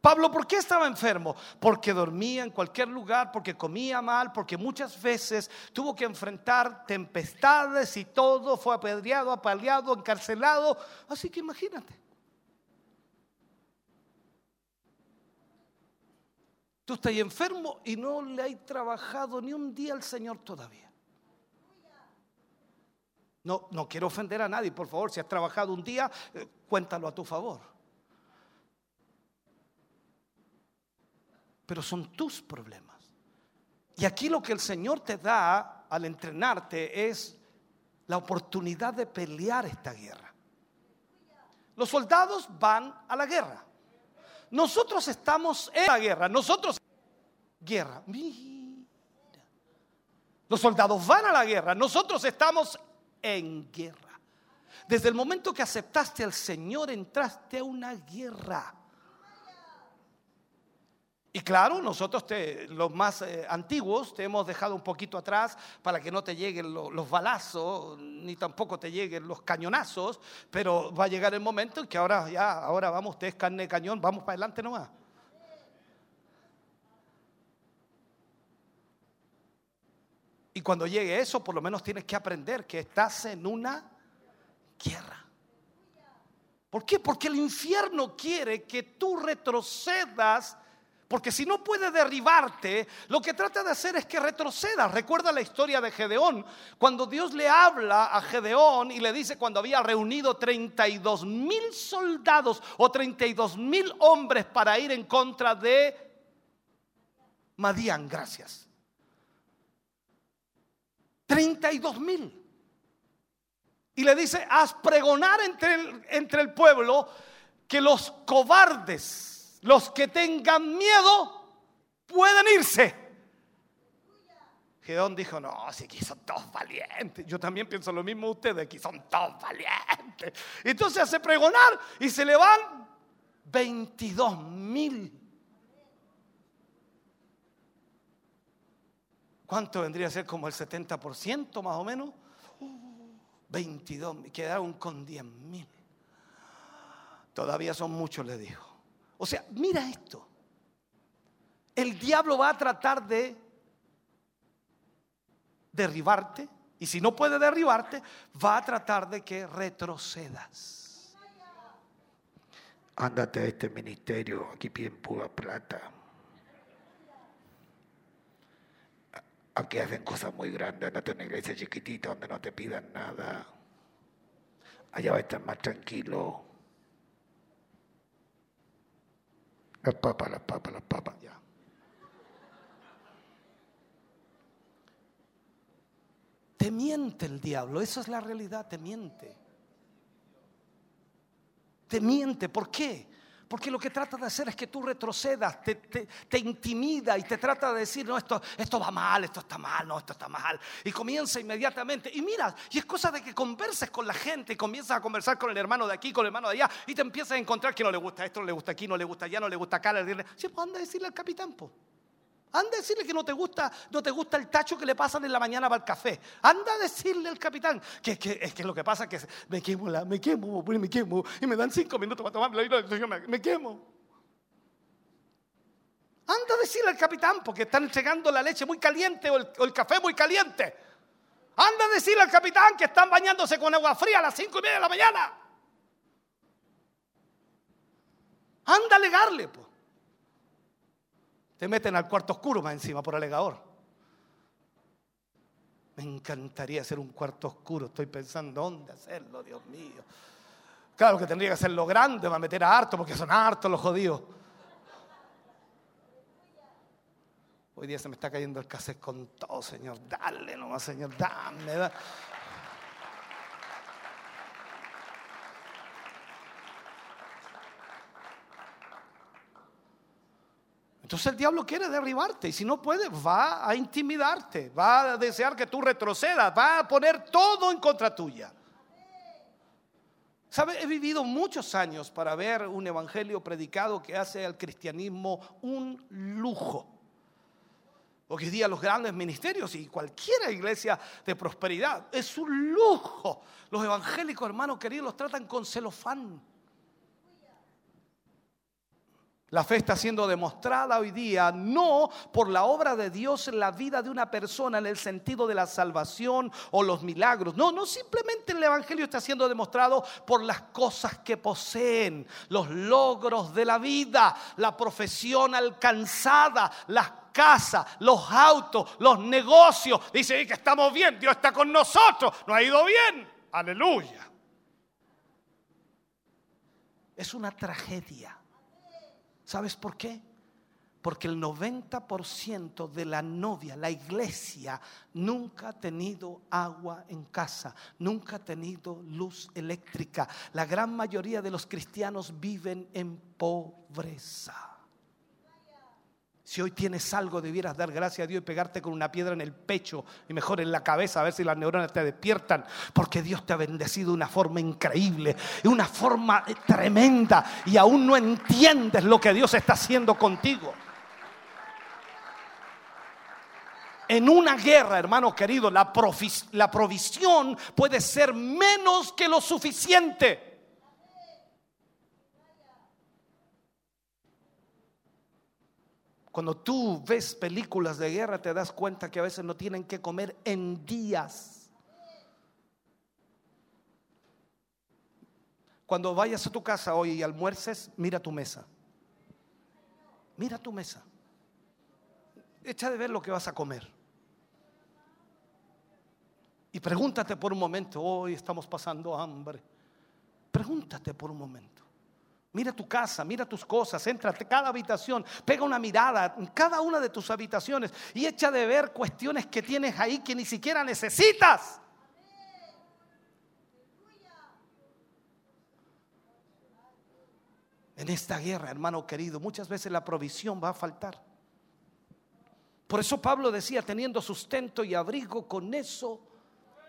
Speaker 7: Pablo, ¿por qué estaba enfermo? Porque dormía en cualquier lugar, porque comía mal, porque muchas veces tuvo que enfrentar tempestades y todo, fue apedreado, apaleado, encarcelado. Así que imagínate. Tú estás enfermo y no le has trabajado ni un día al Señor todavía. No, no quiero ofender a nadie, por favor, si has trabajado un día, eh, cuéntalo a tu favor. Pero son tus problemas. Y aquí lo que el Señor te da al entrenarte es la oportunidad de pelear esta guerra. Los soldados van a la guerra. Nosotros estamos en la guerra. Nosotros guerra. Los soldados van a la guerra. Nosotros estamos en guerra. Desde el momento que aceptaste al Señor, entraste a una guerra. Y claro, nosotros los más eh, antiguos te hemos dejado un poquito atrás para que no te lleguen los balazos, ni tampoco te lleguen los cañonazos, pero va a llegar el momento en que ahora ya, ahora vamos, es carne de cañón, vamos para adelante nomás. Y cuando llegue eso, por lo menos tienes que aprender que estás en una guerra. ¿Por qué? Porque el infierno quiere que tú retrocedas. Porque si no puede derribarte, lo que trata de hacer es que retrocedas. Recuerda la historia de Gedeón. Cuando Dios le habla a Gedeón y le dice cuando había reunido 32 mil soldados o 32 mil hombres para ir en contra de Madián, gracias. 32 mil. Y le dice, haz pregonar entre el, entre el pueblo que los cobardes, los que tengan miedo, pueden irse. Gedón dijo, no, si aquí son todos valientes. Yo también pienso lo mismo ustedes, aquí son todos valientes. Entonces hace pregonar y se le van 22 mil. ¿Cuánto vendría a ser como el 70% más o menos? Uh, 22, quedaron con 10 mil. Todavía son muchos, le dijo. O sea, mira esto. El diablo va a tratar de derribarte y si no puede derribarte, va a tratar de que retrocedas. Ándate a este ministerio, aquí piden pura plata. Aquí hacen cosas muy grandes, andate a una iglesia chiquitita donde no te pidan nada. Allá va a estar más tranquilo. Las papas, las papas, las papas, ya. Te miente el diablo, eso es la realidad, te miente. Te miente, ¿por qué? Porque lo que trata de hacer es que tú retrocedas, te, te, intimida y te trata de decir, no, esto, esto va mal, esto está mal, no, esto está mal. Y comienza inmediatamente. Y mira, y es cosa de que converses con la gente comienzas a conversar con el hermano de aquí, con el hermano de allá, y te empiezas a encontrar que no le gusta esto, no le gusta aquí, no le gusta allá, no le gusta acá. Le dice, sí, pues anda a decirle al capitán, pues. Anda a decirle que no te gusta, no te gusta el tacho que le pasan en la mañana para el café. Anda a decirle al capitán que, es que lo que pasa es que me quemo, me quemo, pues, me quemo, y me dan cinco minutos para tomarme la yo me, quemo. Anda a decirle al capitán porque están entregando la leche muy caliente o el, o el café muy caliente. Anda a decirle al capitán que están bañándose con agua fría a las cinco y media de la mañana. Anda a alegarle, pues meten al cuarto oscuro más encima por alegador. Me encantaría hacer un cuarto oscuro. Estoy pensando dónde hacerlo, Dios mío. Claro que tendría que hacerlo grande, va a meter a harto, porque son hartos los jodidos. Hoy día se me está cayendo el cassette con todo, Señor. Dale nomás, Señor. Dame, dame. Entonces el diablo quiere derribarte y si no puede va a intimidarte, va a desear que tú retrocedas, va a poner todo en contra tuya. ¿Sabes? He vivido muchos años para ver un evangelio predicado que hace al cristianismo un lujo. Hoy día los grandes ministerios y cualquier iglesia de prosperidad es un lujo. Los evangélicos, hermanos queridos, los tratan con celofán. La fe está siendo demostrada hoy día no por la obra de Dios en la vida de una persona en el sentido de la salvación o los milagros. No, no simplemente el Evangelio está siendo demostrado por las cosas que poseen, los logros de la vida, la profesión alcanzada, las casas, los autos, los negocios. Dice que estamos bien, Dios está con nosotros, no ha ido bien. Aleluya. Es una tragedia ¿Sabes por qué? Porque el 90% de la novia, la iglesia, nunca ha tenido agua en casa, nunca ha tenido luz eléctrica. La gran mayoría de los cristianos viven en pobreza. Si hoy tienes algo, debieras dar gracias a Dios y pegarte con una piedra en el pecho y mejor en la cabeza, a ver si las neuronas te despiertan, porque Dios te ha bendecido de una forma increíble, de una forma tremenda, y aún no entiendes lo que Dios está haciendo contigo. En una guerra, hermano querido, la provisión puede ser menos que lo suficiente. Cuando tú ves películas de guerra te das cuenta que a veces no tienen que comer en días. Cuando vayas a tu casa hoy y almuerces, mira tu mesa. Mira tu mesa. Echa de ver lo que vas a comer. Y pregúntate por un momento, hoy estamos pasando hambre. Pregúntate por un momento. Mira tu casa, mira tus cosas, entra a cada habitación, pega una mirada en cada una de tus habitaciones y echa de ver cuestiones que tienes ahí que ni siquiera necesitas. En esta guerra, hermano querido, muchas veces la provisión va a faltar. Por eso Pablo decía, teniendo sustento y abrigo, con eso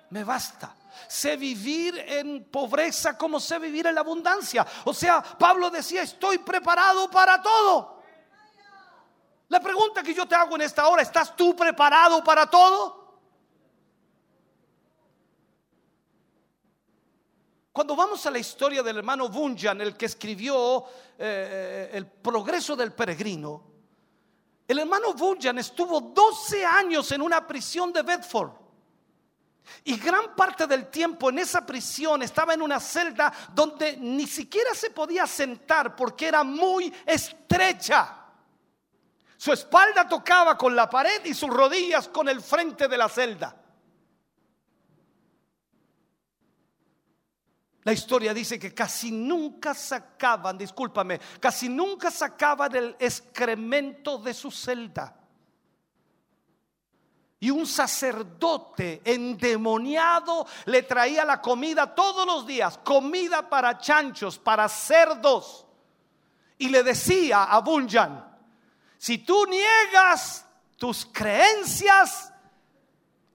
Speaker 7: me basta. Sé vivir en pobreza como sé vivir en la abundancia. O sea, Pablo decía, estoy preparado para todo. La pregunta que yo te hago en esta hora, ¿estás tú preparado para todo? Cuando vamos a la historia del hermano Bunyan, el que escribió eh, El progreso del peregrino, el hermano Bunyan estuvo 12 años en una prisión de Bedford. Y gran parte del tiempo en esa prisión estaba en una celda donde ni siquiera se podía sentar porque era muy estrecha. Su espalda tocaba con la pared y sus rodillas con el frente de la celda. La historia dice que casi nunca sacaban, discúlpame, casi nunca sacaban el excremento de su celda. Y un sacerdote endemoniado le traía la comida todos los días, comida para chanchos, para cerdos. Y le decía a Bunyan, si tú niegas tus creencias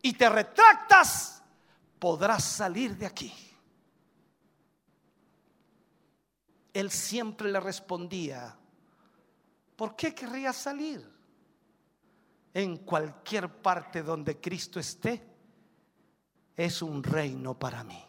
Speaker 7: y te retractas, podrás salir de aquí. Él siempre le respondía, ¿por qué querrías salir? en cualquier parte donde Cristo esté, es un reino para mí.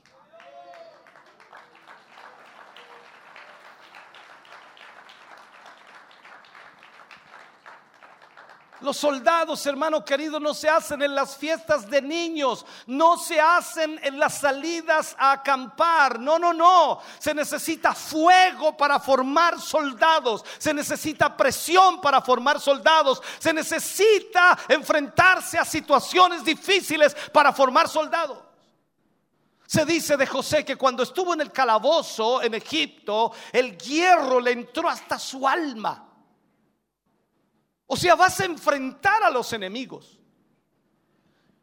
Speaker 7: Los soldados, hermano querido, no se hacen en las fiestas de niños, no se hacen en las salidas a acampar. No, no, no. Se necesita fuego para formar soldados, se necesita presión para formar soldados, se necesita enfrentarse a situaciones difíciles para formar soldados. Se dice de José que cuando estuvo en el calabozo en Egipto, el hierro le entró hasta su alma. O sea, vas a enfrentar a los enemigos.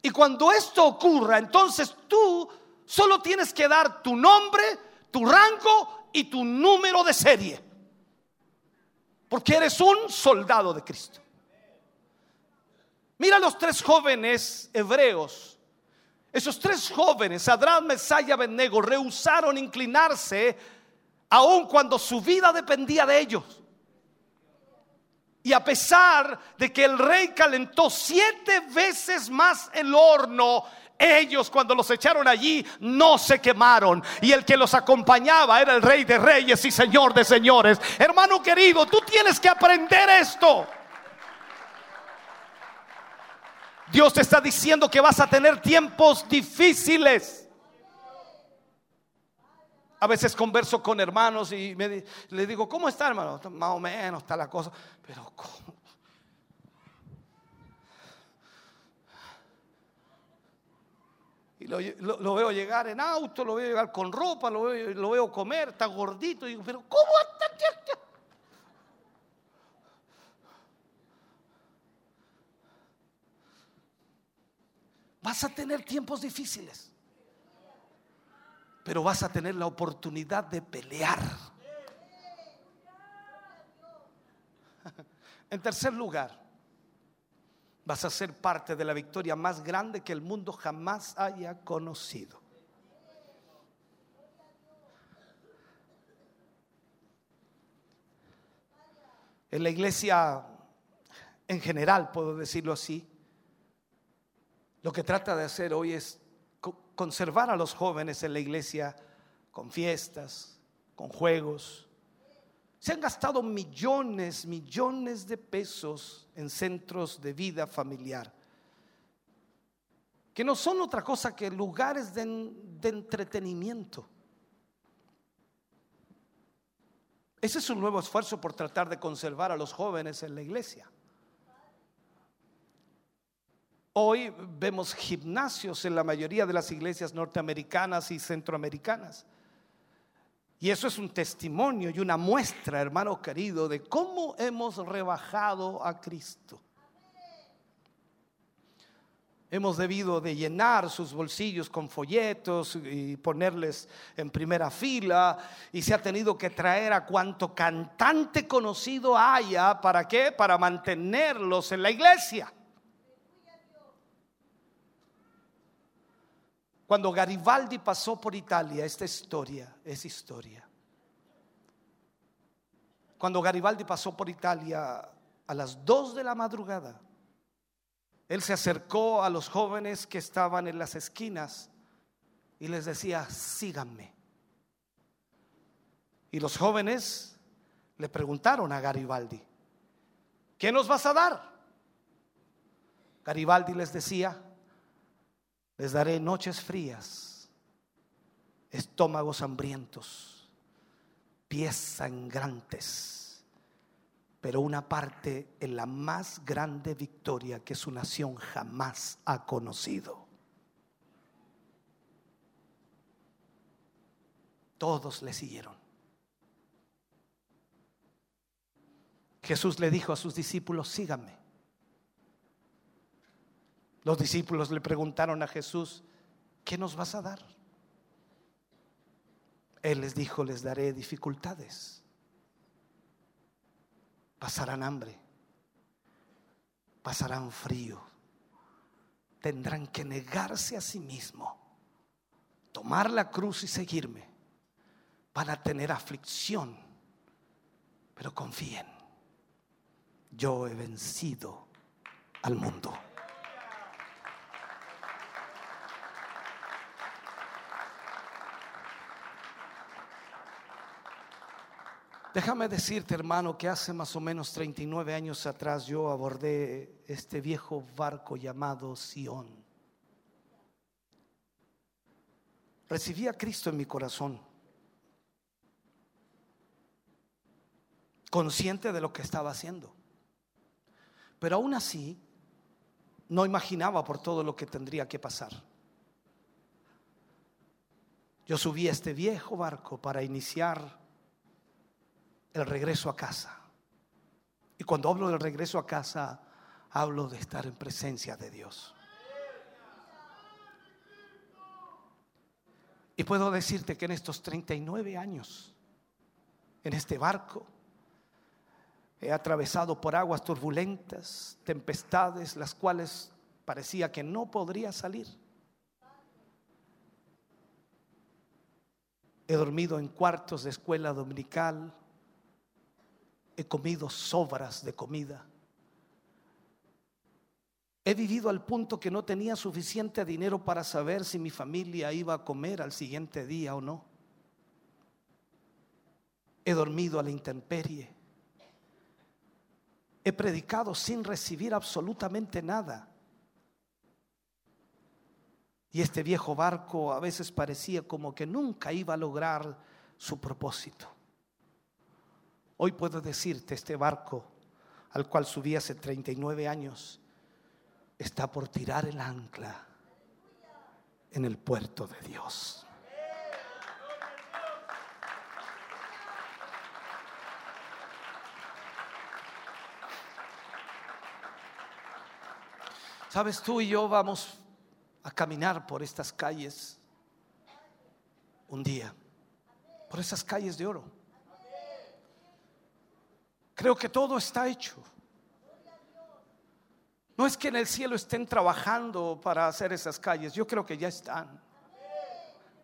Speaker 7: Y cuando esto ocurra, entonces tú solo tienes que dar tu nombre, tu rango y tu número de serie. Porque eres un soldado de Cristo. Mira los tres jóvenes hebreos. Esos tres jóvenes, Adán Mesaya y Abednego, rehusaron inclinarse aun cuando su vida dependía de ellos. Y a pesar de que el rey calentó siete veces más el horno, ellos cuando los echaron allí no se quemaron. Y el que los acompañaba era el rey de reyes y señor de señores. Hermano querido, tú tienes que aprender esto. Dios te está diciendo que vas a tener tiempos difíciles. A veces converso con hermanos y le digo, ¿cómo está hermano? Más o menos está la cosa. Pero ¿cómo? Y lo, veo llegar en auto, lo veo llegar con ropa, lo veo, comer, está gordito. Y digo, pero ¿cómo hasta Vas a tener tiempos difíciles pero vas a tener la oportunidad de pelear. En tercer lugar, vas a ser parte de la victoria más grande que el mundo jamás haya conocido. En la iglesia, en general, puedo decirlo así, lo que trata de hacer hoy es conservar a los jóvenes en la iglesia con fiestas, con juegos. Se han gastado millones, millones de pesos en centros de vida familiar, que no son otra cosa que lugares de, entretenimiento. Ese es un nuevo esfuerzo por tratar de conservar a los jóvenes en la iglesia. Hoy vemos gimnasios en la mayoría de las iglesias norteamericanas y centroamericanas. Y eso es un testimonio y una muestra, hermano querido, de cómo hemos rebajado a Cristo. Hemos debido de llenar sus bolsillos con folletos y ponerles en primera fila y se ha tenido que traer a cuanto cantante conocido haya, ¿para qué? Para mantenerlos en la iglesia. Cuando Garibaldi pasó por Italia, esta historia es historia. Cuando Garibaldi pasó por Italia a las 2 de la madrugada, él se acercó a los jóvenes que estaban en las esquinas y les decía, síganme. Y los jóvenes le preguntaron a Garibaldi, ¿qué nos vas a dar? Garibaldi les decía, les daré noches frías, estómagos hambrientos, pies sangrantes, pero una parte en la más grande victoria que su nación jamás ha conocido. Todos le siguieron. Jesús le dijo a sus discípulos, síganme. Los discípulos le preguntaron a Jesús, ¿qué nos vas a dar? Él les dijo, les daré dificultades, pasarán hambre, pasarán frío, tendrán que negarse a sí mismo, tomar la cruz y seguirme. Van a tener aflicción, pero confíen, yo he vencido al mundo. Déjame decirte, hermano, que hace más o menos 39 años atrás yo abordé este viejo barco llamado Sion Recibí a Cristo en mi corazón, consciente de lo que estaba haciendo. Pero aún así, no imaginaba por todo lo que tendría que pasar. Yo subí a este viejo barco para iniciar el regreso a casa. Y cuando hablo del regreso a casa, hablo de estar en presencia de Dios. Y puedo decirte que en estos 39 años, en este barco, he atravesado por aguas turbulentas, tempestades, las cuales parecía que no podría salir. He dormido en cuartos de escuela dominical, he comido sobras de comida. He vivido al punto que no tenía suficiente dinero para saber si mi familia iba a comer al siguiente día o no. He dormido a la intemperie. He predicado sin recibir absolutamente nada. Y este viejo barco a veces parecía como que nunca iba a lograr su propósito. Hoy puedo decirte, este barco al cual subí hace 39 años, está por tirar el ancla en el puerto de Dios. Sabes, tú y yo vamos a caminar por estas calles un día, por esas calles de oro. Creo que todo está hecho. No es que en el cielo estén trabajando para hacer esas calles, yo creo que ya están.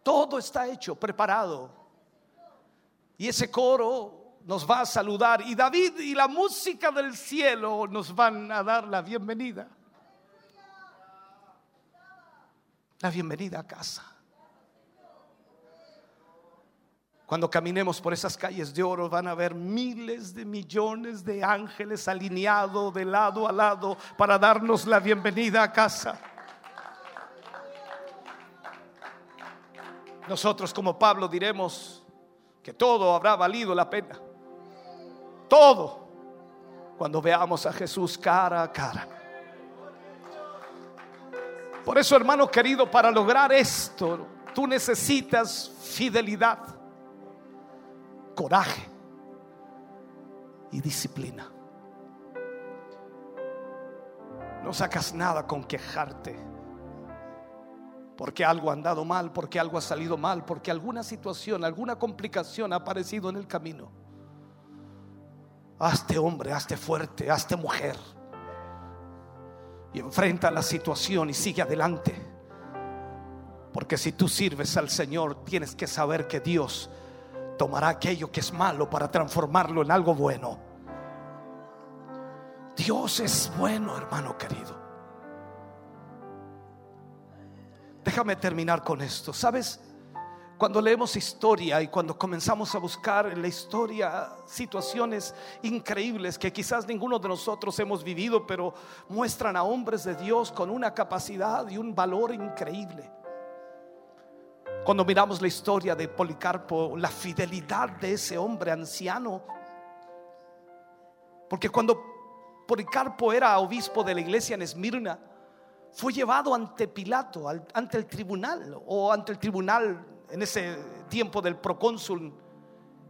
Speaker 7: Todo está hecho, preparado. Y ese coro nos va a saludar y David y la música del cielo nos van a dar la bienvenida. La bienvenida a casa. Cuando caminemos por esas calles de oro van a ver miles de millones de ángeles alineados de lado a lado para darnos la bienvenida a casa. Nosotros como Pablo diremos que todo habrá valido la pena. Todo. Cuando veamos a Jesús cara a cara. Por eso, hermano querido, para lograr esto, tú necesitas fidelidad coraje y disciplina. No sacas nada con quejarte. Porque algo ha andado mal, porque algo ha salido mal, porque alguna situación, alguna complicación ha aparecido en el camino. Hazte hombre, hazte fuerte, hazte mujer. Y enfrenta la situación y sigue adelante. Porque si tú sirves al Señor, tienes que saber que Dios tomará aquello que es malo para transformarlo en algo bueno. Dios es bueno, hermano querido. Déjame terminar con esto. ¿Sabes? Cuando leemos historia y cuando comenzamos a buscar en la historia situaciones increíbles que quizás ninguno de nosotros hemos vivido, pero muestran a hombres de Dios con una capacidad y un valor increíble. Cuando miramos la historia de Policarpo, la fidelidad de ese hombre anciano, porque cuando Policarpo era obispo de la iglesia en Esmirna, fue llevado ante Pilato, ante el tribunal, o ante el tribunal en ese tiempo del procónsul.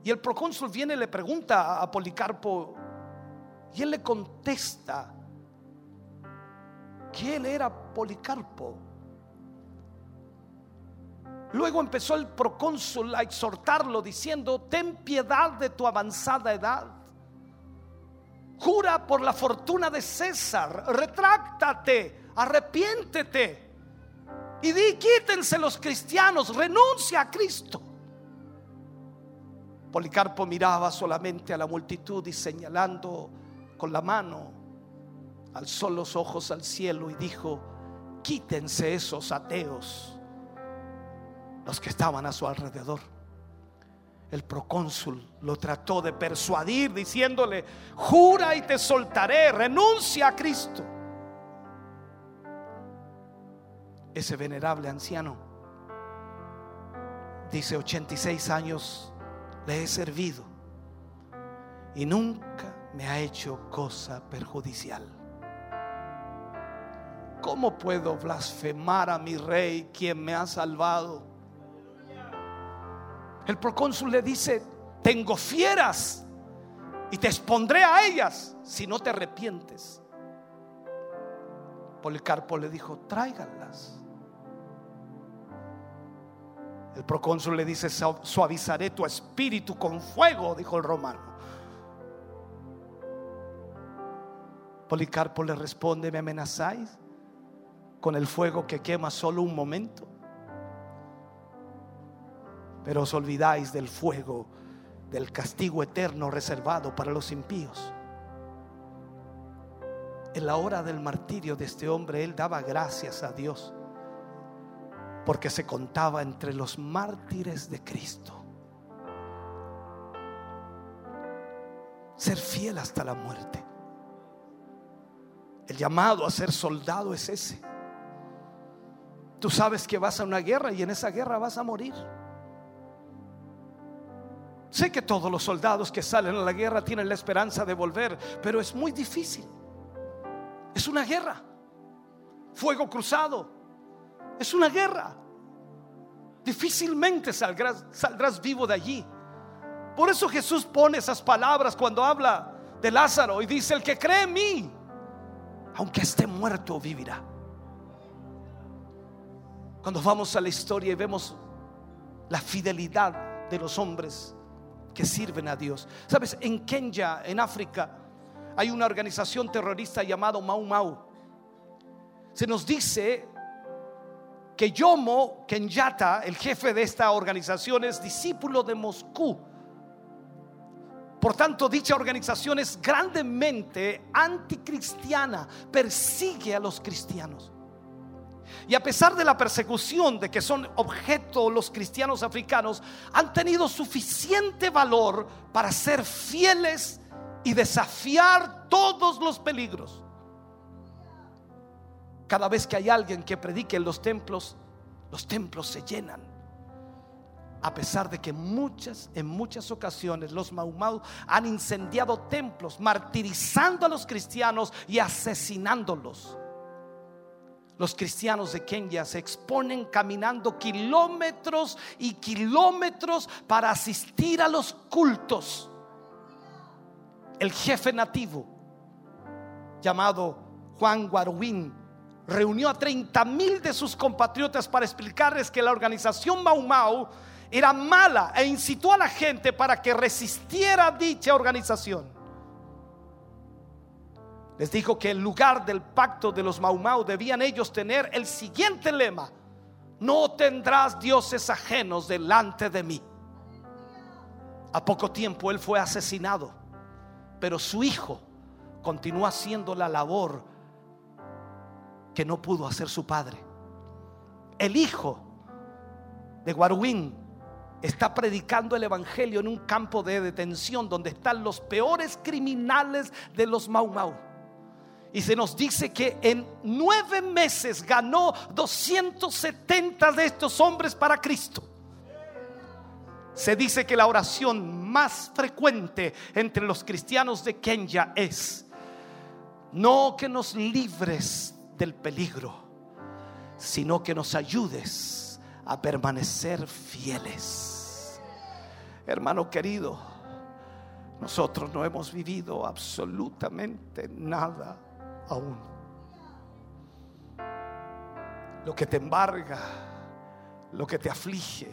Speaker 7: Y el procónsul viene y le pregunta a Policarpo, y él le contesta que él era Policarpo Luego empezó el procónsul a exhortarlo diciendo, ten piedad de tu avanzada edad. Jura por la fortuna de César, retráctate, arrepiéntete. Y di, quítense los cristianos, renuncia a Cristo. Policarpo miraba solamente a la multitud y señalando con la mano, alzó los ojos al cielo y dijo, quítense esos ateos los que estaban a su alrededor. El procónsul lo trató de persuadir diciéndole, jura y te soltaré, renuncia a Cristo. Ese venerable anciano dice, 86 años le he servido y nunca me ha hecho cosa perjudicial. ¿Cómo puedo blasfemar a mi rey quien me ha salvado? El procónsul le dice, tengo fieras y te expondré a ellas si no te arrepientes. Policarpo le dijo, tráiganlas. El procónsul le dice, suavizaré tu espíritu con fuego, dijo el romano. Policarpo le responde, ¿me amenazáis con el fuego que quema solo un momento? pero os olvidáis del fuego, del castigo eterno reservado para los impíos. En la hora del martirio de este hombre, él daba gracias a Dios, porque se contaba entre los mártires de Cristo. Ser fiel hasta la muerte. El llamado a ser soldado es ese. Tú sabes que vas a una guerra y en esa guerra vas a morir. Sé que todos los soldados que salen a la guerra tienen la esperanza de volver, pero es muy difícil. Es una guerra. Fuego cruzado. Es una guerra. Difícilmente saldrás, vivo de allí. Por eso Jesús pone esas palabras cuando habla de Lázaro y dice, el que cree en mí, aunque esté muerto, vivirá. Cuando vamos a la historia y vemos la fidelidad de los hombres, que sirven a Dios. Sabes, en Kenia, en África, hay una organización terrorista llamada Mau Mau. Se nos dice que Yomo Kenyatta, el jefe de esta organización, es discípulo de Moscú. Por tanto, dicha organización es grandemente anticristiana, persigue a los cristianos. Y a pesar de la persecución de que son objeto los cristianos africanos, han tenido suficiente valor para ser fieles y desafiar todos los peligros. Cada vez que hay alguien que predique en los templos, los templos se llenan. A pesar de que muchas, en muchas ocasiones los Maumau han incendiado templos, martirizando a los cristianos y asesinándolos. Los cristianos de Kenia se exponen caminando kilómetros y kilómetros para asistir a los cultos. El jefe nativo, llamado Juan Guaruín, reunió a 30 mil de sus compatriotas para explicarles que la organización Mau Mau era mala e incitó a la gente para que resistiera dicha organización. Les dijo que en lugar del pacto de los Maumau debían ellos tener el siguiente lema: No tendrás dioses ajenos delante de mí. A poco tiempo él fue asesinado, pero su hijo continuó haciendo la labor que no pudo hacer su padre. El hijo de Guaruín está predicando el Evangelio en un campo de detención donde están los peores criminales de los Mau Mau. Y se nos dice que en nueve meses ganó 270 de estos hombres para Cristo. Se dice que la oración más frecuente entre los cristianos de Kenia es, no que nos libres del peligro, sino que nos ayudes a permanecer fieles. Hermano querido, nosotros no hemos vivido absolutamente nada aún. Lo que te embarga, lo que te aflige,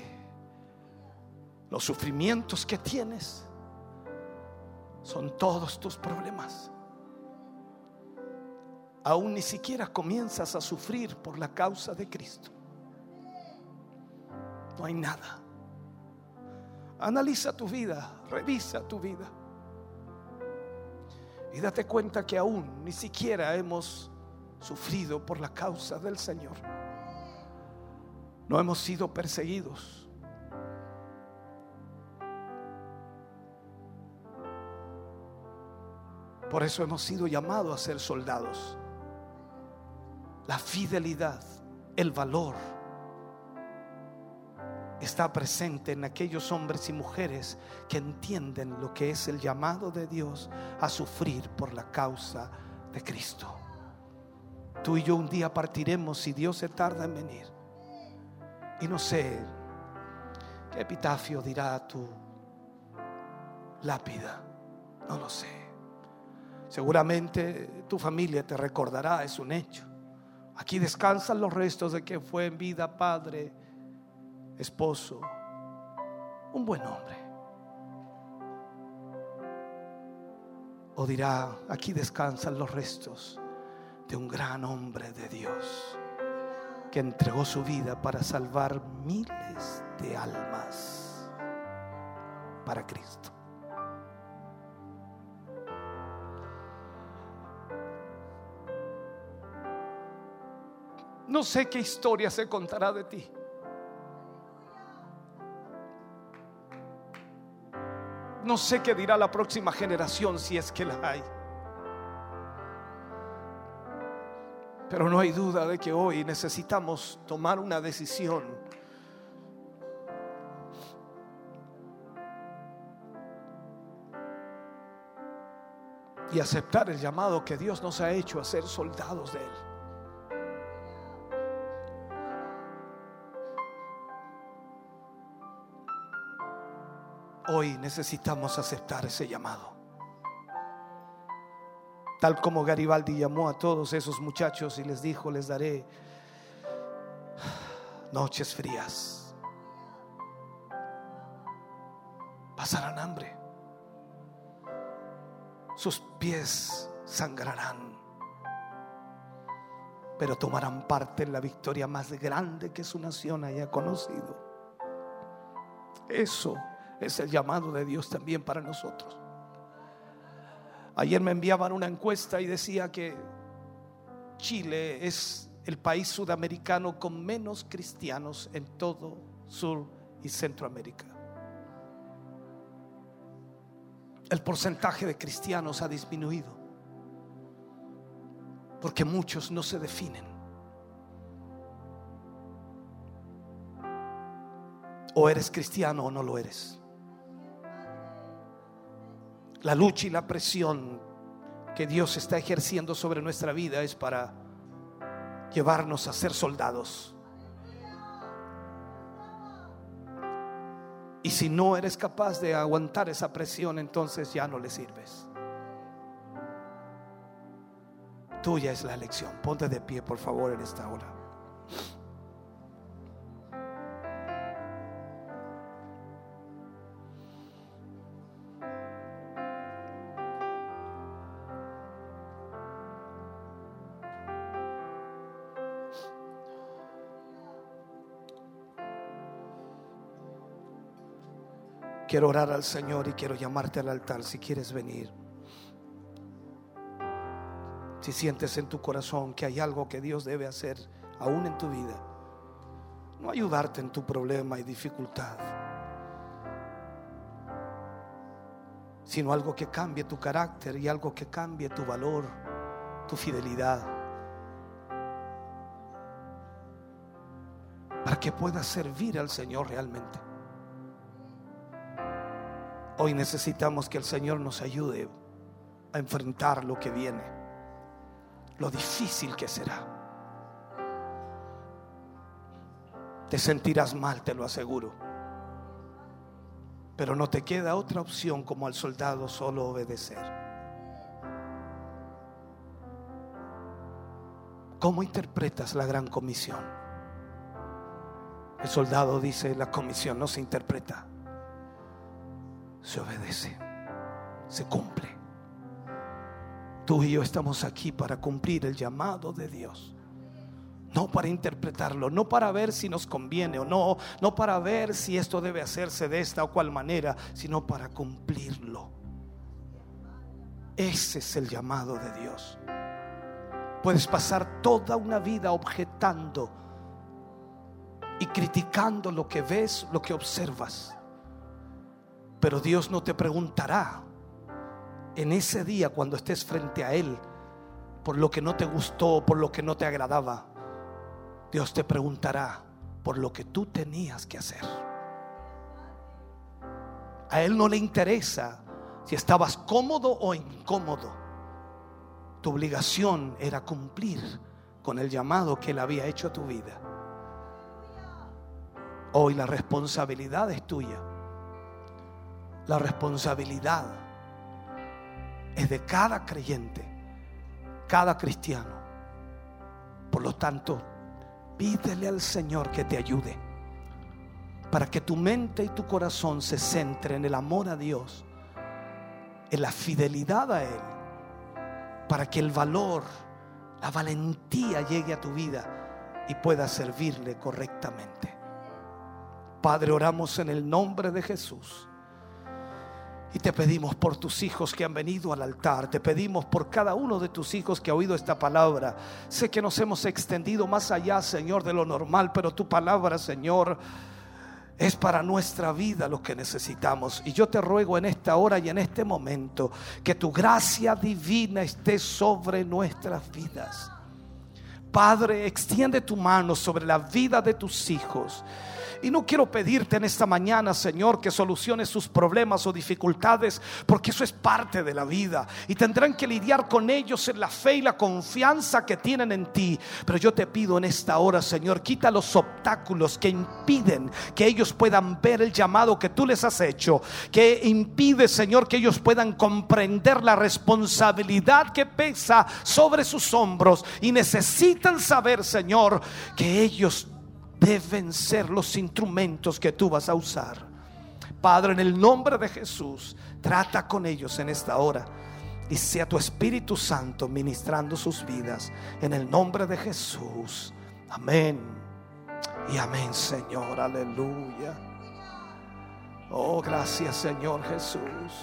Speaker 7: los sufrimientos que tienes, son todos tus problemas. Aún ni siquiera comienzas a sufrir por la causa de Cristo. No hay nada. Analiza tu vida, revisa tu vida. Y date cuenta que aún ni siquiera hemos sufrido por la causa del Señor. No hemos sido perseguidos. Por eso hemos sido llamados a ser soldados. La fidelidad, el valor está presente en aquellos hombres y mujeres que entienden lo que es el llamado de Dios a sufrir por la causa de Cristo. Tú y yo un día partiremos si Dios se tarda en venir. Y no sé qué epitafio dirá tu lápida. No lo sé. Seguramente tu familia te recordará, es un hecho. Aquí descansan los restos de que fue en vida padre esposo, un buen hombre. O dirá, aquí descansan los restos de un gran hombre de Dios que entregó su vida para salvar miles de almas para Cristo. No sé qué historia se contará de ti. no sé qué dirá la próxima generación si es que la hay. Pero no hay duda de que hoy necesitamos tomar una decisión. Y aceptar el llamado que Dios nos ha hecho a ser soldados de Él. Hoy necesitamos aceptar ese llamado. Tal como Garibaldi llamó a todos esos muchachos y les dijo, les daré noches frías. Pasarán hambre. Sus pies sangrarán. Pero tomarán parte en la victoria más grande que su nación haya conocido. Eso es el llamado de Dios también para nosotros. Ayer me enviaban una encuesta y decía que Chile es el país sudamericano con menos cristianos en todo Sur y Centroamérica. El porcentaje de cristianos ha disminuido porque muchos no se definen. O eres cristiano o no lo eres. La lucha y la presión que Dios está ejerciendo sobre nuestra vida es para llevarnos a ser soldados. Y si no eres capaz de aguantar esa presión, entonces ya no le sirves. Tuya es la elección. Ponte de pie, por favor, en esta hora. Quiero orar al Señor y quiero llamarte al altar si quieres venir. Si sientes en tu corazón que hay algo que Dios debe hacer aún en tu vida, no ayudarte en tu problema y dificultad, sino algo que cambie tu carácter y algo que cambie tu valor, tu fidelidad, para que puedas servir al Señor realmente. Hoy necesitamos que el Señor nos ayude a enfrentar lo que viene, lo difícil que será. Te sentirás mal, te lo aseguro. Pero no te queda otra opción como al soldado solo obedecer. ¿Cómo interpretas la gran comisión? El soldado dice, la comisión no se interpreta se obedece, se cumple. Tú y yo estamos aquí para cumplir el llamado de Dios. No para interpretarlo, no para ver si nos conviene o no, no para ver si esto debe hacerse de esta o cual manera, sino para cumplirlo. Ese es el llamado de Dios. Puedes pasar toda una vida objetando y criticando lo que ves, lo que observas. Pero Dios no te preguntará en ese día cuando estés frente a Él por lo que no te gustó, por lo que no te agradaba. Dios te preguntará por lo que tú tenías que hacer. A Él no le interesa si estabas cómodo o incómodo. Tu obligación era cumplir con el llamado que Él había hecho a tu vida. Hoy la responsabilidad es tuya. La responsabilidad es de cada creyente, cada cristiano. Por lo tanto, pídele al Señor que te ayude para que tu mente y tu corazón se centre en el amor a Dios, en la fidelidad a Él, para que el valor, la valentía llegue a tu vida y pueda servirle correctamente. Padre, oramos en el nombre de Jesús y te pedimos por tus hijos que han venido al altar, te pedimos por cada uno de tus hijos que ha oído esta palabra. Sé que nos hemos extendido más allá, Señor, de lo normal, pero tu palabra, Señor, es para nuestra vida lo que necesitamos. Y yo te ruego en esta hora y en este momento que tu gracia divina esté sobre nuestras vidas. Padre, extiende tu mano sobre la vida de tus hijos. Y no quiero pedirte en esta mañana, Señor, que soluciones sus problemas o dificultades, porque eso es parte de la vida. Y tendrán que lidiar con ellos en la fe y la confianza que tienen en ti. Pero yo te pido en esta hora, Señor, quita los obstáculos que impiden que ellos puedan ver el llamado que tú les has hecho, que impide, Señor, que ellos puedan comprender la responsabilidad que pesa sobre sus hombros y necesitan saber, Señor, que ellos deben ser los instrumentos que tú vas a usar. Padre, en el nombre de Jesús, trata con ellos en esta hora. Y sea tu Espíritu Santo ministrando sus vidas. En el nombre de Jesús. Amén. Y amén, Señor. Aleluya. Oh, gracias, Señor Jesús.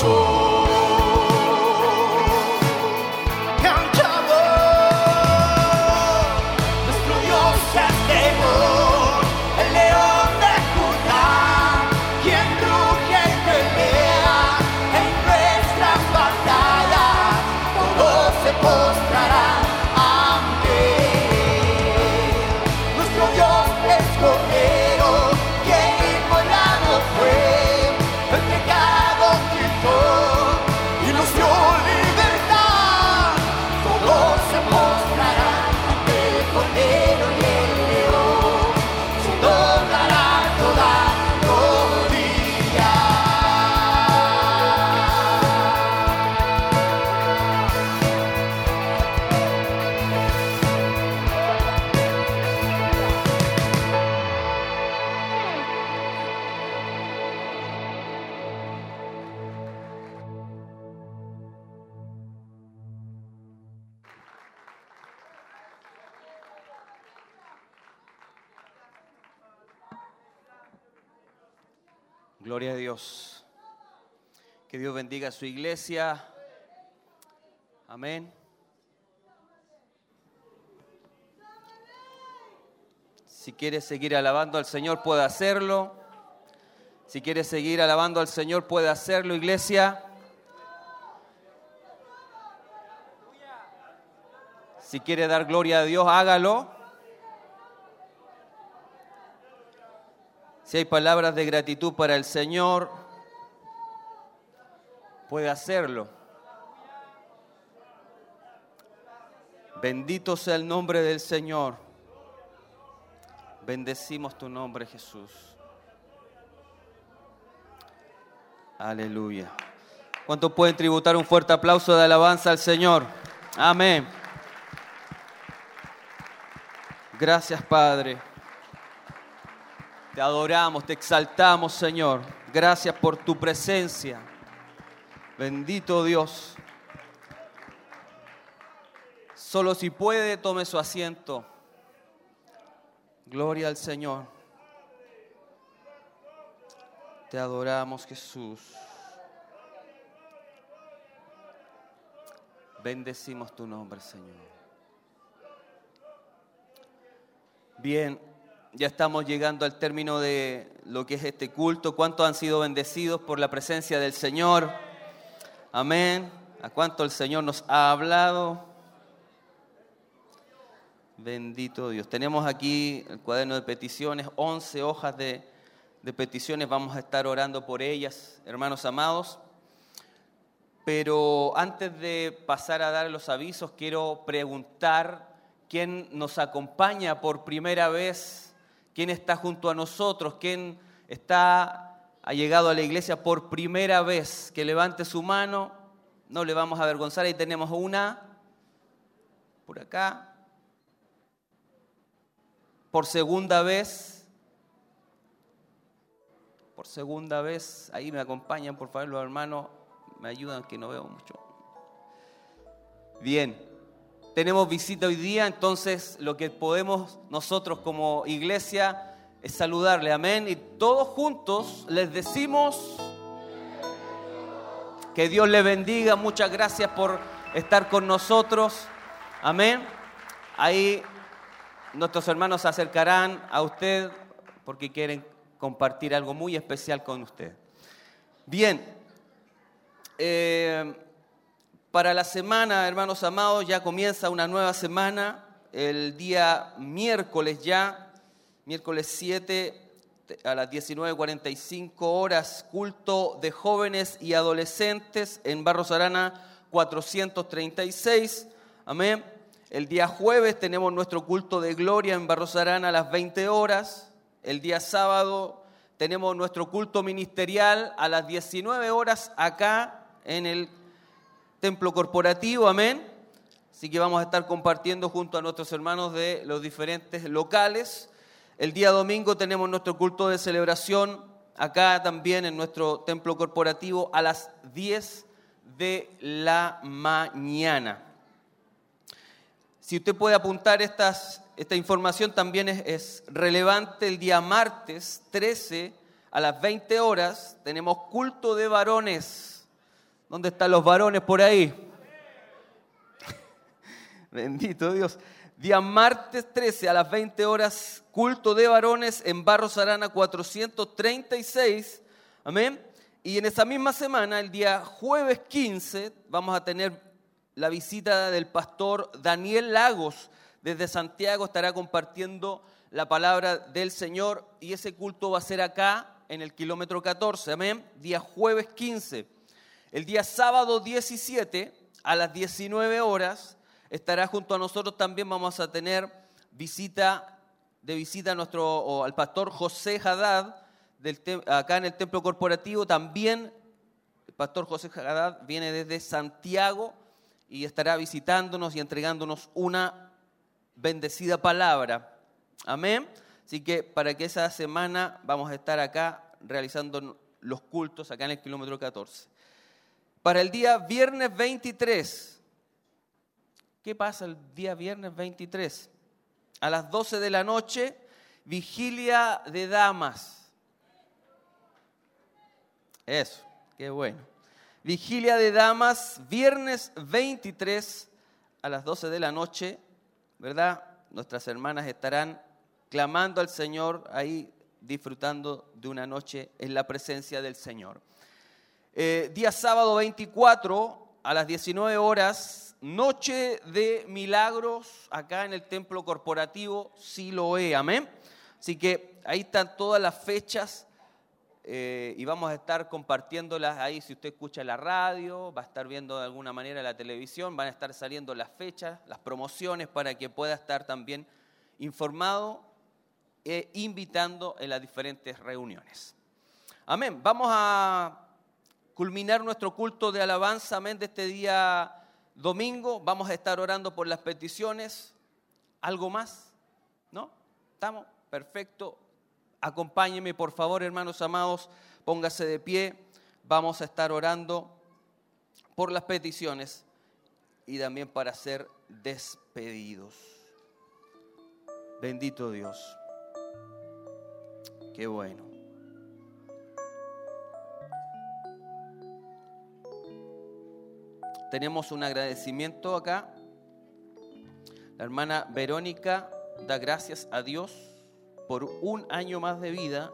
Speaker 9: soul. su iglesia. Amén. Si quiere seguir alabando al Señor, puede hacerlo. Si quiere seguir alabando al Señor, puede hacerlo, iglesia. Si quiere dar gloria a Dios, hágalo. Si hay palabras de gratitud para el Señor, puede hacerlo. Bendito sea el nombre del Señor. Bendecimos tu nombre, Jesús. Aleluya. ¿Cuánto pueden tributar un fuerte aplauso de alabanza al Señor? Amén. Gracias, Padre. Te adoramos, te exaltamos, Señor. Gracias por tu presencia. Bendito Dios. Solo si puede, tome su asiento. Gloria al Señor. Te adoramos, Jesús. Bendecimos tu nombre, Señor. Bien, ya estamos llegando al término de lo que es este culto. ¿Cuántos han sido bendecidos por la presencia del Señor? Amén. ¿A cuánto el Señor nos ha hablado? Bendito Dios. Tenemos aquí el cuaderno de peticiones, 11 hojas de, de peticiones. Vamos a estar orando por ellas, hermanos amados. Pero antes de pasar a dar los avisos, quiero preguntar quién nos acompaña por primera vez, quién está junto a nosotros, quién está ha llegado a la iglesia por primera vez, que levante su mano, no le vamos a avergonzar, ahí tenemos una, por acá, por segunda vez, por segunda vez, ahí me acompañan por favor los hermanos, me ayudan que no veo mucho. Bien, tenemos visita hoy día, entonces lo que podemos nosotros como iglesia es saludarle, amén. Y todos juntos les decimos que Dios le bendiga, muchas gracias por estar con nosotros, amén. Ahí nuestros hermanos se acercarán a usted porque quieren compartir algo muy especial con usted. Bien, eh, para la semana, hermanos amados, ya comienza una nueva semana, el día miércoles ya miércoles 7 a las 19.45 horas, culto de jóvenes y adolescentes en Barros Arana 436. Amén. El día jueves tenemos nuestro culto de gloria en Barros Arana a las 20 horas. El día sábado tenemos nuestro culto ministerial a las 19 horas acá en el templo corporativo. Amén. Así que vamos a estar compartiendo junto a nuestros hermanos de los diferentes locales. El día domingo tenemos nuestro culto de celebración acá también en nuestro templo corporativo a las 10 de la mañana. Si usted puede apuntar esta información también es, es relevante. El día martes 13 a las 20 horas tenemos culto de varones. ¿Dónde están los varones por ahí? Bendito Dios. Día martes 13 a las 20 horas, culto de varones en Barros Arana 436. Amén. Y en esa misma semana, el día jueves 15, vamos a tener la visita del pastor Daniel Lagos desde Santiago. Estará compartiendo la palabra del Señor y ese culto va a ser acá en el kilómetro 14. Amén. Día jueves 15. El día sábado 17 a las 19 horas estará junto a nosotros también vamos a tener visita de visita a nuestro al pastor José Haddad del acá en el templo corporativo también el pastor José Haddad viene desde Santiago y estará visitándonos y entregándonos una bendecida palabra. Amén. Así que para que esa semana vamos a estar acá realizando los cultos acá en el kilómetro 14. Para el día viernes 23 ¿Qué pasa el día viernes 23? A las 12 de la noche, vigilia de damas. Eso, qué bueno. Vigilia de damas, viernes 23 a las 12 de la noche, ¿verdad? Nuestras hermanas estarán clamando al Señor ahí, disfrutando de una noche en la presencia del Señor. Eh, día sábado 24 a las 19 horas noche de milagros acá en el templo corporativo lo es, amén. Así que ahí están todas las fechas eh, y vamos a estar compartiéndolas ahí si usted escucha la radio, va a estar viendo de alguna manera la televisión, van a estar saliendo las fechas, las promociones para que pueda estar también informado e invitando en las diferentes reuniones. Amén. Vamos a culminar nuestro culto de alabanza, amén, de este día domingo vamos a estar orando por las peticiones. ¿Algo más? ¿No? ¿Estamos? Perfecto. Acompáñenme, por favor, hermanos amados, póngase de pie. Vamos a estar orando por las peticiones y también para ser despedidos. Bendito Dios. Qué bueno. tenemos un agradecimiento acá. La hermana Verónica da gracias a Dios por un año más de vida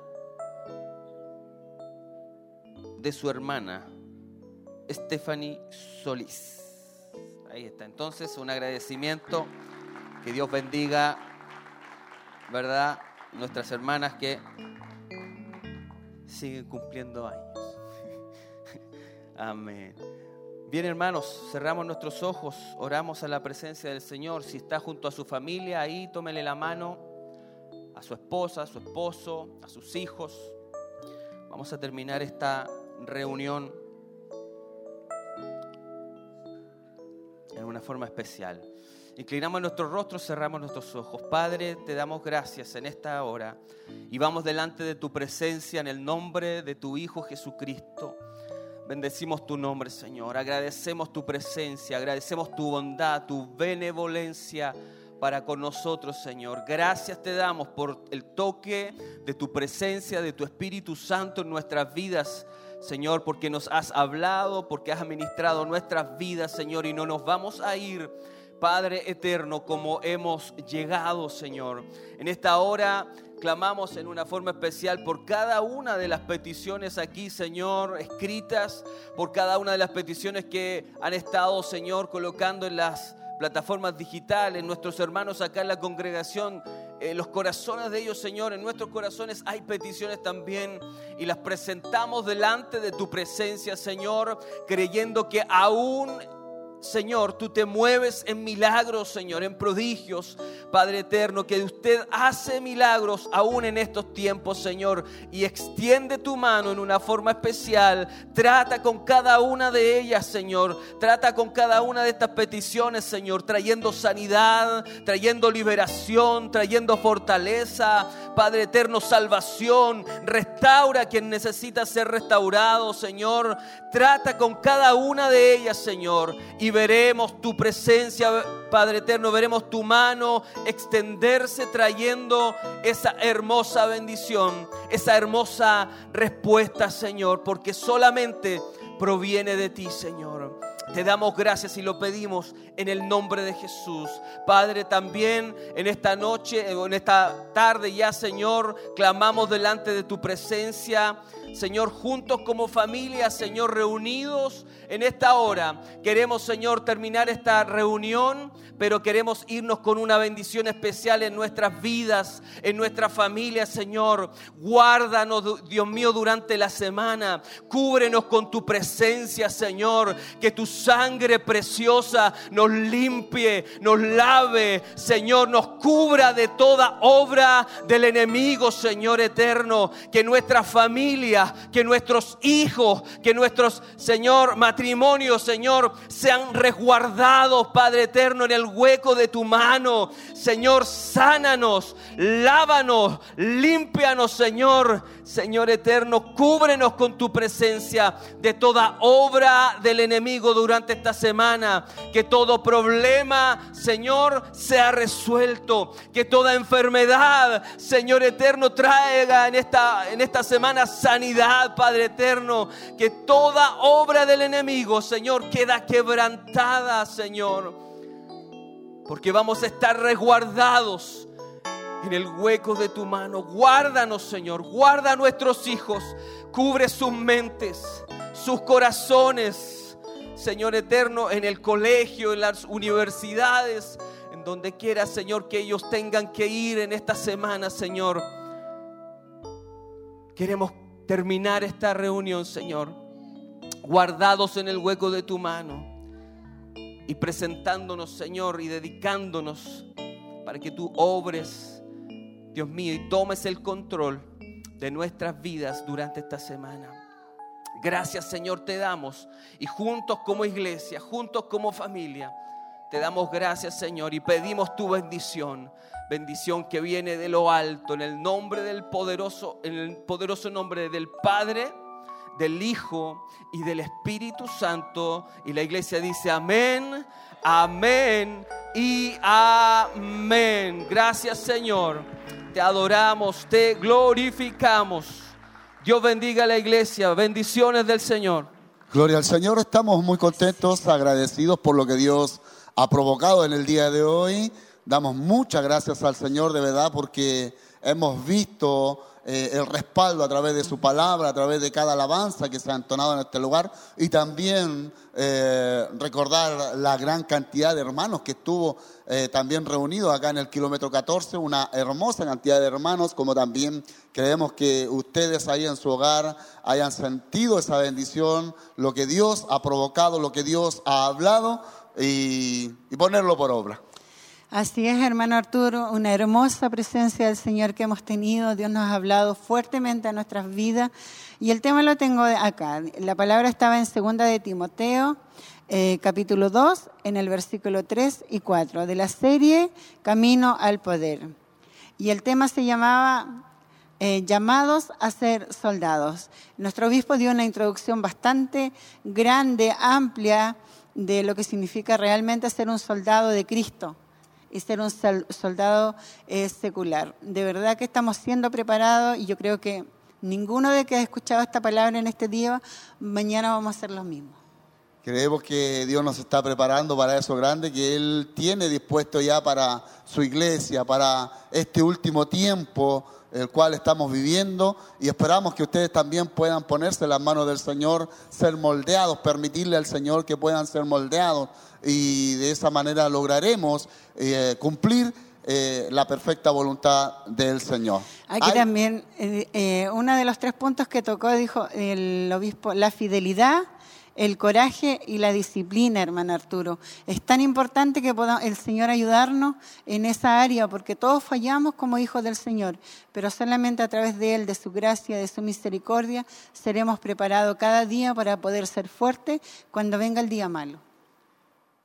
Speaker 9: de su hermana, Stephanie Solís. Ahí está. Entonces, un agradecimiento. Que Dios bendiga, ¿verdad? Nuestras hermanas que siguen cumpliendo años. Amén. Bien hermanos, cerramos nuestros ojos, oramos a la presencia del Señor. Si está junto a su familia, ahí tómele la mano a su esposa, a su esposo, a sus hijos. Vamos a terminar esta reunión en una forma especial. Inclinamos nuestros rostros, cerramos nuestros ojos. Padre, te damos gracias en esta hora y vamos delante de tu presencia en el nombre de tu Hijo Jesucristo. Bendecimos tu nombre, Señor. Agradecemos tu presencia, agradecemos tu bondad, tu benevolencia para con nosotros, Señor. Gracias te damos por el toque de tu presencia, de tu Espíritu Santo en nuestras vidas. Señor, porque nos has hablado, porque has administrado nuestras vidas, Señor, y no nos vamos a ir Padre eterno, como hemos llegado, Señor. En esta hora clamamos en una forma especial por cada una de las peticiones aquí, Señor, escritas, por cada una de las peticiones que han estado, Señor, colocando en las plataformas digitales, nuestros hermanos acá en la congregación, en los corazones de ellos, Señor, en nuestros corazones hay peticiones también y las presentamos delante de tu presencia, Señor, creyendo que aún Señor, tú te mueves en milagros, Señor, en prodigios, Padre eterno, que usted hace milagros aún en estos tiempos, Señor, y extiende tu mano en una forma especial. Trata con cada una de ellas, Señor. Trata con cada una de estas peticiones, Señor, trayendo sanidad, trayendo liberación, trayendo fortaleza, Padre eterno, salvación. Restaura quien necesita ser restaurado, Señor. Trata con cada una de ellas, Señor y veremos tu presencia, Padre eterno, veremos tu mano extenderse trayendo esa hermosa bendición, esa hermosa respuesta, Señor, porque solamente proviene de ti, Señor. Te damos gracias y lo pedimos en el nombre de Jesús. Padre, también en esta noche, en esta tarde ya, Señor, clamamos delante de tu presencia. Señor, juntos como familia, Señor, reunidos en esta hora. Queremos, Señor, terminar esta reunión, pero queremos irnos con una bendición especial en nuestras vidas, en nuestra familia, Señor. Guárdanos, Dios mío, durante la semana. Cúbrenos con tu presencia, Señor. Que tu sangre preciosa nos limpie, nos lave, Señor, nos cubra de toda obra del enemigo, Señor eterno. Que nuestra familia que nuestros hijos, que nuestros, Señor, matrimonios, Señor, sean resguardados, Padre eterno, en el hueco de tu mano. Señor, sánanos, lávanos, límpianos, Señor. Señor eterno, cúbrenos con tu presencia de toda obra del enemigo durante esta semana. Que todo problema, Señor, sea resuelto. Que toda enfermedad, Señor eterno, traiga en esta, en esta semana sanidad Padre eterno. Que toda obra del enemigo, Señor, queda quebrantada, Señor. Porque vamos a estar resguardados en el hueco de tu mano. Guárdanos, Señor. Guarda a nuestros hijos. Cubre sus mentes, sus corazones. Señor eterno, en el colegio, en las universidades, en donde quiera, Señor, que ellos tengan que ir en esta semana, Señor. Queremos terminar esta reunión, Señor, guardados en el hueco de tu mano y presentándonos, Señor, y dedicándonos para que tú obres, Dios mío, y tomes el control de nuestras vidas durante esta semana. Gracias Señor te damos y juntos como iglesia, juntos como familia, te damos gracias Señor y pedimos tu bendición bendición que viene de lo alto, en el nombre del poderoso, en el poderoso nombre del Padre, del Hijo y del Espíritu Santo. Y la iglesia dice amén, amén y amén. Gracias Señor, te adoramos, te glorificamos. Dios bendiga a la iglesia, bendiciones del Señor.
Speaker 10: Gloria al Señor, estamos muy contentos, agradecidos por lo que Dios ha provocado en el día de hoy. Damos muchas gracias al Señor de verdad porque hemos visto eh, el respaldo a través de su palabra, a través de cada alabanza que se ha entonado en este lugar y también eh, recordar la gran cantidad de hermanos que estuvo eh, también reunidos acá en el kilómetro 14, una hermosa cantidad de hermanos, como también creemos que ustedes ahí en su hogar hayan sentido esa bendición, lo que Dios ha provocado, lo que Dios ha hablado y ponerlo por obra.
Speaker 11: Así es, hermano Arturo, una hermosa presencia del Señor que hemos tenido. Dios nos ha hablado fuertemente a nuestras vidas. Y el tema lo tengo acá. La palabra estaba en segunda de Timoteo, eh, capítulo 2, en el versículo 3 y 4, de la serie Camino al Poder. Y el tema se llamaba eh, llamados a ser soldados. Nuestro obispo dio una introducción bastante grande, amplia, de lo que significa realmente ser un soldado de Cristo y ser un soldado secular. De verdad que estamos siendo preparados y yo creo que ninguno de que ha escuchado esta palabra en este día, mañana vamos a hacer lo mismo.
Speaker 10: Creemos que Dios nos está preparando para eso grande que Él tiene dispuesto ya para su iglesia, para este último tiempo el cual estamos viviendo y esperamos que ustedes también puedan ponerse en las manos del Señor, ser moldeados, permitirle al Señor que puedan ser moldeados y de esa manera lograremos eh, cumplir eh, la perfecta voluntad del Señor.
Speaker 11: Aquí también, eh, uno de los tres puntos que tocó, dijo el obispo, la fidelidad, el coraje y la disciplina, hermano Arturo. Es tan importante que el Señor ayudarnos en esa área, porque todos fallamos como hijos del Señor, pero solamente a través de Él, de su gracia, de su misericordia, seremos preparados cada día para poder ser fuertes cuando venga el día malo.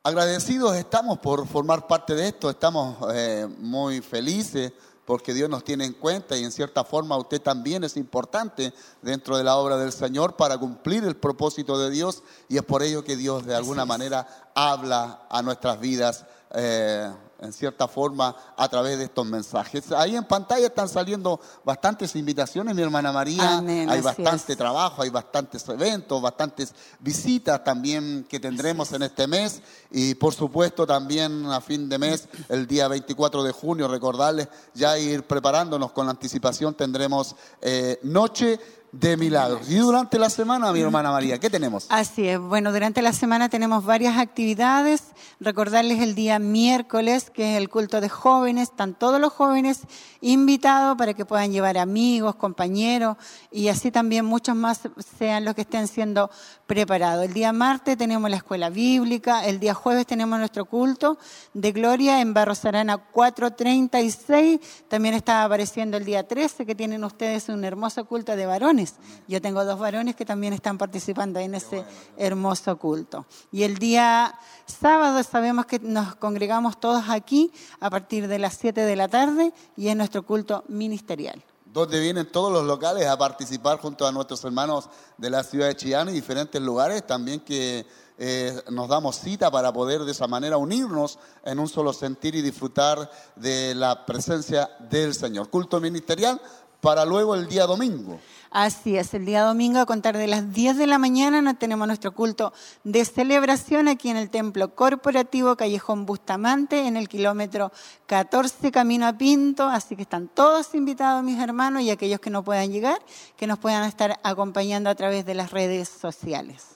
Speaker 10: Agradecidos estamos por formar parte de esto, estamos eh, muy felices porque Dios nos tiene en cuenta y en cierta forma usted también es importante dentro de la obra del Señor para cumplir el propósito de Dios y es por ello que Dios de alguna manera habla a nuestras vidas. Eh, en cierta forma a través de estos mensajes. Ahí en pantalla están saliendo bastantes invitaciones, mi hermana María. hay bastante trabajo, hay bastantes eventos, bastantes visitas también que tendremos en este mes. Y por supuesto también a fin de mes, el día 24 de junio, recordarles ya ir preparándonos con la anticipación, tendremos eh, noche de milagros. Y durante la semana, mi hermana María, ¿qué tenemos?
Speaker 11: Así es. Bueno, durante la semana tenemos varias actividades. Recordarles el día miércoles, que es el culto de jóvenes. Están todos los jóvenes invitados para que puedan llevar amigos, compañeros y así también muchos más sean los que estén siendo preparados. El día martes tenemos la escuela bíblica. El día jueves tenemos nuestro culto de gloria en Barro 436. También está apareciendo el día 13 que tienen ustedes un hermoso culto de varones yo tengo dos varones que también están participando en ese hermoso culto. Y el día sábado sabemos que nos congregamos todos aquí a partir de las 7 de la tarde y es nuestro culto ministerial
Speaker 10: donde vienen todos los locales a participar junto a nuestros hermanos de la ciudad de Chillán y diferentes lugares también que eh, nos damos cita para poder de esa manera unirnos en un solo sentir y disfrutar de la presencia del Señor. Culto ministerial para luego el día domingo.
Speaker 11: Así es, el día domingo a contar de las 10 de la mañana tenemos nuestro culto de celebración aquí en el Templo Corporativo Callejón Bustamante, en el kilómetro 14 Camino a Pinto, así que están todos invitados mis hermanos y aquellos que no puedan llegar, que nos puedan estar acompañando a través de las redes sociales.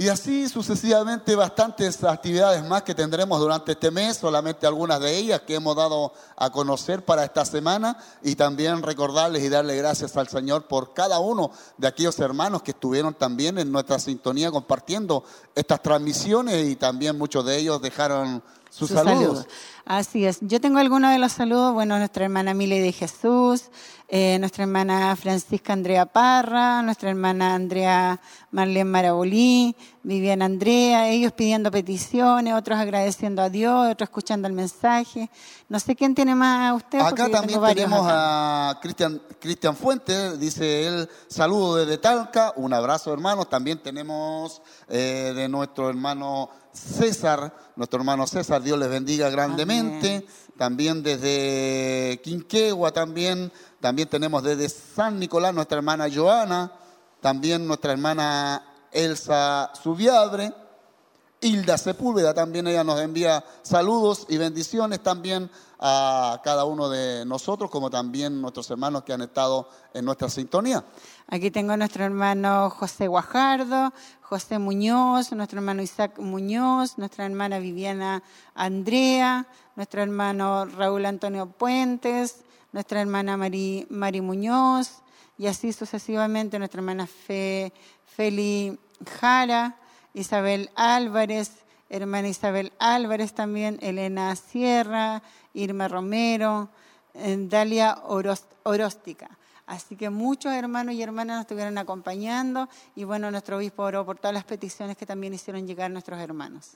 Speaker 10: Y así sucesivamente bastantes actividades más que tendremos durante este mes, solamente algunas de ellas que hemos dado a conocer para esta semana y también recordarles y darle gracias al Señor por cada uno de aquellos hermanos que estuvieron también en nuestra sintonía compartiendo estas transmisiones y también muchos de ellos dejaron sus, saludos.
Speaker 11: Así es. Yo tengo algunos de los saludos. Bueno, nuestra hermana Miley de Jesús, eh, nuestra hermana Francisca Andrea Parra, nuestra hermana Andrea Marlene Marabolí, Viviana Andrea, ellos pidiendo peticiones, otros agradeciendo a Dios, otros escuchando el mensaje. No sé quién tiene más a usted.
Speaker 10: Acá también tenemos a Cristian, Fuentes, dice él, saludo desde Talca, un abrazo hermano, También tenemos eh, de nuestro hermano César, nuestro hermano César, Dios les bendiga grandemente. También desde Quinquegua, también, tenemos desde San Nicolás nuestra hermana Joana, también nuestra hermana Elsa Suviadre, Hilda Sepúlveda, también ella nos envía saludos y bendiciones también a cada uno de nosotros, como también nuestros hermanos que han estado en nuestra sintonía.
Speaker 11: Aquí tengo a nuestro hermano José Guajardo, José Muñoz, nuestro hermano Isaac Muñoz, nuestra hermana Viviana Andrea, nuestro hermano Raúl Antonio Puentes, nuestra hermana Mari, Muñoz, y así sucesivamente nuestra hermana Fe, Feli Jara, Isabel Álvarez, hermana Isabel Álvarez también, Elena Sierra, Irma Romero, eh, Dalia Oróstica. Así que muchos hermanos y hermanas nos estuvieron acompañando y bueno, nuestro obispo oró por todas las peticiones que también hicieron llegar nuestros hermanos.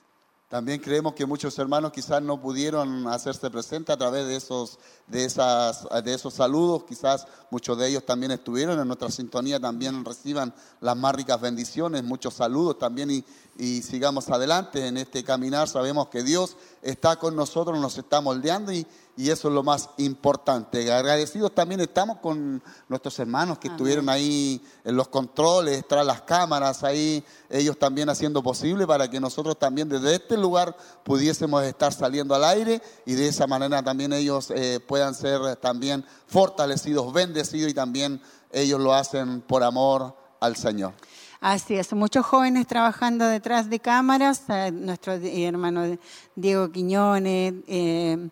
Speaker 10: También creemos que muchos hermanos quizás no pudieron hacerse presente a través de esos, de, esas, de esos saludos, quizás muchos de ellos también estuvieron en nuestra sintonía, también reciban las más ricas bendiciones, muchos saludos también y, y sigamos adelante en este caminar, sabemos que Dios está con nosotros, nos está moldeando y, y eso es lo más importante. Agradecidos también estamos con nuestros hermanos que estuvieron ahí en los controles, tras las cámaras, ahí ellos también haciendo posible para que nosotros también desde este lugar pudiésemos estar saliendo al aire y de esa manera también ellos eh, puedan ser también fortalecidos, bendecidos y también ellos lo hacen por amor al Señor.
Speaker 11: Así es, muchos jóvenes trabajando detrás de cámaras, eh, nuestro hermano Diego Quiñones. Eh,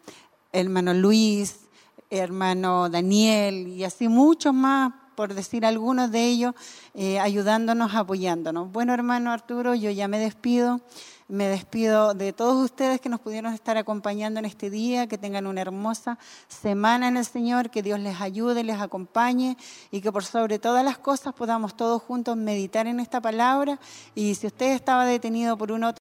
Speaker 11: hermano Luis, hermano Daniel y así muchos más, por decir algunos de ellos, eh, ayudándonos, apoyándonos. Bueno, hermano Arturo, yo ya me despido. Me despido de todos ustedes que nos pudieron estar acompañando en este día, que tengan una hermosa semana en el Señor, que Dios les ayude, les acompañe y que por sobre todas las cosas podamos todos juntos meditar en esta palabra. Y si usted estaba detenido por un otro...